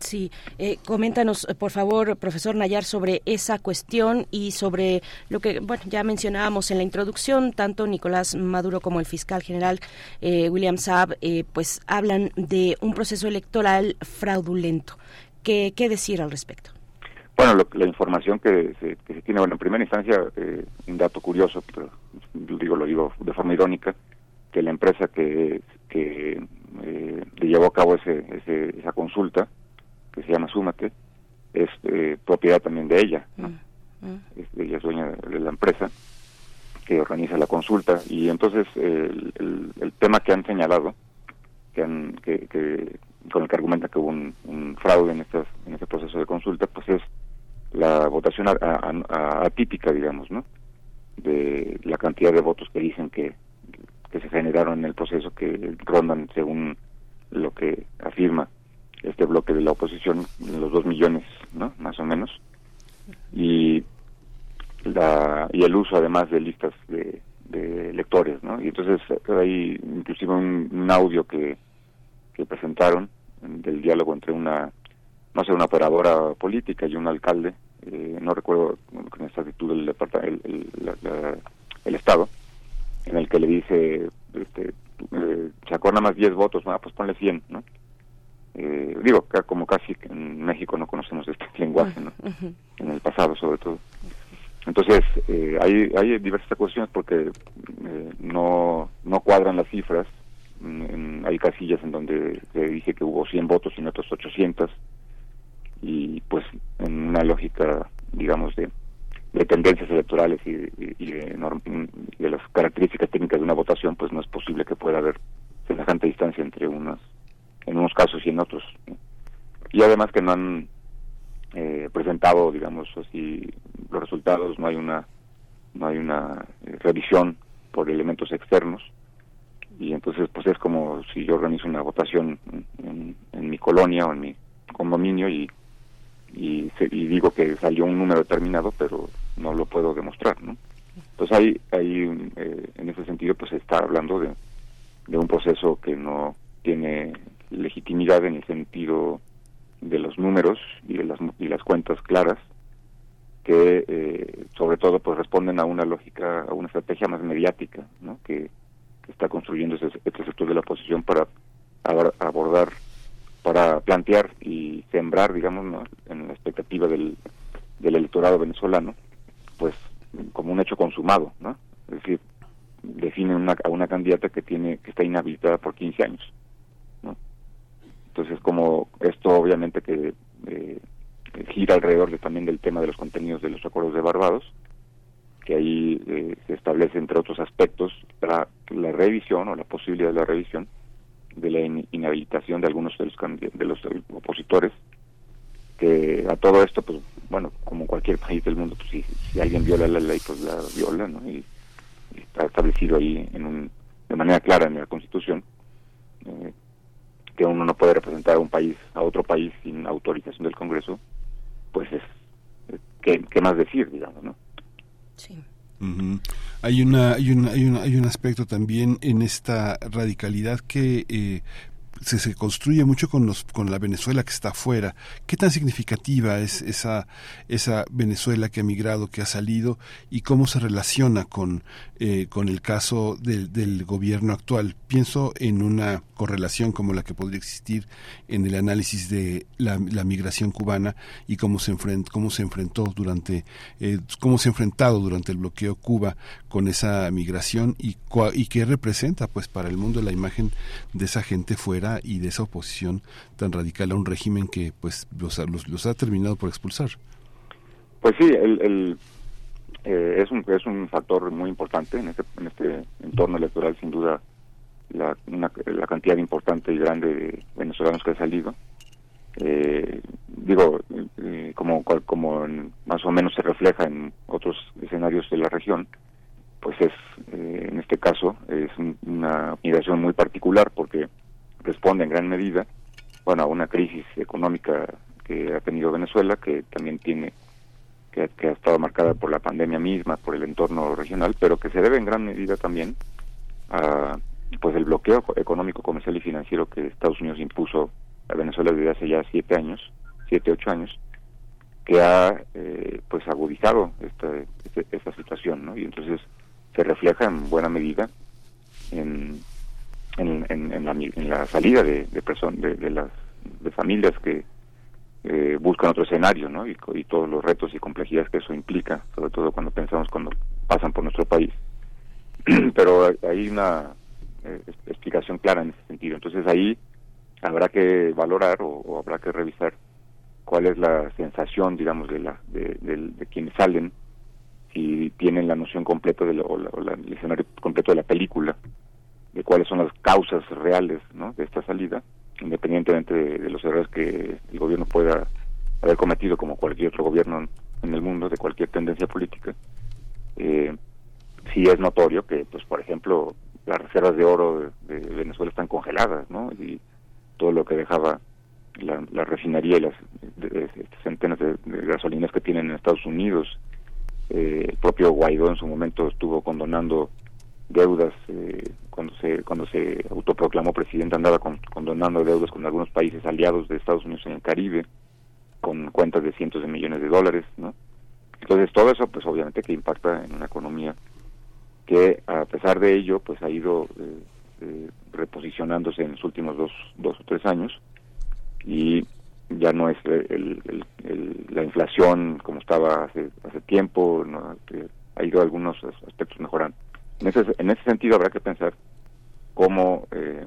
Sí, eh, coméntanos, eh, por favor, profesor Nayar, sobre esa cuestión y sobre lo que, bueno, ya mencionábamos en la introducción, tanto Nicolás Maduro como el fiscal general eh, William Saab, pues hablan de un proceso electoral fraudulento. ¿Qué, qué decir al respecto? Bueno, la información que se, tiene, bueno, en primera instancia, eh, un dato curioso, pero digo, lo digo de forma irónica, que la empresa que, que eh, llevó a cabo ese, esa consulta, que se llama Súmate, es eh, propiedad también de ella, ¿no? Mm, mm. ella es dueña de la empresa que organiza la consulta y entonces el, el, tema que han señalado, que, han, que, que con el que argumenta que hubo un, un fraude en, estas, en este proceso de consulta, pues es la votación atípica, digamos, ¿no? De la cantidad de votos que dicen que, que se generaron en el proceso, que rondan, según lo que afirma este bloque de la oposición, los dos millones, ¿no? Más o menos. Y, la, y el uso, además, de listas de, de lectores, ¿no? Y entonces hay inclusive un, audio que, que presentaron del diálogo entre una no sé, una operadora política y un alcalde, eh, no recuerdo con esta actitud del departamento, el, Estado, en el que le dice, este, eh, sacó nada más 10 votos, ah, pues ponle 100, ¿no? Eh, digo, como casi en México no conocemos este lenguaje, ¿no? En el pasado, sobre todo. Entonces, eh, hay, hay diversas cuestiones porque eh, no, no cuadran las cifras. hay casillas en donde se dice que hubo 100 votos y en otros 800 y pues en una lógica, digamos, de, de tendencias electorales y, de, las características técnicas de una votación, pues no es posible que pueda haber semejante distancia entre unos, en unos casos y en otros. Y además que no han eh, presentado, digamos así, los resultados, no hay una, no hay una eh, revisión por elementos externos y entonces pues es como si yo organizo una votación en mi colonia o en mi condominio y y, y digo que salió un número determinado, pero no lo puedo demostrar, ¿no? Entonces ahí, ahí eh, en ese sentido, pues se está hablando de, de un proceso que no tiene legitimidad en el sentido de los números y de las, y las cuentas claras, que eh, sobre todo pues responden a una lógica, a una estrategia más mediática, ¿no? que, está construyendo este, este sector de la oposición para abordar para plantear y sembrar, digamos, en la expectativa del, del electorado venezolano, pues como un hecho consumado, ¿no? Es decir, definen una, a una candidata que tiene que está inhabilitada por 15 años, ¿no? Entonces, como esto obviamente que eh, gira alrededor de, también del tema de los contenidos de los acuerdos de Barbados, que ahí eh, se establece, entre otros aspectos, la, la revisión o la posibilidad de la revisión de la inhabilitación de algunos de los, de los opositores, que a todo esto, pues bueno, como cualquier país del mundo, pues si, si alguien viola la ley, pues la viola, ¿no? Y, está establecido ahí en un, de manera clara en la Constitución, eh, que uno no puede representar a un país, a otro país sin autorización del Congreso, pues es, ¿qué, qué más decir, digamos, no? Sí. Hay una, hay una, hay hay un aspecto también en esta radicalidad que eh, se, construye mucho con los con la Venezuela que está afuera. ¿Qué tan significativa es esa esa Venezuela que ha migrado, que ha salido y cómo se relaciona con eh, con el caso del, del gobierno actual? Pienso en una correlación como la que podría existir en el análisis de la, la migración cubana y cómo se enfrent, cómo se enfrentó durante eh, cómo se ha enfrentado durante el bloqueo Cuba con esa migración y y qué representa pues para el mundo la imagen de esa gente fuera y de esa oposición tan radical a un régimen que pues los, los, los ha terminado por expulsar. Pues sí, el, el eh, es un es un factor muy importante en este en este entorno electoral sin duda la, una, la cantidad importante y grande de venezolanos que ha salido eh, digo eh, como como más o menos se refleja en otros escenarios de la región pues es eh, en este caso es un, una migración muy particular porque responde en gran medida bueno a una crisis económica que ha tenido Venezuela que también tiene que, que, ha estado marcada por la pandemia misma por el entorno regional pero que se debe en gran medida también a pues el bloqueo económico comercial y financiero que Estados Unidos impuso a Venezuela desde hace ya siete años siete ocho años que ha eh, pues agudizado esta, esta, esta situación no y entonces se refleja en buena medida en en, en, en, la, en la, salida de, de, de, de, las de familias que eh, buscan otro escenario, ¿no? Y, todos los retos y complejidades que eso implica, sobre todo cuando pensamos cuando pasan por nuestro país. Pero hay una eh, explicación clara en ese sentido. Entonces ahí habrá que valorar o, habrá que revisar cuál es la sensación, digamos, de, la, de, de quienes salen, si tienen la noción completa de la, o la, el escenario completo de la película de cuáles son las causas reales ¿no? de esta salida, independientemente de, los errores que el gobierno pueda haber cometido, como cualquier otro gobierno en el mundo, de cualquier tendencia política. Eh, sí es notorio que, pues, por ejemplo, las reservas de oro de, de Venezuela están congeladas, ¿no? Y todo lo que dejaba la, la refinería y las de, de, centenas de, gasolinas que tienen en Estados Unidos. Eh, el propio Guaidó en su momento estuvo condonando deudas eh, cuando se cuando se autoproclamó presidente andaba con, condonando deudas con algunos países aliados de Estados Unidos en el Caribe con cuentas de cientos de millones de dólares no entonces todo eso pues obviamente que impacta en una economía que a pesar de ello pues ha ido eh, eh, reposicionándose en los últimos dos dos o tres años y ya no es el, la inflación como estaba hace hace tiempo no, ha ido algunos aspectos mejorando en ese, en ese sentido habrá que pensar cómo eh,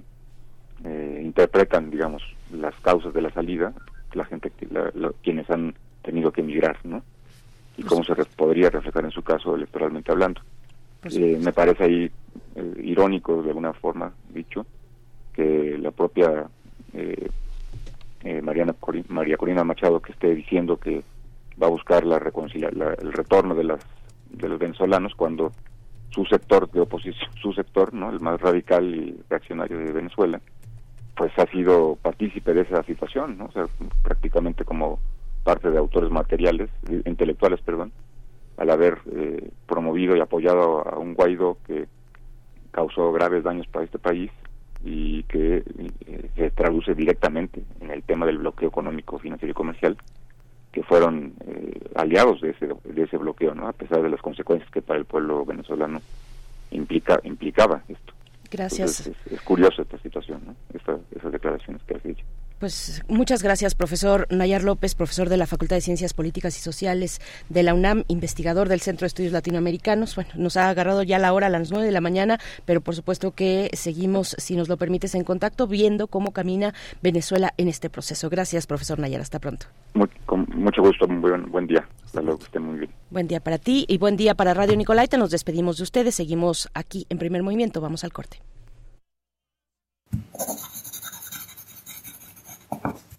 eh, interpretan, digamos, las causas de la salida, la gente, la, la, quienes han tenido que emigrar, ¿no? Y cómo se re podría reflejar en su caso electoralmente hablando. Eh, me parece ahí eh, irónico, de alguna forma, dicho, que la propia Mariana Cori María Corina Machado que esté diciendo que va a buscar la reconciliación, el retorno de las de los venezolanos cuando su sector de oposición, su sector, ¿no? el más radical y reaccionario de Venezuela, pues ha sido partícipe de esa situación, ¿no? Sea, prácticamente como parte de autores materiales, intelectuales, perdón, al haber eh, promovido y apoyado a un Guaidó que causó graves daños para este país y que eh, se traduce directamente en el tema del bloqueo económico, financiero y comercial, que fueron eh, aliados de ese, de ese bloqueo, ¿no? A pesar de las consecuencias que para el pueblo venezolano implica, implicaba esto. Gracias. Entonces, es, es, curiosa esta situación, ¿no? Esta, esas declaraciones que has dicho. Pues muchas gracias, profesor Nayar López, profesor de la Facultad de Ciencias Políticas y Sociales de la UNAM, investigador del Centro de Estudios Latinoamericanos. Bueno, nos ha agarrado ya la hora a las nueve de la mañana, pero por supuesto que seguimos, si nos lo permites, en contacto, viendo cómo camina Venezuela en este proceso. Gracias, profesor Nayar. Hasta pronto. Muy, con mucho gusto, muy buen, buen día. Hasta luego, que estén muy bien. Buen día para ti y buen día para Radio Nicolaita. Nos despedimos de ustedes. Seguimos aquí en primer movimiento. Vamos al corte.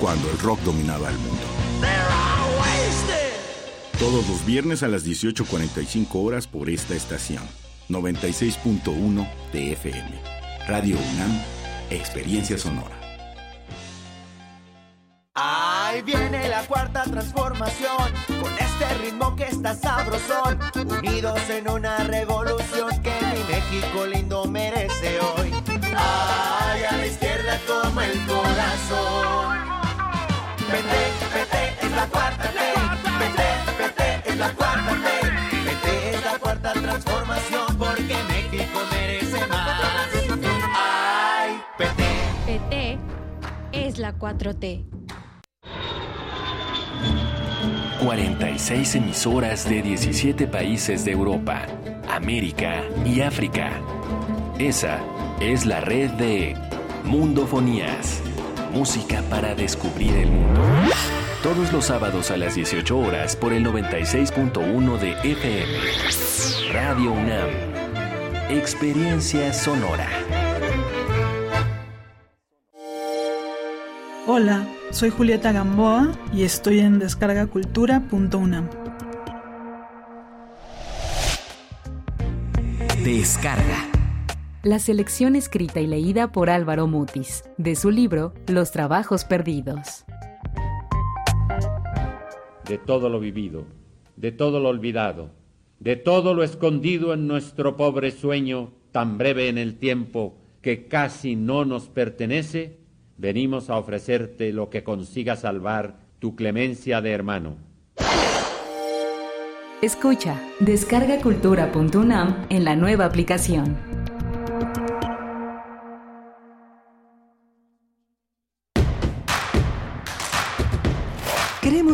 Cuando el rock dominaba el mundo. Todos los viernes a las 18.45 horas por esta estación. 96.1 de FM. Radio UNAM, Experiencia Sonora. Ahí viene la cuarta transformación, con este ritmo que está sabrosón, unidos en una revolución que mi México lindo merece hoy. Ay, a la izquierda como el corazón. Vete, es la cuarta ley. Vete, es la cuarta ley. Vete, es la cuarta transformación, porque México merece más. Ay, vete. PT es la 4T. 46 emisoras de 17 países de Europa, América y África. Esa es la red de Mundofonías. Música para descubrir el mundo. Todos los sábados a las 18 horas por el 96.1 de FM. Radio UNAM. Experiencia sonora. Hola, soy Julieta Gamboa y estoy en descargacultura.unam. Descarga. La selección escrita y leída por Álvaro Mutis, de su libro Los Trabajos Perdidos. De todo lo vivido, de todo lo olvidado, de todo lo escondido en nuestro pobre sueño, tan breve en el tiempo que casi no nos pertenece, venimos a ofrecerte lo que consiga salvar tu clemencia de hermano. Escucha, descarga cultura.unam en la nueva aplicación.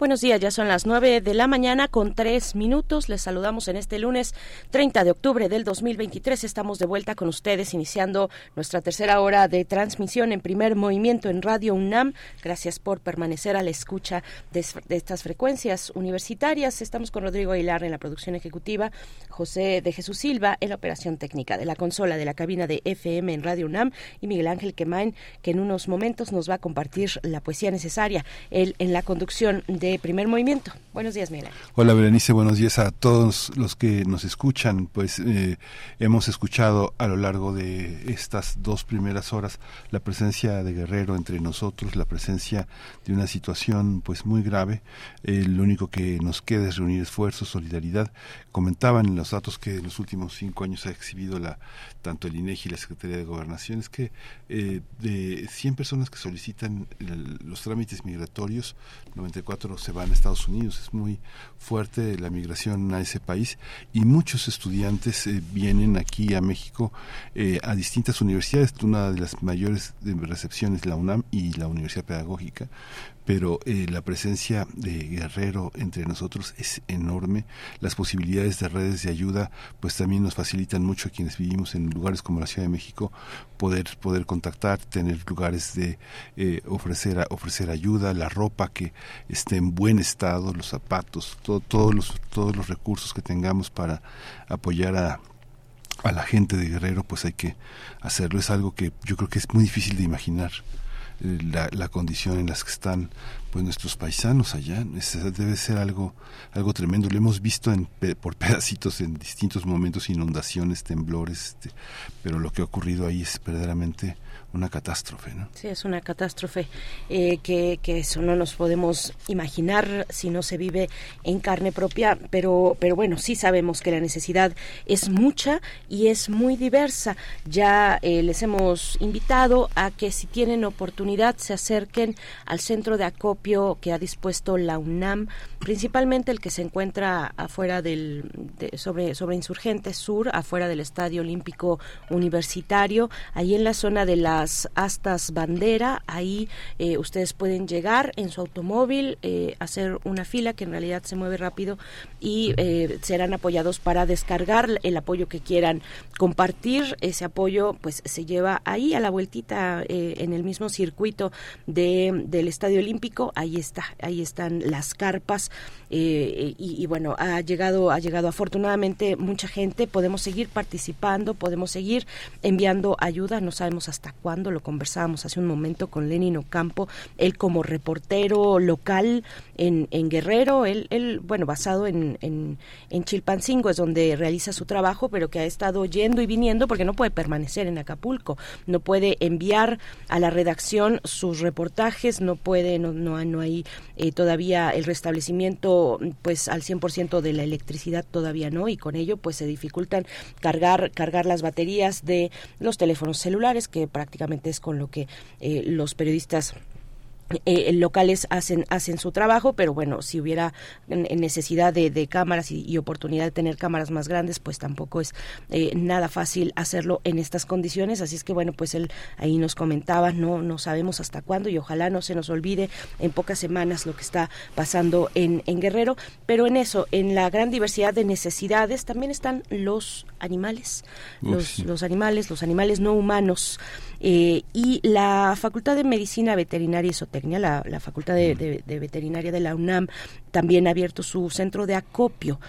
Buenos días, ya son las 9 de la mañana con tres minutos. Les saludamos en este lunes 30 de octubre del 2023. Estamos de vuelta con ustedes iniciando nuestra tercera hora de transmisión en primer movimiento en Radio UNAM. Gracias por permanecer a la escucha de, de estas frecuencias universitarias. Estamos con Rodrigo Aguilar en la producción ejecutiva, José de Jesús Silva en la operación técnica de la consola de la cabina de FM en Radio UNAM y Miguel Ángel Quemain, que en unos momentos nos va a compartir la poesía necesaria. Él en la conducción de primer movimiento. Buenos días, Miguel. Hola, Berenice. Buenos días a todos los que nos escuchan. Pues eh, hemos escuchado a lo largo de estas dos primeras horas la presencia de Guerrero entre nosotros, la presencia de una situación pues muy grave. Eh, lo único que nos queda es reunir esfuerzos, solidaridad. Comentaban los datos que en los últimos cinco años ha exhibido la tanto el INEGI y la Secretaría de Gobernación es que eh, de 100 personas que solicitan el, los trámites migratorios, 94 se van a Estados Unidos. Es muy fuerte la migración a ese país y muchos estudiantes eh, vienen aquí a México eh, a distintas universidades. Una de las mayores recepciones la UNAM y la Universidad Pedagógica pero eh, la presencia de Guerrero entre nosotros es enorme. Las posibilidades de redes de ayuda pues también nos facilitan mucho a quienes vivimos en lugares como la Ciudad de México poder poder contactar, tener lugares de eh, ofrecer ofrecer ayuda, la ropa que esté en buen estado, los zapatos, todo, todos los todos los recursos que tengamos para apoyar a a la gente de Guerrero pues hay que hacerlo es algo que yo creo que es muy difícil de imaginar la, la, condición en las que están pues nuestros paisanos allá. Debe ser algo algo tremendo. Lo hemos visto en, por pedacitos en distintos momentos inundaciones temblores este, pero lo que ha ocurrido ahí es verdaderamente una catástrofe, ¿no? Sí, es una catástrofe eh, que, que, eso no nos podemos imaginar si no se vive en carne propia, pero, pero bueno, sí sabemos que la necesidad es mucha y es muy diversa. Ya eh, les hemos invitado a que si tienen oportunidad se acerquen al centro de acopio que ha dispuesto la UNAM, principalmente el que se encuentra afuera del, sobre, sobre Insurgentes Sur, afuera del Estadio Olímpico Universitario, ahí en la zona de la astas bandera. Ahí eh, ustedes pueden llegar en su automóvil, eh, hacer una fila que en realidad se mueve rápido y eh, serán apoyados para descargar el apoyo que quieran compartir. Ese apoyo pues se lleva ahí a la vueltita en el mismo circuito de, del Estadio Olímpico. Ahí está, ahí están las carpas y, y, bueno ha llegado ha llegado afortunadamente mucha gente. Podemos seguir participando, podemos seguir enviando ayuda. No sabemos hasta cuándo lo conversábamos hace un momento con Lenin Ocampo, él como reportero local en, Guerrero, él, él, bueno, basado en Chilpancingo es donde realiza su trabajo, pero que ha estado yendo y viniendo porque no puede permanecer en Acapulco, no puede enviar a la redacción sus reportajes, no puede, no, no, no hay eh, todavía el restablecimiento pues al 100% de la electricidad todavía no y con ello pues se dificultan cargar cargar las baterías de los teléfonos celulares que prácticamente es con lo que eh, los periodistas eh, locales hacen hacen su trabajo pero bueno si hubiera necesidad de, cámaras y, oportunidad de tener cámaras más grandes pues tampoco es eh, nada fácil hacerlo en estas condiciones. Así es que bueno pues él ahí nos comentaba no no sabemos hasta cuándo y ojalá no se nos olvide en pocas semanas lo que está pasando en, en Guerrero. Pero en eso en la gran diversidad de necesidades también están los animales los, los animales los animales no humanos eh, y la Facultad de Medicina Veterinaria y Zootecnia, la, Facultad de, Veterinaria de la UNAM, también ha abierto su centro de acopio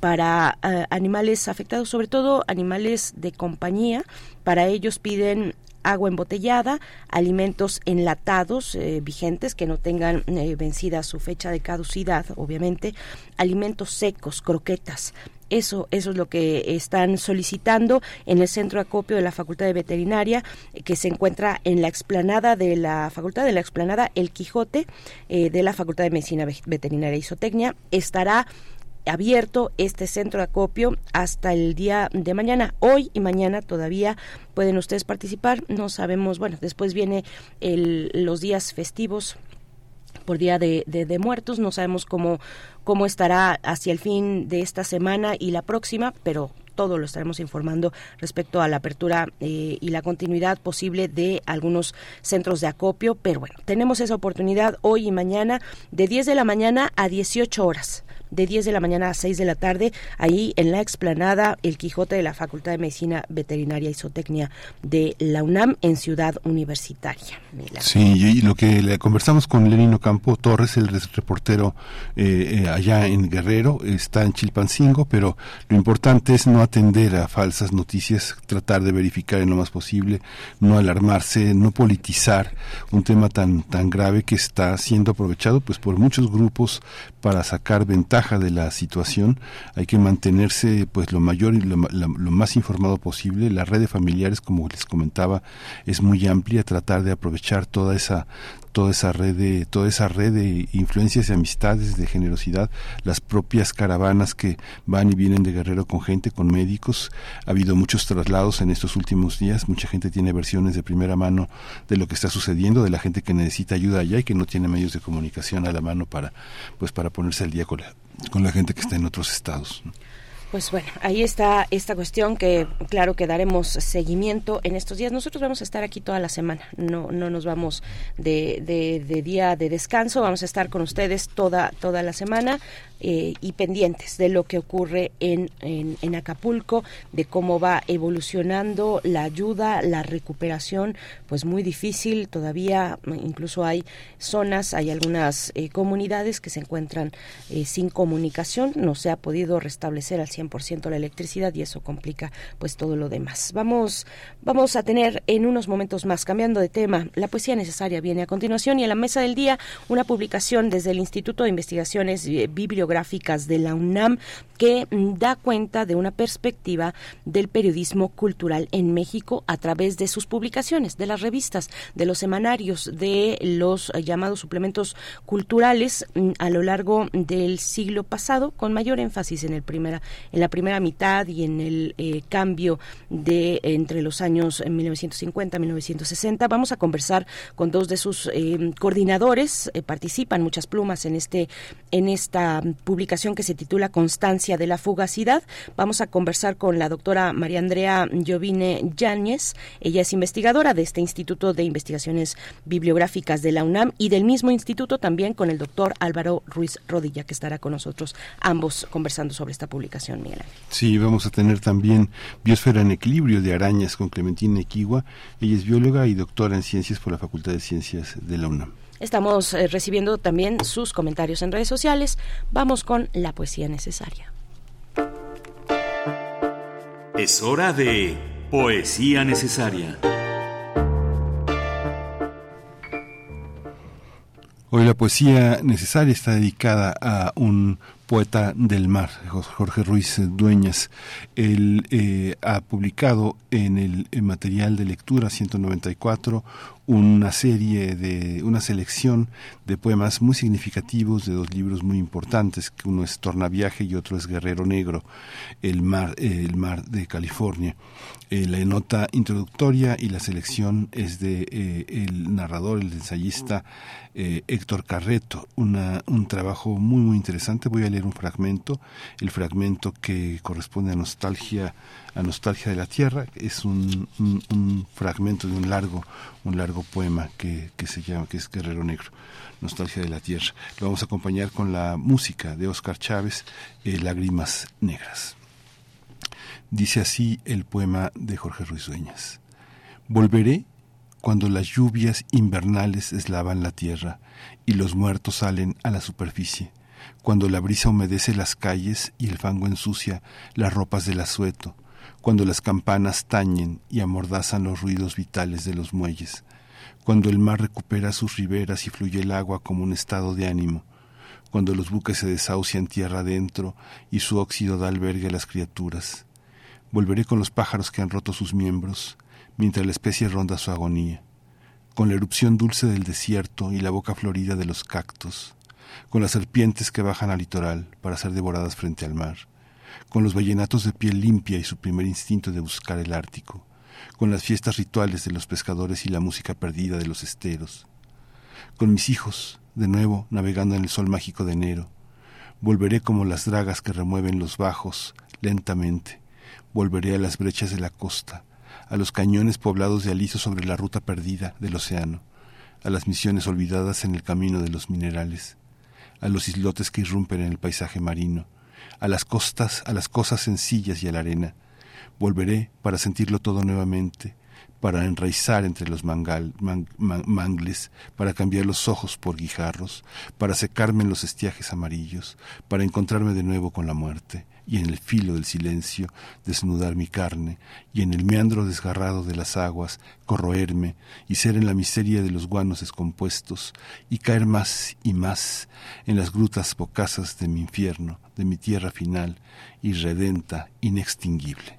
para eh, animales afectados, sobre todo animales de compañía. Para ellos piden agua embotellada, alimentos enlatados eh, vigentes que no tengan vencida su fecha de caducidad, obviamente, alimentos secos, croquetas, eso, eso es lo que están solicitando en el centro acopio de la Facultad de Veterinaria, que se encuentra en la explanada de la Facultad de la explanada El Quijote eh, de la Facultad de Medicina Veterinaria y Zootecnia. Estará abierto este centro de acopio hasta el día de mañana. Hoy y mañana todavía pueden ustedes participar. No sabemos, bueno, después viene el, los días festivos por Día de, de, Muertos. No sabemos cómo, cómo estará hacia el fin de esta semana y la próxima, pero todo lo estaremos informando respecto a la apertura eh, y la continuidad posible de algunos centros de acopio. Pero bueno, tenemos esa oportunidad hoy y mañana de 10 de la mañana a 18 horas de 10 de la mañana a 6 de la tarde, ahí en la explanada El Quijote de la Facultad de Medicina Veterinaria y Zootecnia de la UNAM en Ciudad Universitaria. Sí, y lo que le conversamos con Lenino Campo Torres, el reportero eh, eh, allá en Guerrero, está en Chilpancingo, pero lo importante es no atender a falsas noticias, tratar de verificar en lo más posible, no alarmarse, no politizar un tema tan tan grave que está siendo aprovechado pues por muchos grupos para sacar ventaja de la situación hay que mantenerse pues lo mayor y lo, más informado posible. La red de familiares como les comentaba es muy amplia tratar de aprovechar toda esa toda esa red de toda esa red de influencias y amistades de generosidad las propias caravanas que van y vienen de Guerrero con gente con médicos. Ha habido muchos traslados en estos últimos días. Mucha gente tiene versiones de primera mano de lo que está sucediendo de la gente que necesita ayuda allá y que no tiene medios de comunicación a la mano para pues para ponerse al día con la, con la gente que está en otros estados pues bueno, ahí está esta cuestión que claro que daremos seguimiento en estos días. Nosotros vamos a estar aquí toda la semana, no, no nos vamos de, día de descanso, vamos a estar con ustedes toda, toda la semana eh, y pendientes de lo que ocurre en, en, Acapulco, de cómo va evolucionando la ayuda, la recuperación, pues muy difícil. Todavía, incluso hay zonas, hay algunas eh, comunidades que se encuentran eh, sin comunicación, no se ha podido restablecer al 100 100% la electricidad y eso complica pues todo lo demás. Vamos, vamos a tener en unos momentos más, cambiando de tema, la poesía necesaria viene a continuación y a la mesa del día una publicación desde el Instituto de Investigaciones Bibliográficas de la UNAM que da cuenta de una perspectiva del periodismo cultural en México a través de sus publicaciones, de las revistas, de los semanarios, de los llamados suplementos culturales mm, a lo largo del siglo pasado, con mayor énfasis en el primera, en la primera mitad y en el eh, cambio de entre los años 1950 y 1960. Vamos a conversar con dos de sus eh, coordinadores, eh, participan muchas plumas en este en esta publicación que se titula Constancia de la fugacidad. Vamos a conversar con la doctora María Andrea Llovine Yáñez. Ella es investigadora de este Instituto de Investigaciones Bibliográficas de la UNAM y del mismo instituto también con el doctor Álvaro Ruiz Rodilla, que estará con nosotros ambos conversando sobre esta publicación, Miguel Sí, vamos a tener también Biosfera en Equilibrio de Arañas con Clementina Equigua. Ella es bióloga y doctora en ciencias por la Facultad de Ciencias de la UNAM. Estamos eh, recibiendo también sus comentarios en redes sociales. Vamos con la poesía necesaria. Es hora de poesía necesaria. Hoy la poesía necesaria está dedicada a un poeta del mar, Jorge Ruiz Dueñas. Él eh, ha publicado en el material de lectura 194 una serie de una selección de poemas muy significativos de dos libros muy importantes uno es Tornaviaje y otro es Guerrero Negro el mar el mar de California. Eh, la nota introductoria y la selección es de eh, el narrador el ensayista eh, Héctor Carreto. Una, un trabajo muy muy interesante. Voy a leer un fragmento el fragmento que corresponde a nostalgia a nostalgia de la tierra es un, un fragmento de un largo un largo poema que, que se llama, que es Guerrero Negro, Nostalgia de la Tierra. Lo vamos a acompañar con la música de Oscar Chávez, eh, Lágrimas Negras. Dice así el poema de Jorge Ruiz Dueñas. Volveré cuando las lluvias invernales eslavan la tierra y los muertos salen a la superficie, cuando la brisa humedece las calles y el fango ensucia las ropas del asueto, cuando las campanas tañen y amordazan los ruidos vitales de los muelles, cuando el mar recupera sus riberas y fluye el agua como un estado de ánimo, cuando los buques se desahucian tierra adentro y su óxido da albergue a las criaturas. Volveré con los pájaros que han roto sus miembros, mientras la especie ronda su agonía, con la erupción dulce del desierto y la boca florida de los cactos, con las serpientes que bajan al litoral para ser devoradas frente al mar con los vallenatos de piel limpia y su primer instinto de buscar el Ártico, con las fiestas rituales de los pescadores y la música perdida de los esteros, con mis hijos, de nuevo navegando en el sol mágico de enero. Volveré como las dragas que remueven los bajos lentamente. Volveré a las brechas de la costa, a los cañones poblados de aliso sobre la ruta perdida del océano, a las misiones olvidadas en el camino de los minerales, a los islotes que irrumpen en el paisaje marino, a las costas, a las cosas sencillas y a la arena. Volveré para sentirlo todo nuevamente, para enraizar entre los mangles, para cambiar los ojos por guijarros, para secarme en los estiajes amarillos, para encontrarme de nuevo con la muerte, y en el filo del silencio desnudar mi carne, y en el meandro desgarrado de las aguas corroerme, y ser en la miseria de los guanos descompuestos, y caer más y más en las grutas bocasas de mi infierno, de mi tierra final, irredenta, inextinguible.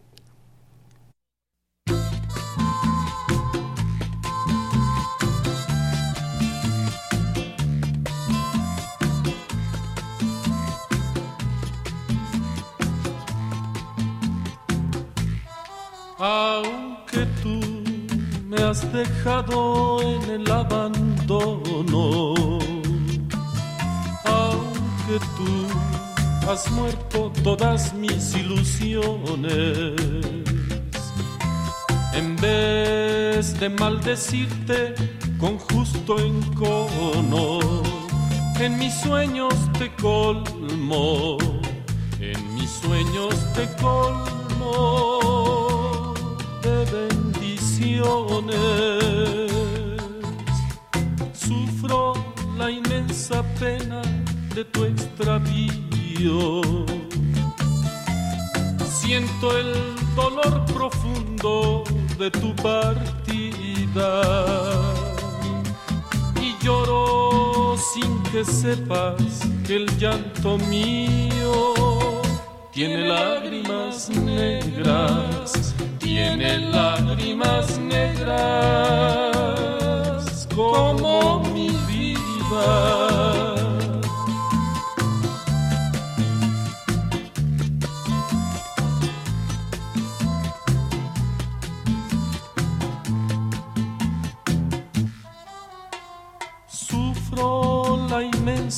Aunque tú me has dejado en el abandono, aunque tú has muerto todas mis ilusiones, en vez de maldecirte con justo encono, en mis sueños te colmo, en mis sueños te colmo bendiciones. Sufro la inmensa pena de tu extravío. Siento el dolor profundo de tu partida y lloro sin que sepas que el llanto mío tiene lágrimas negras, tiene lágrimas negras como mi vida.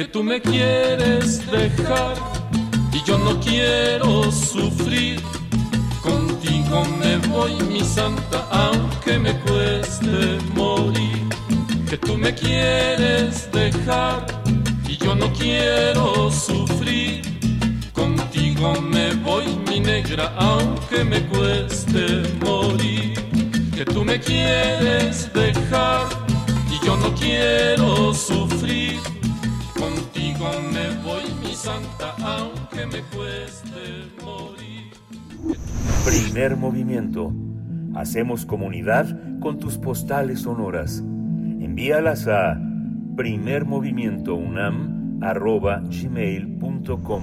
Que tú me quieres dejar y yo no quiero sufrir. Contigo me voy, mi santa, aunque me cueste morir. Que tú me quieres dejar y yo no quiero sufrir. Contigo me voy, mi negra, aunque me cueste morir. Que tú me quieres dejar y yo no quiero sufrir. Contigo me voy, mi santa, aunque me cueste morir. Primer movimiento. Hacemos comunidad con tus postales sonoras. Envíalas a primermovimientounam.gmail.com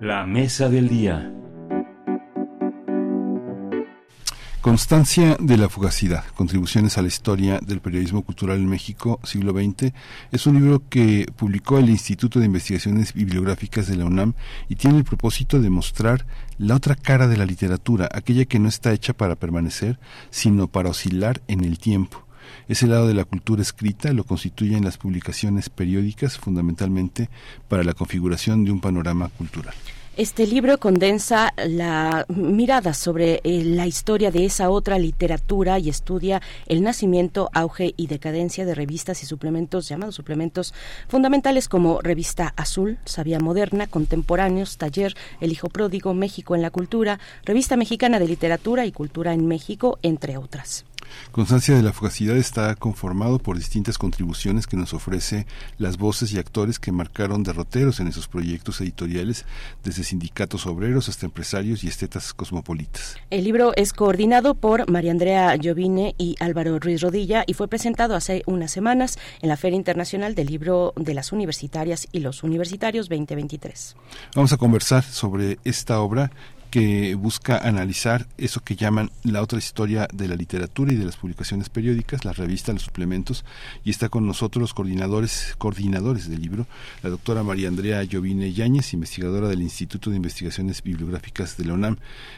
La mesa del día. Constancia de la fugacidad, contribuciones a la historia del periodismo cultural en México, siglo XX, es un libro que publicó el Instituto de Investigaciones Bibliográficas de la UNAM y tiene el propósito de mostrar la otra cara de la literatura, aquella que no está hecha para permanecer, sino para oscilar en el tiempo. Ese lado de la cultura escrita lo constituyen las publicaciones periódicas, fundamentalmente para la configuración de un panorama cultural. Este libro condensa la mirada sobre eh, la historia de esa otra literatura y estudia el nacimiento, auge y decadencia de revistas y suplementos llamados suplementos fundamentales como Revista Azul, Sabia Moderna, Contemporáneos, Taller, El Hijo Pródigo, México en la Cultura, Revista Mexicana de Literatura y Cultura en México, entre otras. Constancia de la fugacidad está conformado por distintas contribuciones que nos ofrece las voces y actores que marcaron derroteros en esos proyectos editoriales, desde sindicatos obreros hasta empresarios y estetas cosmopolitas. El libro es coordinado por María Andrea Llovine y Álvaro Ruiz Rodilla y fue presentado hace unas semanas en la Feria Internacional del Libro de las Universitarias y los Universitarios 2023. Vamos a conversar sobre esta obra que busca analizar eso que llaman la otra historia de la literatura y de las publicaciones periódicas, las revistas, los suplementos, y está con nosotros los coordinadores, coordinadores del libro, la doctora María Andrea Llovine Yáñez, investigadora del Instituto de Investigaciones Bibliográficas de la UNAM.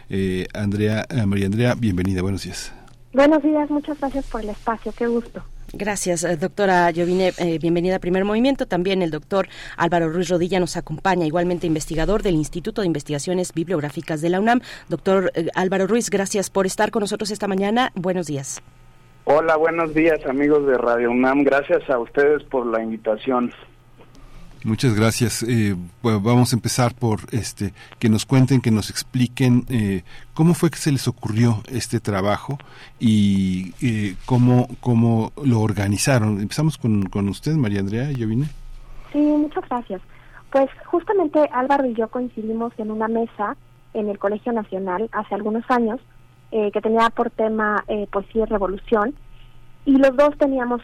Eh, Andrea, eh, María Andrea, bienvenida, buenos días. Buenos días, muchas gracias por el espacio, qué gusto. Gracias, eh, doctora Llovine. Eh, bienvenida a Primer Movimiento. También el doctor Álvaro Ruiz Rodilla nos acompaña, igualmente investigador del Instituto de Investigaciones Bibliográficas de la UNAM. Doctor eh, Álvaro Ruiz, gracias por estar con nosotros esta mañana. Buenos días. Hola, buenos días amigos de Radio UNAM. Gracias a ustedes por la invitación. Muchas gracias. Eh, vamos a empezar por este que nos cuenten, que nos expliquen eh, cómo fue que se les ocurrió este trabajo y eh, cómo cómo lo organizaron. Empezamos con, con usted, María Andrea. ¿Ya vine? Sí, muchas gracias. Pues justamente Álvaro y yo coincidimos en una mesa en el Colegio Nacional hace algunos años que tenía por tema poesía y revolución y los dos teníamos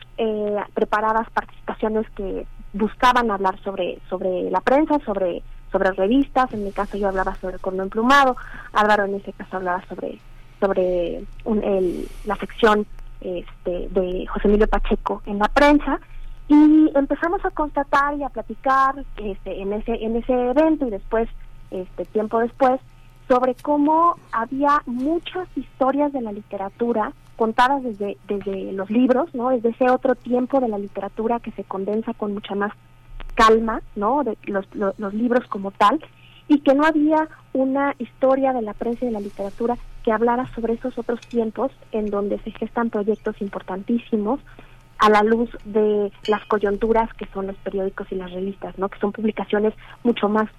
preparadas participaciones que buscaban hablar sobre sobre la prensa, sobre sobre revistas, en mi caso yo hablaba sobre el corno emplumado, Álvaro en ese caso hablaba sobre sobre el, la sección este, de José Emilio Pacheco en la prensa. Y empezamos a constatar y a platicar este, en ese en ese evento y después este tiempo después sobre cómo había muchas historias de la literatura contadas desde, desde los libros, ¿no? Desde ese otro tiempo de la literatura que se condensa con mucha más calma, ¿no? De los, los, libros como tal, y que no había una historia de la prensa y de la literatura que hablara sobre esos otros tiempos en donde se gestan proyectos importantísimos a la luz de las coyunturas que son los periódicos y las revistas, ¿no? Que son publicaciones mucho más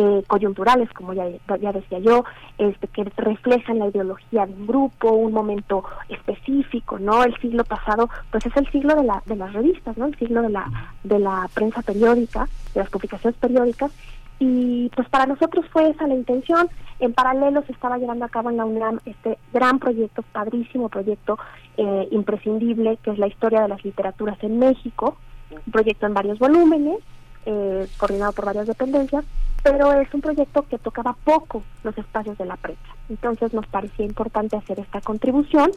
eh, coyunturales, como ya, decía yo, este, que reflejan la ideología de un grupo, un momento específico, ¿no? El siglo pasado, pues es el siglo de, la, de las revistas, ¿no? El siglo de la, de la prensa periódica, de las publicaciones periódicas, y pues para nosotros fue esa la intención. En paralelo se estaba llevando a cabo en la UNAM este gran proyecto, padrísimo proyecto eh, imprescindible, que es la historia de las literaturas en México, un proyecto en varios volúmenes, eh, coordinado por varias dependencias, pero es un proyecto que tocaba poco los espacios de la prensa. Entonces nos parecía importante hacer esta contribución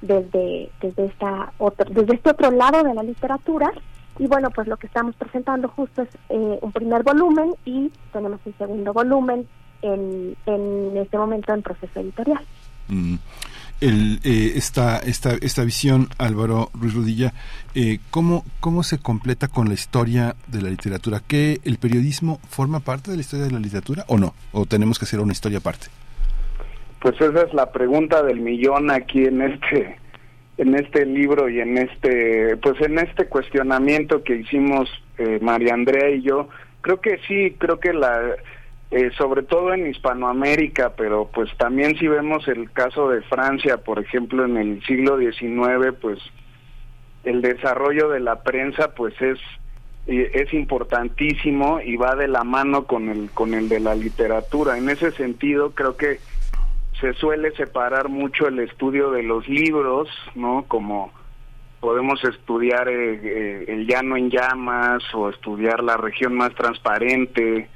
desde, desde, esta otro, desde este otro lado de la literatura. Y bueno, pues lo que estamos presentando justo es eh, un primer volumen y tenemos un segundo volumen en, en este momento en proceso editorial. Mm el, eh, esta, esta, esta visión, Álvaro Ruiz Rudilla, eh, ¿cómo, ¿cómo se completa con la historia de la literatura? ¿Que el periodismo forma parte de la historia de la literatura o no? ¿O tenemos que hacer una historia aparte? Pues esa es la pregunta del millón aquí en este en este libro y en este pues en este cuestionamiento que hicimos eh, María Andrea y yo creo que sí creo que la eh, sobre todo en Hispanoamérica, pero pues también si vemos el caso de Francia, por ejemplo, en el siglo XIX, pues el desarrollo de la prensa pues es es importantísimo y va de la mano con el con el de la literatura. En ese sentido, creo que se suele separar mucho el estudio de los libros, ¿no? Como podemos estudiar eh, eh, el llano en llamas o estudiar la región más transparente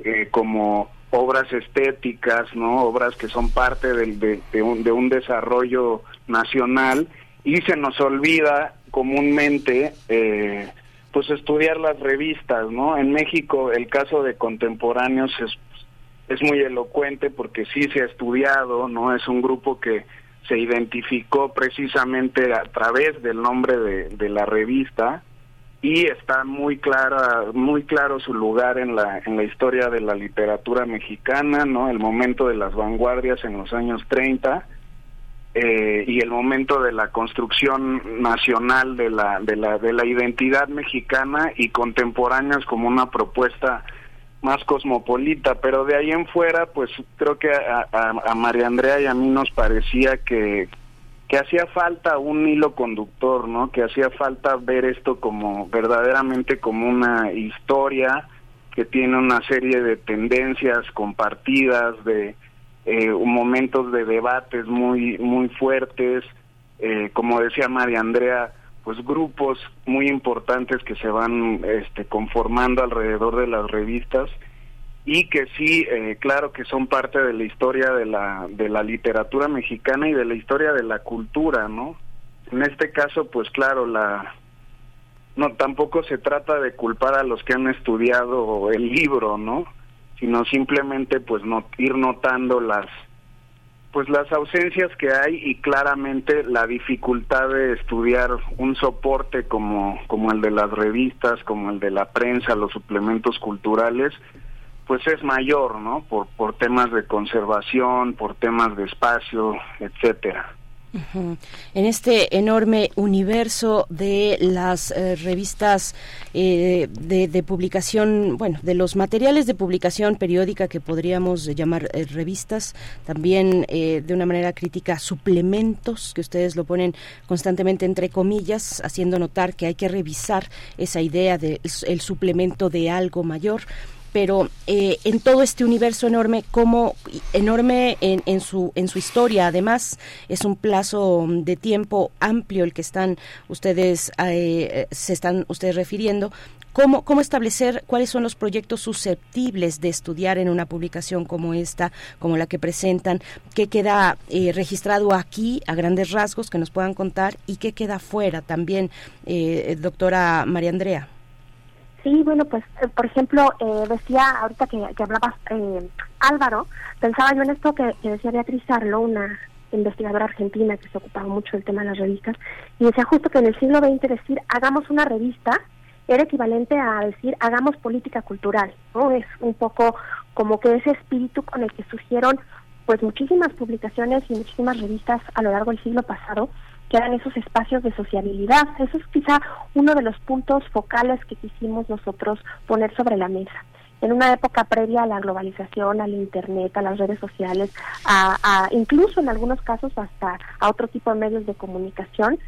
eh, como obras estéticas, no obras que son parte del, de, un, de un desarrollo nacional y se nos olvida comúnmente eh, pues estudiar las revistas, ¿no? En México el caso de contemporáneos es, es muy elocuente porque sí se ha estudiado, ¿no? Es un grupo que se identificó precisamente a través del nombre de, de la revista y está muy clara muy claro su lugar en la en la historia de la literatura mexicana no el momento de las vanguardias en los años 30 eh, y el momento de la construcción nacional de la de la de la identidad mexicana y contemporáneas como una propuesta más cosmopolita. Pero de ahí en fuera pues creo que a, a María Andrea y a mí nos parecía que que hacía falta un hilo conductor, ¿no? Que hacía falta ver esto como verdaderamente como una historia que tiene una serie de tendencias compartidas, de eh, momentos de debates muy muy fuertes, eh, como decía María Andrea, pues grupos muy importantes que se van este, conformando alrededor de las revistas y que sí, eh, claro que son parte de la historia de la, de la literatura mexicana y de la historia de la cultura, ¿no? En este caso, pues claro, la no tampoco se trata de culpar a los que han estudiado el libro, ¿no? Sino simplemente pues no ir notando las pues las ausencias que hay y claramente la dificultad de estudiar un soporte como como el de las revistas, como el de la prensa, los suplementos culturales, pues es mayor, ¿no? Por, por temas de conservación, por temas de espacio, etcétera. En este enorme universo de las eh, revistas eh, de, publicación, bueno, de los materiales de publicación periódica que podríamos llamar eh, revistas, también de una manera crítica suplementos, que ustedes lo ponen constantemente entre comillas, haciendo notar que hay que revisar esa idea del el suplemento de algo mayor pero eh, en todo este universo enorme, como enorme en, en, su en su historia, además es un plazo de tiempo amplio el que están ustedes eh, se están ustedes refiriendo. ¿Cómo, ¿Cómo establecer cuáles son los proyectos susceptibles de estudiar en una publicación como esta, como la que presentan? ¿Qué queda eh, registrado aquí a grandes rasgos que nos puedan contar y qué queda fuera también, doctora María Andrea? Sí, bueno, pues, eh, por ejemplo, eh, decía ahorita que, que hablabas, eh, Álvaro, pensaba yo en esto que, decía Beatriz Arlo, una investigadora argentina que se ocupaba mucho del tema de las revistas, y decía justo que en el siglo XX decir hagamos una revista era equivalente a decir hagamos política cultural, ¿no? Es un poco como que ese espíritu con el que surgieron pues muchísimas publicaciones y muchísimas revistas a lo largo del siglo pasado, que eran esos espacios de sociabilidad. Eso es quizá uno de los puntos focales que quisimos nosotros poner sobre la mesa. En una época previa a la globalización, al Internet, a las redes sociales, a, incluso en algunos casos hasta a otro tipo de medios de comunicación,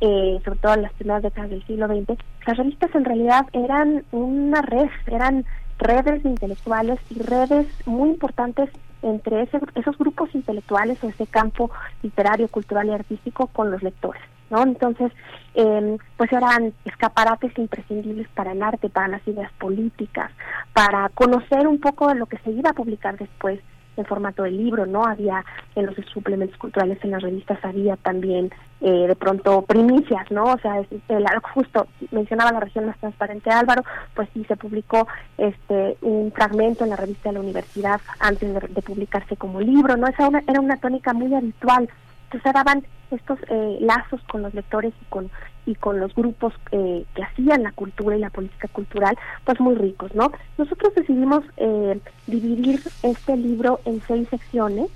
eh, sobre todo en las primeras décadas del siglo XX, las revistas en realidad eran una red, eran redes intelectuales y redes muy importantes entre esos grupos intelectuales o ese campo literario, cultural y artístico con los lectores. ¿no? Entonces, eh, pues eran escaparates imprescindibles para el arte, para las ideas políticas, para conocer un poco de lo que se iba a publicar después en formato de libro, ¿no? Había en los suplementos culturales, en las revistas, había también eh, de pronto primicias, ¿no? O sea, el, justo mencionaba la región más transparente Álvaro, pues sí se publicó este un fragmento en la revista de la universidad antes de, publicarse como libro, ¿no? Esa era una tónica muy habitual. Entonces daban estos eh, lazos con los lectores y con y con los grupos eh, que hacían la cultura y la política cultural, pues muy ricos, ¿no? Nosotros decidimos eh, dividir este libro en seis secciones.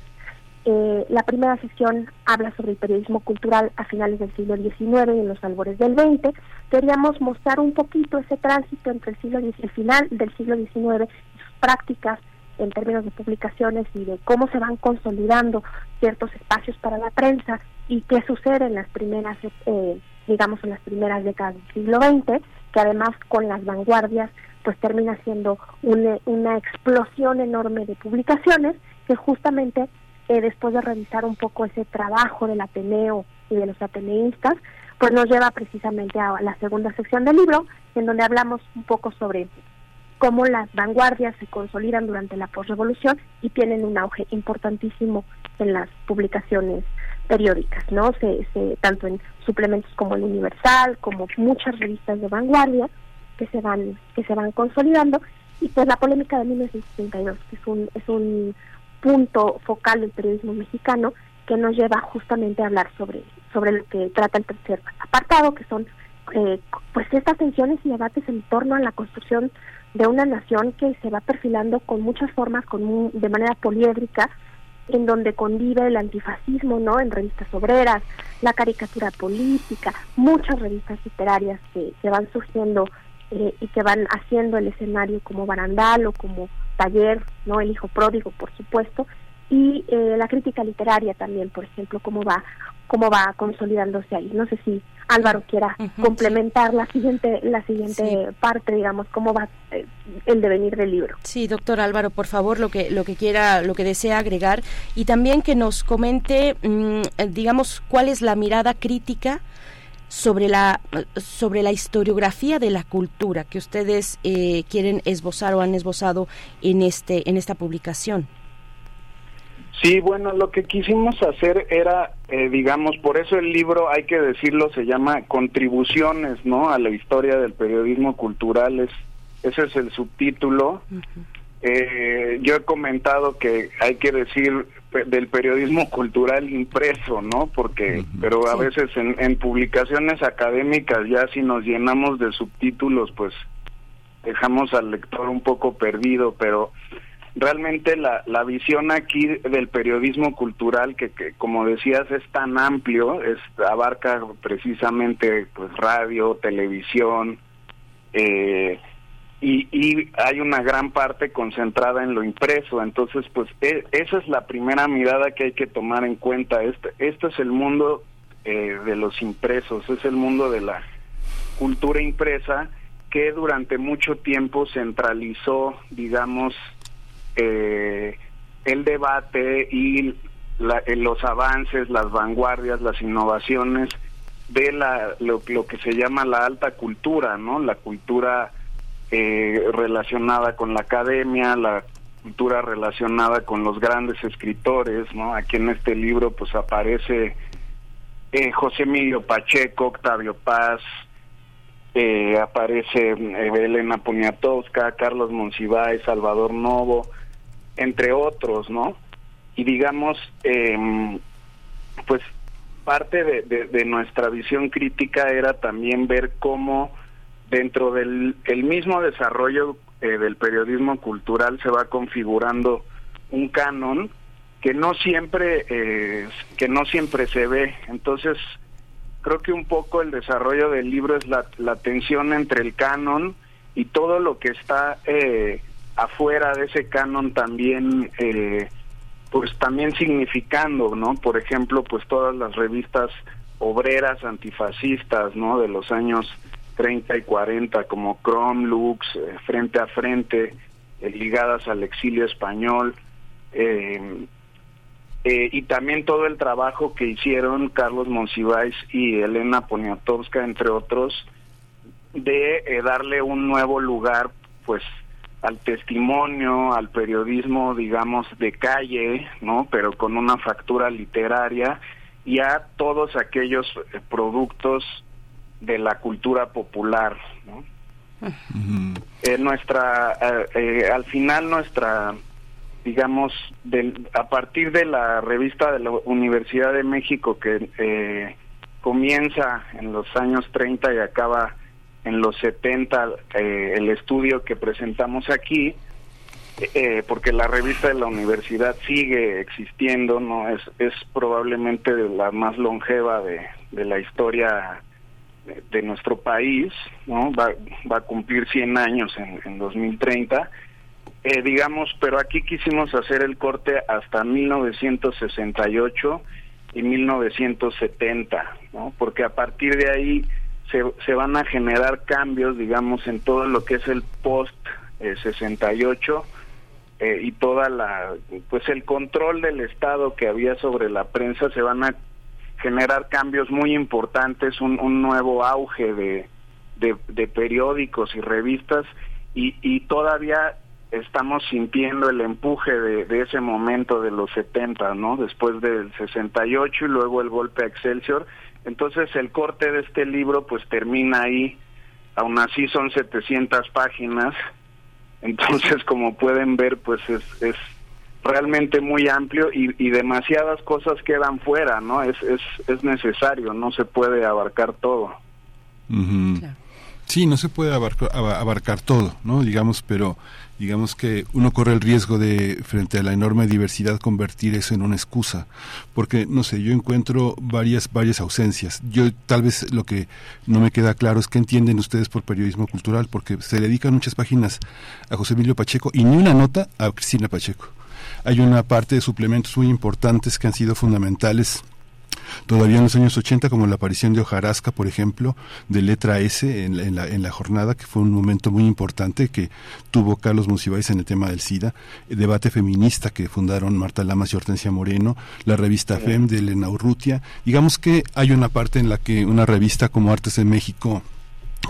Eh, la primera sección habla sobre el periodismo cultural a finales del siglo XIX y en los albores del XX. Queríamos mostrar un poquito ese tránsito entre el siglo el final del siglo XIX sus prácticas en términos de publicaciones y de cómo se van consolidando ciertos espacios para la prensa y qué sucede en las primeras eh, digamos, en las primeras décadas del siglo XX, que además con las vanguardias pues termina siendo una, una explosión enorme de publicaciones que justamente eh, después de revisar un poco ese trabajo del Ateneo y de los ateneístas, pues nos lleva precisamente a la segunda sección del libro, en donde hablamos un poco sobre cómo las vanguardias se consolidan durante la posrevolución y tienen un auge importantísimo en las publicaciones periódicas, ¿no? Se, se, tanto en suplementos como el Universal, como muchas revistas de vanguardia que se van que se van consolidando y pues la polémica de 1962 que es un es un punto focal del periodismo mexicano que nos lleva justamente a hablar sobre sobre lo que trata el tercer apartado que son eh, pues estas tensiones y debates en torno a la construcción de una nación que se va perfilando con muchas formas con de manera poliédrica en donde convive el antifascismo, ¿no? En revistas obreras, la caricatura política, muchas revistas literarias que, que van surgiendo eh, y que van haciendo el escenario como barandal o como taller, ¿no? El hijo pródigo, por supuesto, y eh, la crítica literaria también, por ejemplo, cómo va cómo va consolidándose ahí. No sé si Álvaro quiera complementar la siguiente la siguiente parte, digamos, cómo va eh, el devenir del libro. Sí, doctor Álvaro, por favor, lo que lo que quiera, lo que desea agregar y también que nos comente, mm, digamos, cuál es la mirada crítica sobre la sobre la historiografía de la cultura que ustedes eh, quieren esbozar o han esbozado en este en esta publicación. Sí, bueno, lo que quisimos hacer era, eh, digamos, por eso el libro, hay que decirlo, se llama Contribuciones, ¿no? A la historia del periodismo cultural, es, ese es el subtítulo. eh, yo he comentado que hay que decir del periodismo cultural impreso, ¿no? Porque, pero a veces en, en publicaciones académicas ya si nos llenamos de subtítulos, pues dejamos al lector un poco perdido, pero realmente la, la visión aquí del periodismo cultural que, que, como decías es tan amplio es abarca precisamente pues radio televisión eh, y, y hay una gran parte concentrada en lo impreso. Entonces pues e, esa es la primera mirada que hay que tomar en cuenta. Este este es el mundo eh, de los impresos es el mundo de la cultura impresa que durante mucho tiempo centralizó digamos eh, el debate y la, eh, los avances, las vanguardias, las innovaciones de la, lo, que se llama la alta cultura, ¿no? La cultura eh, relacionada con la academia, la cultura relacionada con los grandes escritores, ¿no? Aquí en este libro pues aparece eh, José Emilio Pacheco, Octavio Paz, eh, aparece Elena Poniatowska, Carlos Monsiváis, Salvador Novo, entre otros, ¿no? Y digamos, eh, pues parte de, nuestra visión crítica era también ver cómo dentro del el mismo desarrollo eh, del periodismo cultural se va configurando un canon que no siempre que no siempre se ve entonces creo que un poco el desarrollo del libro es la, la tensión entre el canon y todo lo que está eh, afuera de ese canon también eh, pues también significando no por ejemplo pues todas las revistas obreras antifascistas no de los años 30 y 40 como Chrome Lux eh, frente a frente ligadas al exilio español y también todo el trabajo que hicieron Carlos Monsiváis y Elena Poniatowska entre otros de darle un nuevo lugar pues al testimonio, al periodismo, digamos, de calle, ¿no? Pero con una factura literaria y a todos aquellos eh, productos de la cultura popular, ¿no? Eh, nuestra, eh, al final nuestra, digamos, del, a partir de la revista de la Universidad de México que comienza en los años 30 y acaba en los 70 eh, el estudio que presentamos aquí, eh, porque la revista de la universidad sigue existiendo, no es, es probablemente la más longeva de, de la historia de, nuestro país, ¿no? Va, a cumplir 100 años en, en 2030. Eh, digamos, pero aquí quisimos hacer el corte hasta 1968 y 1970, ¿no? Porque a partir de ahí se, van a generar cambios, digamos, en todo lo que es el post 68 eh, eh, y toda la, pues el control del Estado que había sobre la prensa, se van a generar cambios muy importantes, un, un nuevo auge de, de, periódicos y revistas y, y todavía estamos sintiendo el empuje de, de, ese momento de los 70, ¿no? Después del 68 y luego el golpe a Excelsior entonces el corte de este libro pues termina ahí, aún así son 700 páginas, entonces como pueden ver pues es, es realmente muy amplio y, y demasiadas cosas quedan fuera, ¿no? Es, es, es necesario, no se puede abarcar todo. Sí, no se puede abarcar, abarcar todo, ¿no? Digamos, pero digamos que uno corre el riesgo de, frente a la enorme diversidad, convertir eso en una excusa. Porque, no sé, yo encuentro varias, varias ausencias. Yo, tal vez lo que no me queda claro es qué entienden ustedes por periodismo cultural, porque se dedican muchas páginas a José Emilio Pacheco y ni una nota a Cristina Pacheco. Hay una parte de suplementos muy importantes que han sido fundamentales todavía en los años 80, como la aparición de Hojarasca, por ejemplo, de letra S en la, en la, jornada, que fue un momento muy importante que tuvo Carlos Monsiváis en el tema del SIDA, el debate feminista que fundaron Marta Lamas y Hortensia Moreno, la revista FEM de Elena Urrutia. Digamos que hay una parte en la que una revista como Artes de México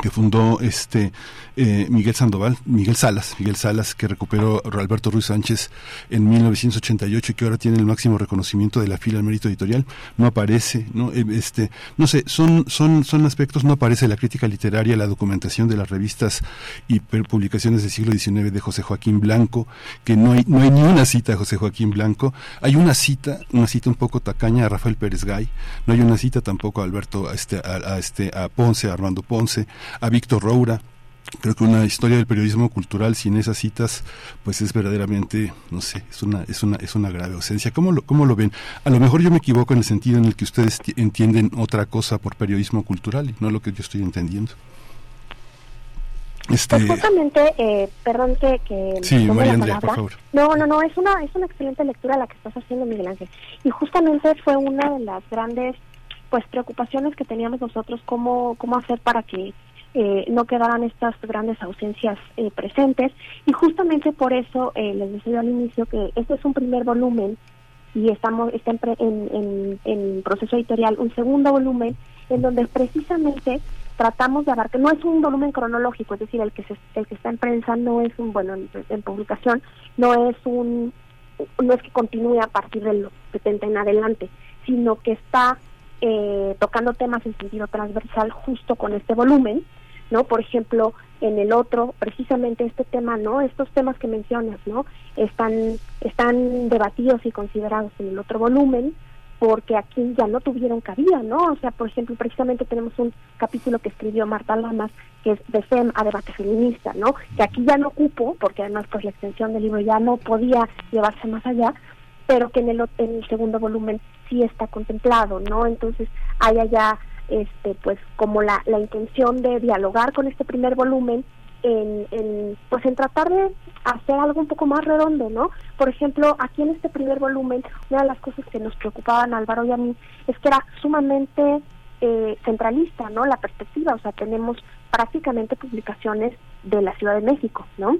que fundó este eh, Miguel Sandoval, Miguel Salas, Miguel Salas que recuperó Alberto Ruiz Sánchez en 1988 y que ahora tiene el máximo reconocimiento de la fila al mérito editorial, no aparece, no eh, este, no sé, son son son aspectos, no aparece la crítica literaria, la documentación de las revistas y publicaciones del siglo XIX de José Joaquín Blanco, que no hay no hay ni una cita de José Joaquín Blanco, hay una cita, una cita un poco tacaña a Rafael Pérez Gay, no hay una cita tampoco a Alberto a este a, este a Ponce, a Armando Ponce, a Víctor Roura, creo que una historia del periodismo cultural sin esas citas pues es verdaderamente no sé es una es una es una grave ausencia. Cómo lo cómo lo ven a lo mejor yo me equivoco en el sentido en el que ustedes entienden otra cosa por periodismo cultural y no lo que yo estoy entendiendo. Este... Pues justamente, eh, perdón que, que sí, María Andrea, por favor. No, no, no, es una, es una excelente lectura la que estás haciendo, Miguel Ángel. Y justamente fue una de las grandes pues preocupaciones que teníamos nosotros, cómo, cómo hacer para que eh, no quedaran estas grandes ausencias eh, presentes. Y justamente por eso eh, les decía al inicio que este es un primer volumen y estamos está en, en, proceso editorial un segundo volumen en donde precisamente tratamos de abarcar no es un volumen cronológico es decir el que se, el que está en prensa no es un bueno en, publicación no es un no es que continúe a partir de los 70 en adelante sino que está eh, tocando temas en sentido transversal justo con este volumen ¿no? Por ejemplo, en el otro, precisamente este tema, ¿no? Estos temas que mencionas, ¿no? Están, están debatidos y considerados en el otro volumen, porque aquí ya no tuvieron cabida, ¿no? O sea, por ejemplo, precisamente tenemos un capítulo que escribió Marta Lamas, que es de FEM a debate feminista, ¿no? Que aquí ya no cupo, porque además pues la extensión del libro ya no podía llevarse más allá, pero que en el, en el segundo volumen sí está contemplado, ¿no? Entonces hay allá, este, pues como la, la intención de dialogar con este primer volumen en, en, pues en tratar de hacer algo un poco más redondo, ¿no? Por ejemplo, aquí en este primer volumen, una de las cosas que nos preocupaban a Álvaro y a mí es que era sumamente eh, centralista, ¿no? La perspectiva, o sea, tenemos prácticamente publicaciones de la Ciudad de México, ¿no?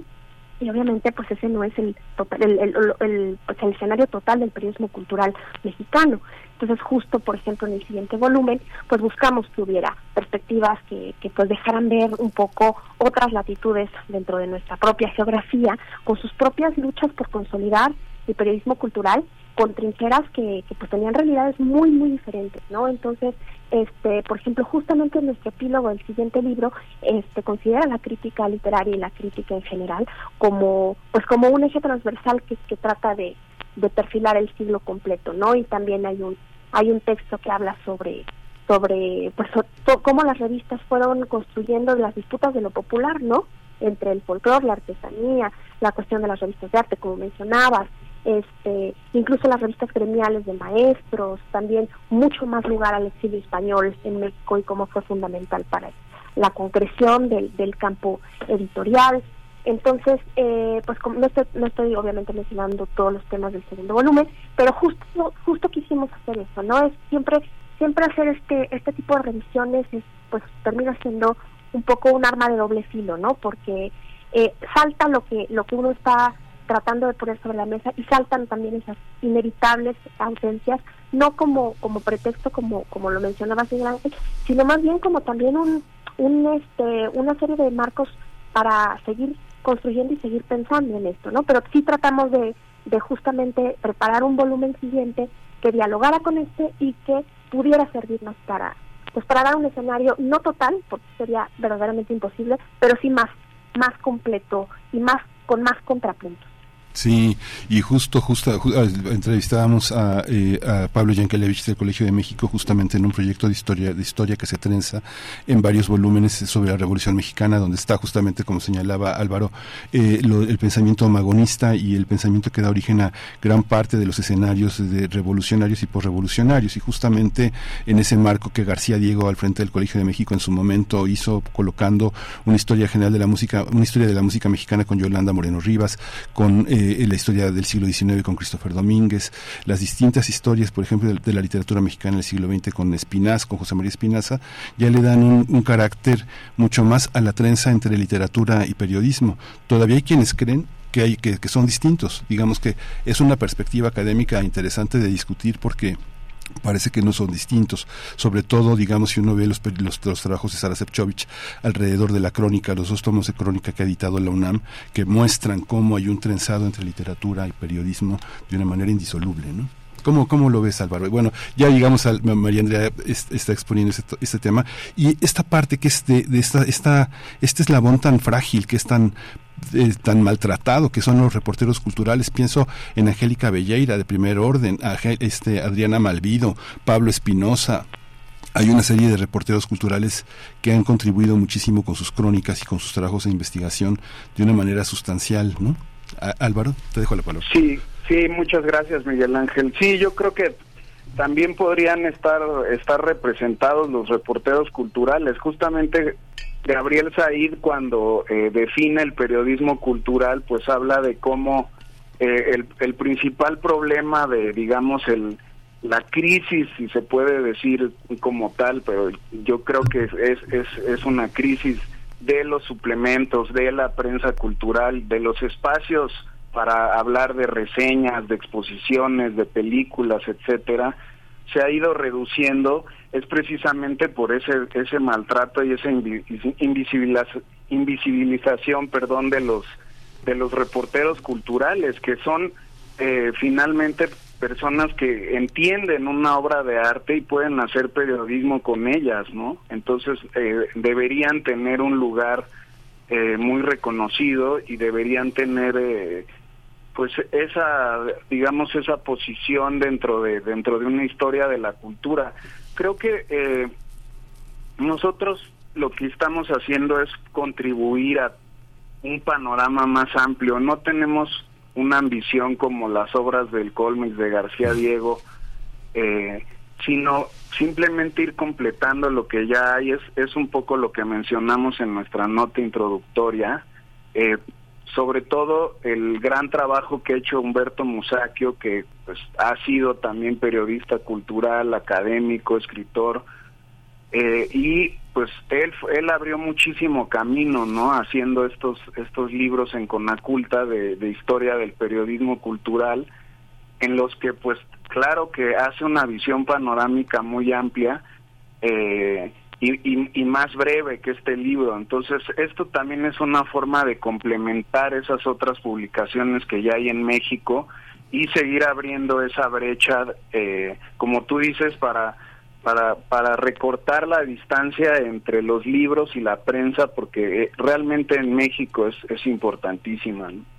Y obviamente pues ese no es el, el, el, pues, el, escenario total del periodismo cultural mexicano. Entonces justo, por ejemplo, en el siguiente volumen, pues buscamos que hubiera perspectivas que, que pues dejaran ver un poco otras latitudes dentro de nuestra propia geografía, con sus propias luchas por consolidar el periodismo cultural con trincheras que, que pues tenían realidades muy muy diferentes no entonces este por ejemplo justamente en nuestro epílogo del siguiente libro este considera la crítica literaria y la crítica en general como pues como un eje transversal que, trata de, perfilar el siglo completo no y también hay un hay un texto que habla sobre sobre pues cómo las revistas fueron construyendo las disputas de lo popular no entre el folclore la artesanía la cuestión de las revistas de arte como mencionabas este, incluso las revistas gremiales de maestros, también mucho más lugar al exilio español en México y cómo fue fundamental para la concreción del, del campo editorial. Entonces, eh, pues no estoy, no estoy obviamente mencionando todos los temas del segundo volumen, pero justo justo quisimos hacer eso, ¿no? Es siempre siempre hacer este este tipo de revisiones es, pues termina siendo un poco un arma de doble filo, ¿no? Porque eh, salta lo que lo que uno está tratando de poner sobre la mesa y saltan también esas inevitables ausencias, no como como pretexto como como lo mencionaba Ángel, sino más bien como también un, un este una serie de marcos para seguir construyendo y seguir pensando en esto, ¿no? Pero sí tratamos de, de justamente preparar un volumen siguiente que dialogara con este y que pudiera servirnos para pues para dar un escenario no total, porque sería verdaderamente imposible, pero sí más más completo y más con más contrapuntos. Sí, y justo, justo, ah, entrevistábamos a, eh, Pablo Yankelevich del Colegio de México justamente en un proyecto de historia, de historia que se trenza en varios volúmenes sobre la Revolución Mexicana, donde está justamente, como señalaba Álvaro, eh, el pensamiento magonista y el pensamiento que da origen a gran parte de los escenarios de revolucionarios y posrevolucionarios, y justamente en ese marco que García Diego al frente del Colegio de México en su momento hizo colocando una historia general de la música, una historia de la música mexicana con Yolanda Moreno Rivas, con eh, eh, la historia del siglo XIX con Christopher Domínguez, las distintas historias, por ejemplo, de, la literatura mexicana del siglo XX con Espinaz, con José María Espinaza, ya le dan un, carácter mucho más a la trenza entre literatura y periodismo. Todavía hay quienes creen que, hay, que, que son distintos. Digamos que es una perspectiva académica interesante de discutir porque parece que no son distintos, sobre todo, digamos, si uno ve los, los, trabajos de Sara Sepchovich alrededor de la crónica, los dos tomos de crónica que ha editado la UNAM, que muestran cómo hay un trenzado entre literatura y periodismo de una manera indisoluble, ¿no? ¿Cómo, ¿Cómo lo ves, Álvaro? Bueno, ya llegamos a María Andrea está exponiendo este, este, tema y esta parte que es de, de esta, esta, este eslabón tan frágil, que es tan eh, tan maltratado que son los reporteros culturales. Pienso en Angélica Belleira de primer orden, este, Adriana Malvido, Pablo Espinosa. Hay una serie de reporteros culturales que han contribuido muchísimo con sus crónicas y con sus trabajos de investigación de una manera sustancial, ¿no? Álvaro, te dejo la palabra. Sí, sí, muchas gracias, Miguel Ángel. Sí, yo creo que también podrían estar estar representados los reporteros culturales. Justamente Gabriel Said cuando eh, define el periodismo cultural, pues habla de cómo eh, el, el, principal problema de, digamos, el la crisis, si se puede decir como tal, pero yo creo que es, es, es una crisis de los suplementos, de la prensa cultural, de los espacios para hablar de reseñas, de exposiciones, de películas, etcétera, se ha ido reduciendo es precisamente por ese ese maltrato y esa invisibilización, perdón, de los de los reporteros culturales que son eh, finalmente personas que entienden una obra de arte y pueden hacer periodismo con ellas, ¿no? Entonces eh, deberían tener un lugar eh, muy reconocido y deberían tener pues esa digamos esa posición dentro de dentro de una historia de la cultura. Creo que eh, nosotros lo que estamos haciendo es contribuir a un panorama más amplio. No tenemos una ambición como las obras del Colmix de García Diego eh, sino simplemente ir completando lo que ya hay. Es es un poco lo que mencionamos en nuestra nota introductoria. Eh, sobre todo el gran trabajo que ha hecho Humberto Musacchio, que pues ha sido también periodista cultural, académico, escritor, eh, y pues él él abrió muchísimo camino, ¿no? Haciendo estos estos libros en Conaculta de, de historia del periodismo cultural, en los que pues claro que hace una visión panorámica muy amplia. Eh, y, más breve que este libro. Entonces, esto también es una forma de complementar esas otras publicaciones que ya hay en México y seguir abriendo esa brecha, eh, como tú dices, para, para, para recortar la distancia entre los libros y la prensa, porque eh, realmente en México es, es importantísima. ¿no?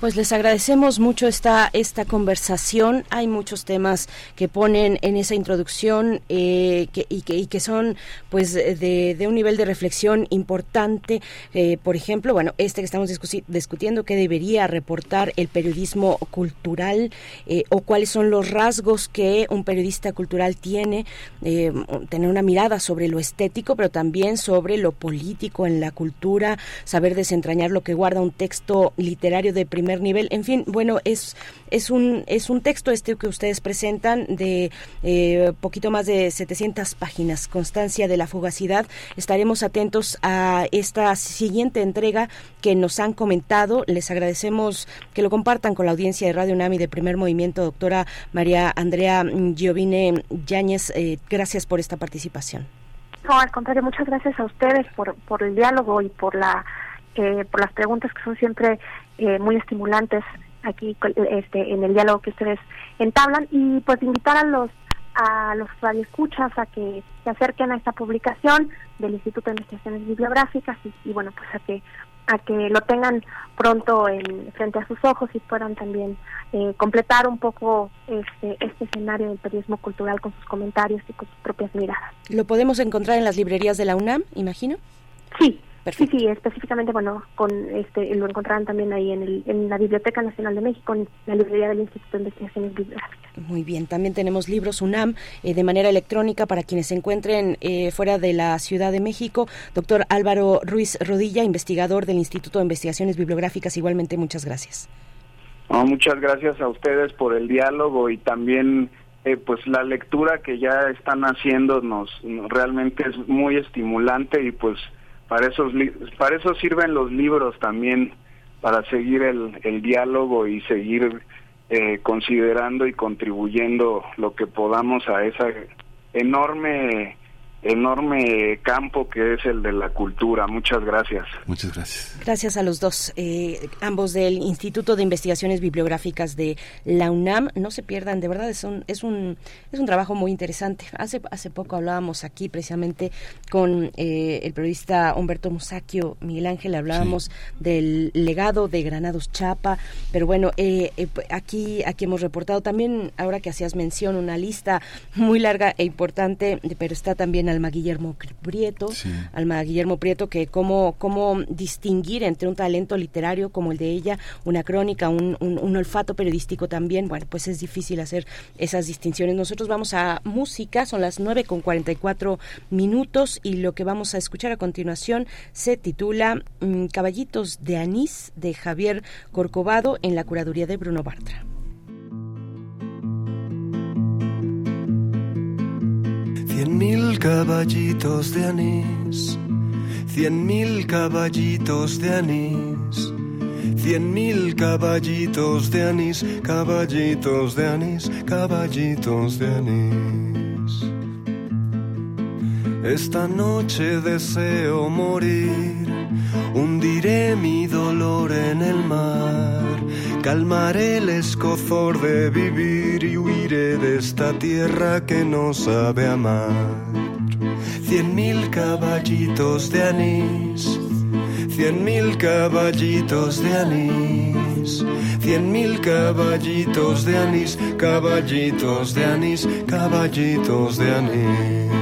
Pues les agradecemos mucho esta, esta conversación. Hay muchos temas que ponen en esa introducción eh, y, que, son pues de, de un nivel de reflexión importante. Eh, por ejemplo, bueno, este que estamos discutiendo, que debería reportar el periodismo cultural eh, o cuáles son los rasgos que un periodista cultural tiene, tener una mirada sobre lo estético, pero también sobre lo político en la cultura, saber desentrañar lo que guarda un texto literario de primer nivel. En fin, bueno, es, es, un, es un texto este que ustedes presentan de eh, poquito más de 700 páginas, Constancia de la Fugacidad. Estaremos atentos a esta siguiente entrega que nos han comentado. Les agradecemos que lo compartan con la audiencia de Radio UNAMI de Primer Movimiento, doctora María Andrea Giovine Yáñez. Eh, gracias por esta participación. No, al contrario, muchas gracias a ustedes por, por el diálogo y por la eh, por las preguntas que son siempre eh, muy estimulantes aquí este, en el diálogo que ustedes entablan y pues invitar a los a los radioescuchas a que se acerquen a esta publicación del Instituto de Investigaciones Bibliográficas y, bueno pues a que a que lo tengan pronto en, frente a sus ojos y puedan también eh, completar un poco este, este escenario del periodismo cultural con sus comentarios y con sus propias miradas. ¿Lo podemos encontrar en las librerías de la UNAM, imagino? Sí, Sí, sí, específicamente, bueno, con este lo encontrarán también ahí en, el, en la Biblioteca Nacional de México, en la librería del Instituto de Investigaciones Bibliográficas. Muy bien, también tenemos libros UNAM eh, de manera electrónica para quienes se encuentren eh, fuera de la Ciudad de México. Doctor Álvaro Ruiz Rodilla, investigador del Instituto de Investigaciones Bibliográficas, igualmente muchas gracias. muchas gracias a ustedes por el diálogo y también eh, pues la lectura que ya están haciendo nos realmente es muy estimulante y pues para eso, para eso sirven los libros también, para seguir el, el diálogo y seguir eh, considerando y contribuyendo lo que podamos a esa enorme enorme campo que es el de la cultura. Muchas gracias. Muchas gracias. Gracias a los dos, eh, ambos del Instituto de Investigaciones Bibliográficas de la UNAM. No se pierdan, de verdad es un es un es un trabajo muy interesante. Hace hace poco hablábamos aquí precisamente con eh, el periodista Humberto Musacchio, Miguel Ángel, hablábamos del legado de Granados Chapa, pero bueno, eh, aquí aquí hemos reportado también ahora que hacías mención una lista muy larga e importante, pero está también Alma Guillermo Prieto, Alma Guillermo Prieto, que cómo, cómo distinguir entre un talento literario como el de ella, una crónica, un, un, olfato periodístico también, bueno, pues es difícil hacer esas distinciones. Nosotros vamos a música, son las 9 con 44 minutos y lo que vamos a escuchar a continuación se titula mm, Caballitos de Anís de Javier Corcovado en la curaduría de Bruno Bartra. Cien mil caballitos de anís, cien mil caballitos de anís, cien mil caballitos de anís, caballitos de anís, caballitos de anís. Esta noche deseo morir, hundiré mi dolor en el mar. Calmaré el escozor de vivir y huiré de esta tierra que no sabe amar. Cien mil caballitos de anís, cien mil caballitos de anís, cien mil caballitos de anís, caballitos de anís, caballitos de anís.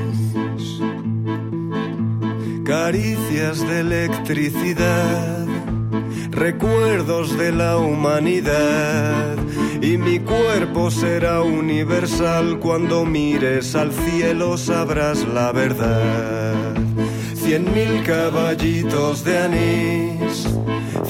Caricias de electricidad, recuerdos de la humanidad. Y mi cuerpo será universal cuando mires al cielo sabrás la verdad cien mil caballitos de anís,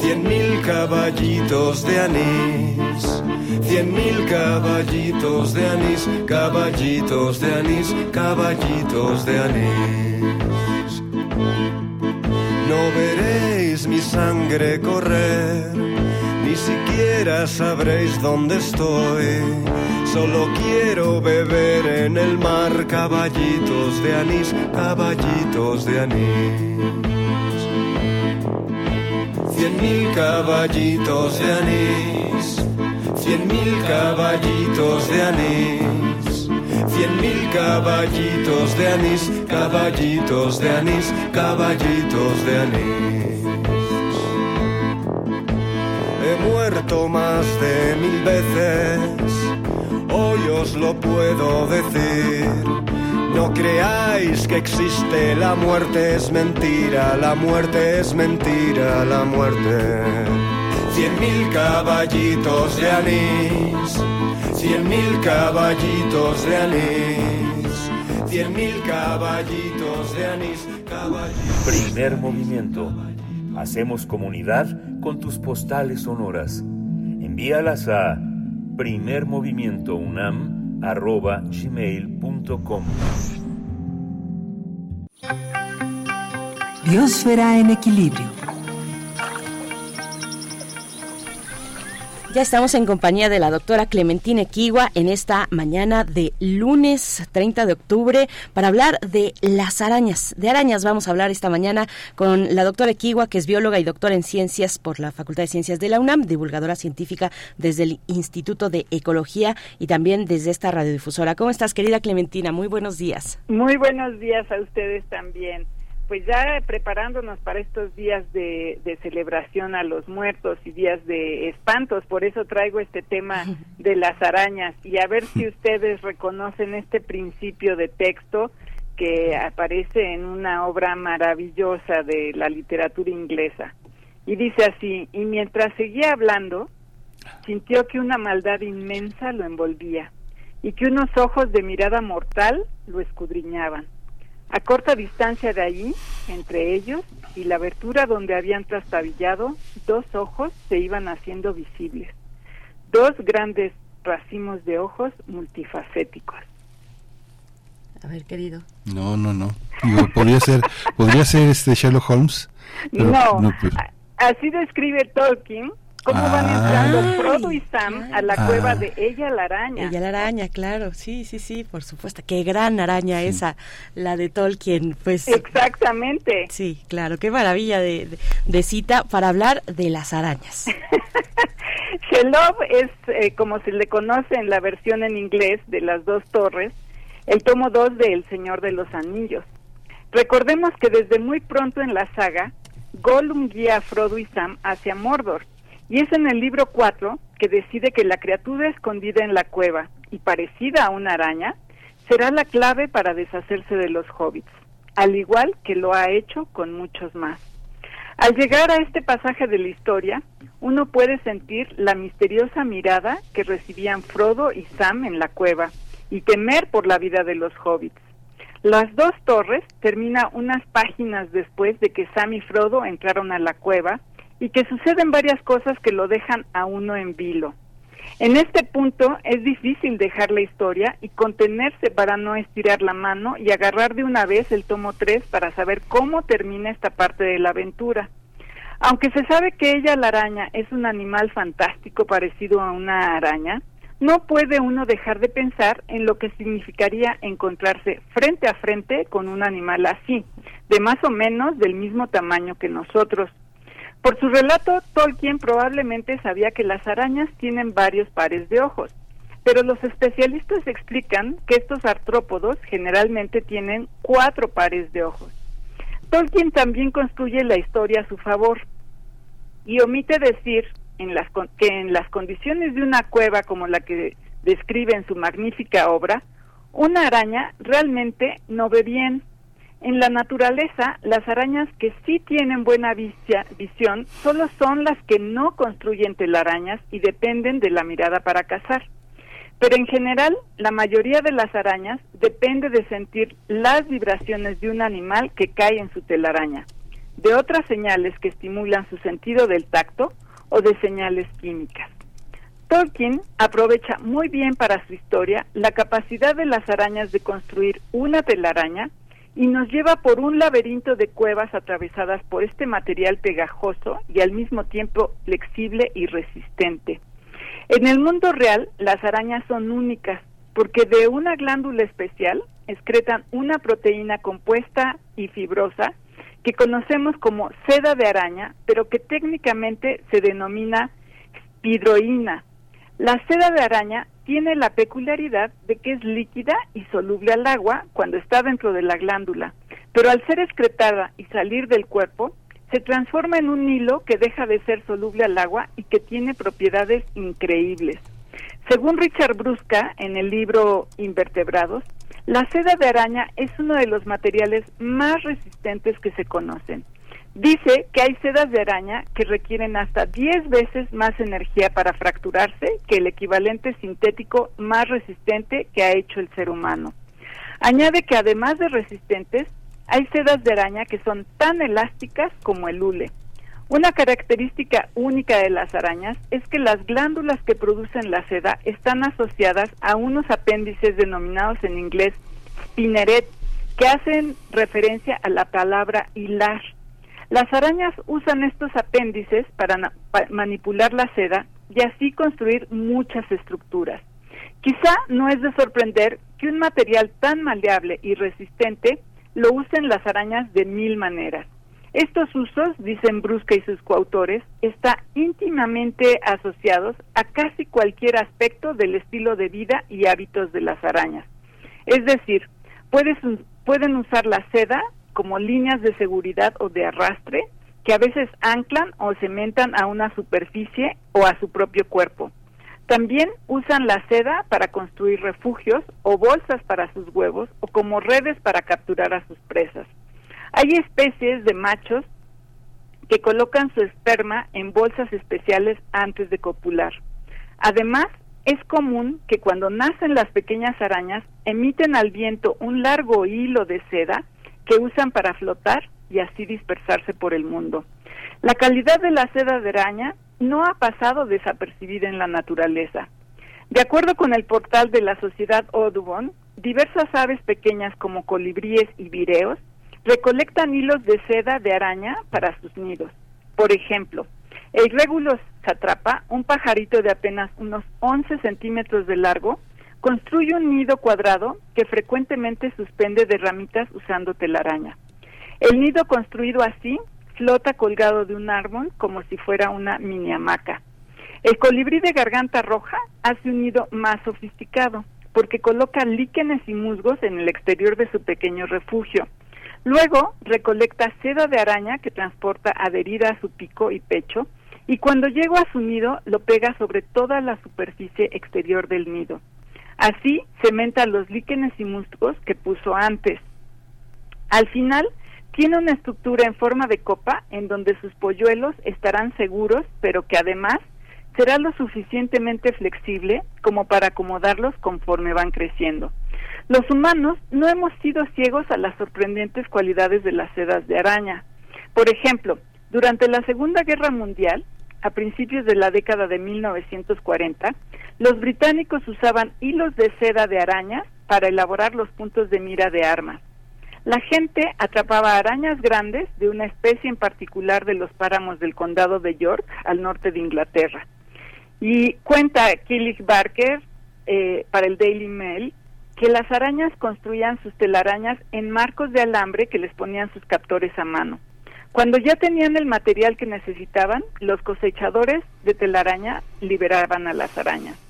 cien mil caballitos de anís, cien mil caballitos de anís, caballitos de anís, caballitos de anís. No veréis mi sangre correr, ni siquiera sabréis dónde estoy Solo quiero beber en el mar caballitos de anís, caballitos de anís. Cien mil caballitos de anís, cien mil caballitos de anís. Cien mil caballitos de anís, caballitos de anís, caballitos de anís. He muerto más de mil veces hoy os lo puedo decir. No creáis que existe la muerte, es mentira, la muerte es mentira, la muerte. Cien mil caballitos de anís, cien mil caballitos de anís, cien mil caballitos de anís, caballitos. Primer movimiento. Hacemos comunidad con tus postales sonoras. Envíalas a primermovimientounam.gmail.com Biosfera en equilibrio. Estamos en compañía de la doctora Clementina Equigua en esta mañana de lunes 30 de octubre para hablar de las arañas. De arañas vamos a hablar esta mañana con la doctora Equigua, que es bióloga y doctora en ciencias por la Facultad de Ciencias de la UNAM, divulgadora científica desde el Instituto de Ecología y también desde esta radiodifusora. ¿Cómo estás, querida Clementina? Muy buenos días. Muy buenos días a ustedes también pues ya preparándonos para estos días de, celebración a los muertos y días de espantos, por eso traigo este tema de las arañas y a ver si ustedes reconocen este principio de texto que aparece en una obra maravillosa de la literatura inglesa. Y dice así, y mientras seguía hablando, sintió que una maldad inmensa lo envolvía y que unos ojos de mirada mortal lo escudriñaban a corta distancia de allí, entre ellos y la abertura donde habían trastabillado, dos ojos se iban haciendo visibles. Dos grandes racimos de ojos multifacéticos. A ver, querido. No, no, no. podría ser, podría ser este Sherlock Holmes. no, pues. así describe Tolkien cómo van ah. entrando Frodo y Sam a la ah. cueva de ella la araña. Ella la araña, claro, sí, sí, sí, por supuesto. Qué gran araña esa, la de Tolkien, pues. Exactamente. Sí, claro, qué maravilla de, cita para hablar de las arañas. Shelob es, eh, como se le conoce en la versión en inglés de las dos torres, el tomo 2 de El Señor de los Anillos. Recordemos que desde muy pronto en la saga, Gollum guía a Frodo y Sam hacia Mordor, y es en el libro 4 que decide que la criatura escondida en la cueva y parecida a una araña será la clave para deshacerse de los hobbits, al igual que lo ha hecho con muchos más. Al llegar a este pasaje de la historia, uno puede sentir la misteriosa mirada que recibían Frodo y Sam en la cueva y temer por la vida de los hobbits. Las dos torres termina unas páginas después de que Sam y Frodo entraron a la cueva y que suceden varias cosas que lo dejan a uno en vilo. En este punto es difícil dejar la historia y contenerse para no estirar la mano y agarrar de una vez el tomo 3 para saber cómo termina esta parte de la aventura. Aunque se sabe que ella, la araña, es un animal fantástico parecido a una araña, no puede uno dejar de pensar en lo que significaría encontrarse frente a frente con un animal así, de más o menos del mismo tamaño que nosotros, por su relato, Tolkien probablemente sabía que las arañas tienen varios pares de ojos, pero los especialistas explican que estos artrópodos generalmente tienen cuatro pares de ojos. Tolkien también construye la historia a su favor y omite decir en las, que en las condiciones de una cueva como la que describe en su magnífica obra, una araña realmente no ve bien. En la naturaleza, las arañas que sí tienen buena visión solo son las que no construyen telarañas y dependen de la mirada para cazar. Pero en general, la mayoría de las arañas depende de sentir las vibraciones de un animal que cae en su telaraña, de otras señales que estimulan su sentido del tacto o de señales químicas. Tolkien aprovecha muy bien para su historia la capacidad de las arañas de construir una telaraña y nos lleva por un laberinto de cuevas atravesadas por este material pegajoso y al mismo tiempo flexible y resistente. En el mundo real, las arañas son únicas porque de una glándula especial excretan una proteína compuesta y fibrosa que conocemos como seda de araña, pero que técnicamente se denomina hidroína. La seda de araña tiene la peculiaridad de que es líquida y soluble al agua cuando está dentro de la glándula, pero al ser excretada y salir del cuerpo, se transforma en un hilo que deja de ser soluble al agua y que tiene propiedades increíbles. Según Richard Brusca, en el libro Invertebrados, la seda de araña es uno de los materiales más resistentes que se conocen. Dice que hay sedas de araña que requieren hasta 10 veces más energía para fracturarse que el equivalente sintético más resistente que ha hecho el ser humano. Añade que además de resistentes, hay sedas de araña que son tan elásticas como el hule. Una característica única de las arañas es que las glándulas que producen la seda están asociadas a unos apéndices denominados en inglés spinneret, que hacen referencia a la palabra hilar. Las arañas usan estos apéndices para, manipular la seda y así construir muchas estructuras. Quizá no es de sorprender que un material tan maleable y resistente lo usen las arañas de mil maneras. Estos usos, dicen Brusca y sus coautores, están íntimamente asociados a casi cualquier aspecto del estilo de vida y hábitos de las arañas. Es decir, pueden usar la seda como líneas de seguridad o de arrastre que a veces anclan o cementan a una superficie o a su propio cuerpo. También usan la seda para construir refugios o bolsas para sus huevos o como redes para capturar a sus presas. Hay especies de machos que colocan su esperma en bolsas especiales antes de copular. Además, es común que cuando nacen las pequeñas arañas emiten al viento un largo hilo de seda que usan para flotar y así dispersarse por el mundo. La calidad de la seda de araña no ha pasado desapercibida en la naturaleza. De acuerdo con el portal de la Sociedad Audubon, diversas aves pequeñas como colibríes y vireos recolectan hilos de seda de araña para sus nidos. Por ejemplo, el Regulus satrapa, un pajarito de apenas unos 11 centímetros de largo, construye un nido cuadrado que frecuentemente suspende de ramitas usando telaraña. El nido construido así flota colgado de un árbol como si fuera una mini hamaca. El colibrí de garganta roja hace un nido más sofisticado porque coloca líquenes y musgos en el exterior de su pequeño refugio. Luego recolecta seda de araña que transporta adherida a su pico y pecho y cuando llega a su nido lo pega sobre toda la superficie exterior del nido. Así cementa los líquenes y musgos que puso antes. Al final tiene una estructura en forma de copa en donde sus polluelos estarán seguros, pero que además será lo suficientemente flexible como para acomodarlos conforme van creciendo. Los humanos no hemos sido ciegos a las sorprendentes cualidades de las sedas de araña. Por ejemplo, durante la Segunda Guerra Mundial, a principios de la década de 1940, los británicos usaban hilos de seda de araña para elaborar los puntos de mira de armas. La gente atrapaba arañas grandes de una especie en particular de los páramos del condado de York, al norte de Inglaterra. Y cuenta Killich Barker eh, para el Daily Mail que las arañas construían sus telarañas en marcos de alambre que les ponían sus captores a mano. Cuando ya tenían el material que necesitaban, los cosechadores de telaraña liberaban a las arañas.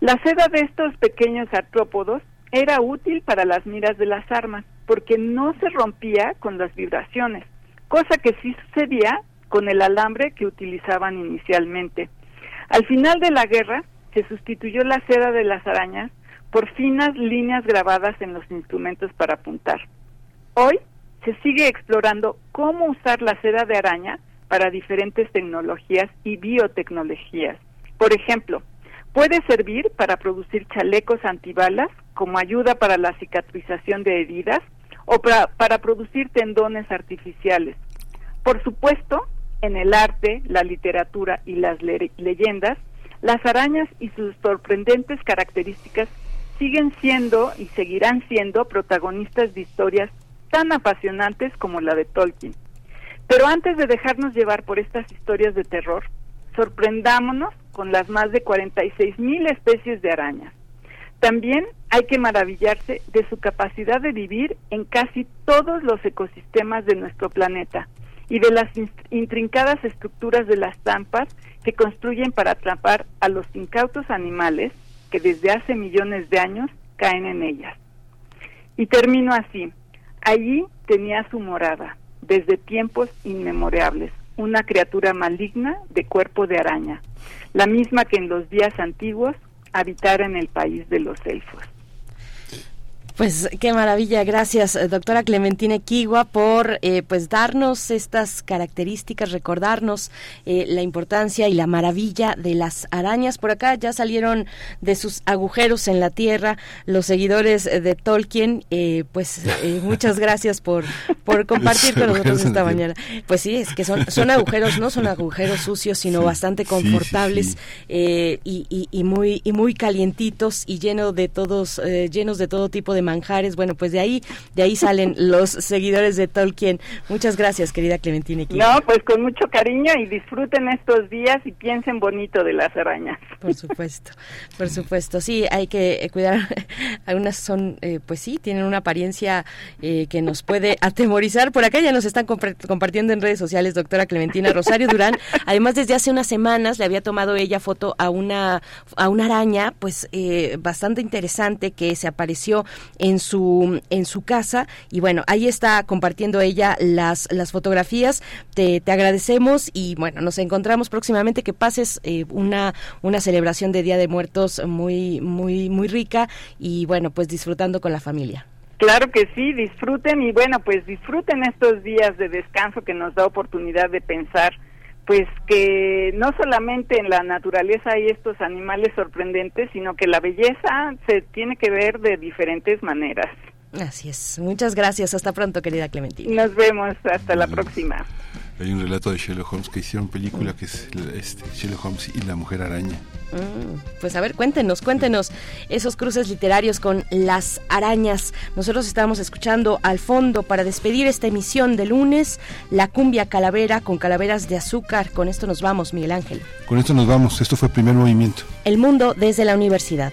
La seda de estos pequeños artrópodos era útil para las miras de las armas porque no se rompía con las vibraciones, cosa que sí sucedía con el alambre que utilizaban inicialmente. Al final de la guerra se sustituyó la seda de las arañas por finas líneas grabadas en los instrumentos para apuntar. Hoy se sigue explorando cómo usar la seda de araña para diferentes tecnologías y biotecnologías. Por ejemplo, puede servir para producir chalecos antibalas como ayuda para la cicatrización de heridas o para, producir tendones artificiales. Por supuesto, en el arte, la literatura y las leyendas, las arañas y sus sorprendentes características siguen siendo y seguirán siendo protagonistas de historias tan apasionantes como la de Tolkien. Pero antes de dejarnos llevar por estas historias de terror, sorprendámonos con las más de 46 mil especies de arañas. También hay que maravillarse de su capacidad de vivir en casi todos los ecosistemas de nuestro planeta y de las intrincadas estructuras de las trampas que construyen para atrapar a los incautos animales que desde hace millones de años caen en ellas. Y termino así. Allí tenía su morada, desde tiempos inmemorables, una criatura maligna de cuerpo de araña, la misma que en los días antiguos habitara en el país de los elfos. Pues qué maravilla, gracias eh, doctora Clementina Kigua por eh, pues darnos estas características, recordarnos eh, la importancia y la maravilla de las arañas. Por acá ya salieron de sus agujeros en la tierra los seguidores de Tolkien. pues muchas gracias por, por compartir con nosotros esta mañana. Pues sí, es que son, son agujeros, no son agujeros sucios, sino bastante confortables y, y, y, muy y muy calientitos y lleno de todos llenos de todo tipo de manjares. Bueno, pues de ahí, de ahí salen los seguidores de Tolkien. Muchas gracias, querida Clementina. No, pues con mucho cariño y disfruten estos días y piensen bonito de las arañas. Por supuesto, por supuesto. Sí, hay que eh, cuidar. Algunas son, eh, pues sí, tienen una apariencia eh, que nos puede atemorizar. Por acá ya nos están compartiendo en redes sociales, doctora Clementina Rosario Durán. Además, desde hace unas semanas le había tomado ella foto a una, a una araña, pues bastante interesante que se apareció en su, en su casa. Y bueno, ahí está compartiendo ella las, las fotografías. Te, te agradecemos y bueno, nos encontramos próximamente. Que pases eh, una, una celebración de Día de Muertos muy, muy, muy rica y bueno, pues disfrutando con la familia. Claro que sí, disfruten y bueno, pues disfruten estos días de descanso que nos da oportunidad de pensar pues que no solamente en la naturaleza hay estos animales sorprendentes, sino que la belleza se tiene que ver de diferentes maneras. Así es. Muchas gracias. Hasta pronto, querida Clementina. Nos vemos. Hasta la próxima. Hay un relato de Sherlock Holmes que hicieron película que es este, Sherlock Holmes y la mujer araña. Mm, pues a ver, cuéntenos, cuéntenos esos cruces literarios con las arañas. Nosotros estábamos escuchando al fondo para despedir esta emisión de lunes, la cumbia calavera con calaveras de azúcar. Con esto nos vamos, Miguel Ángel. Con esto nos vamos. Esto fue el primer movimiento. El mundo desde la universidad.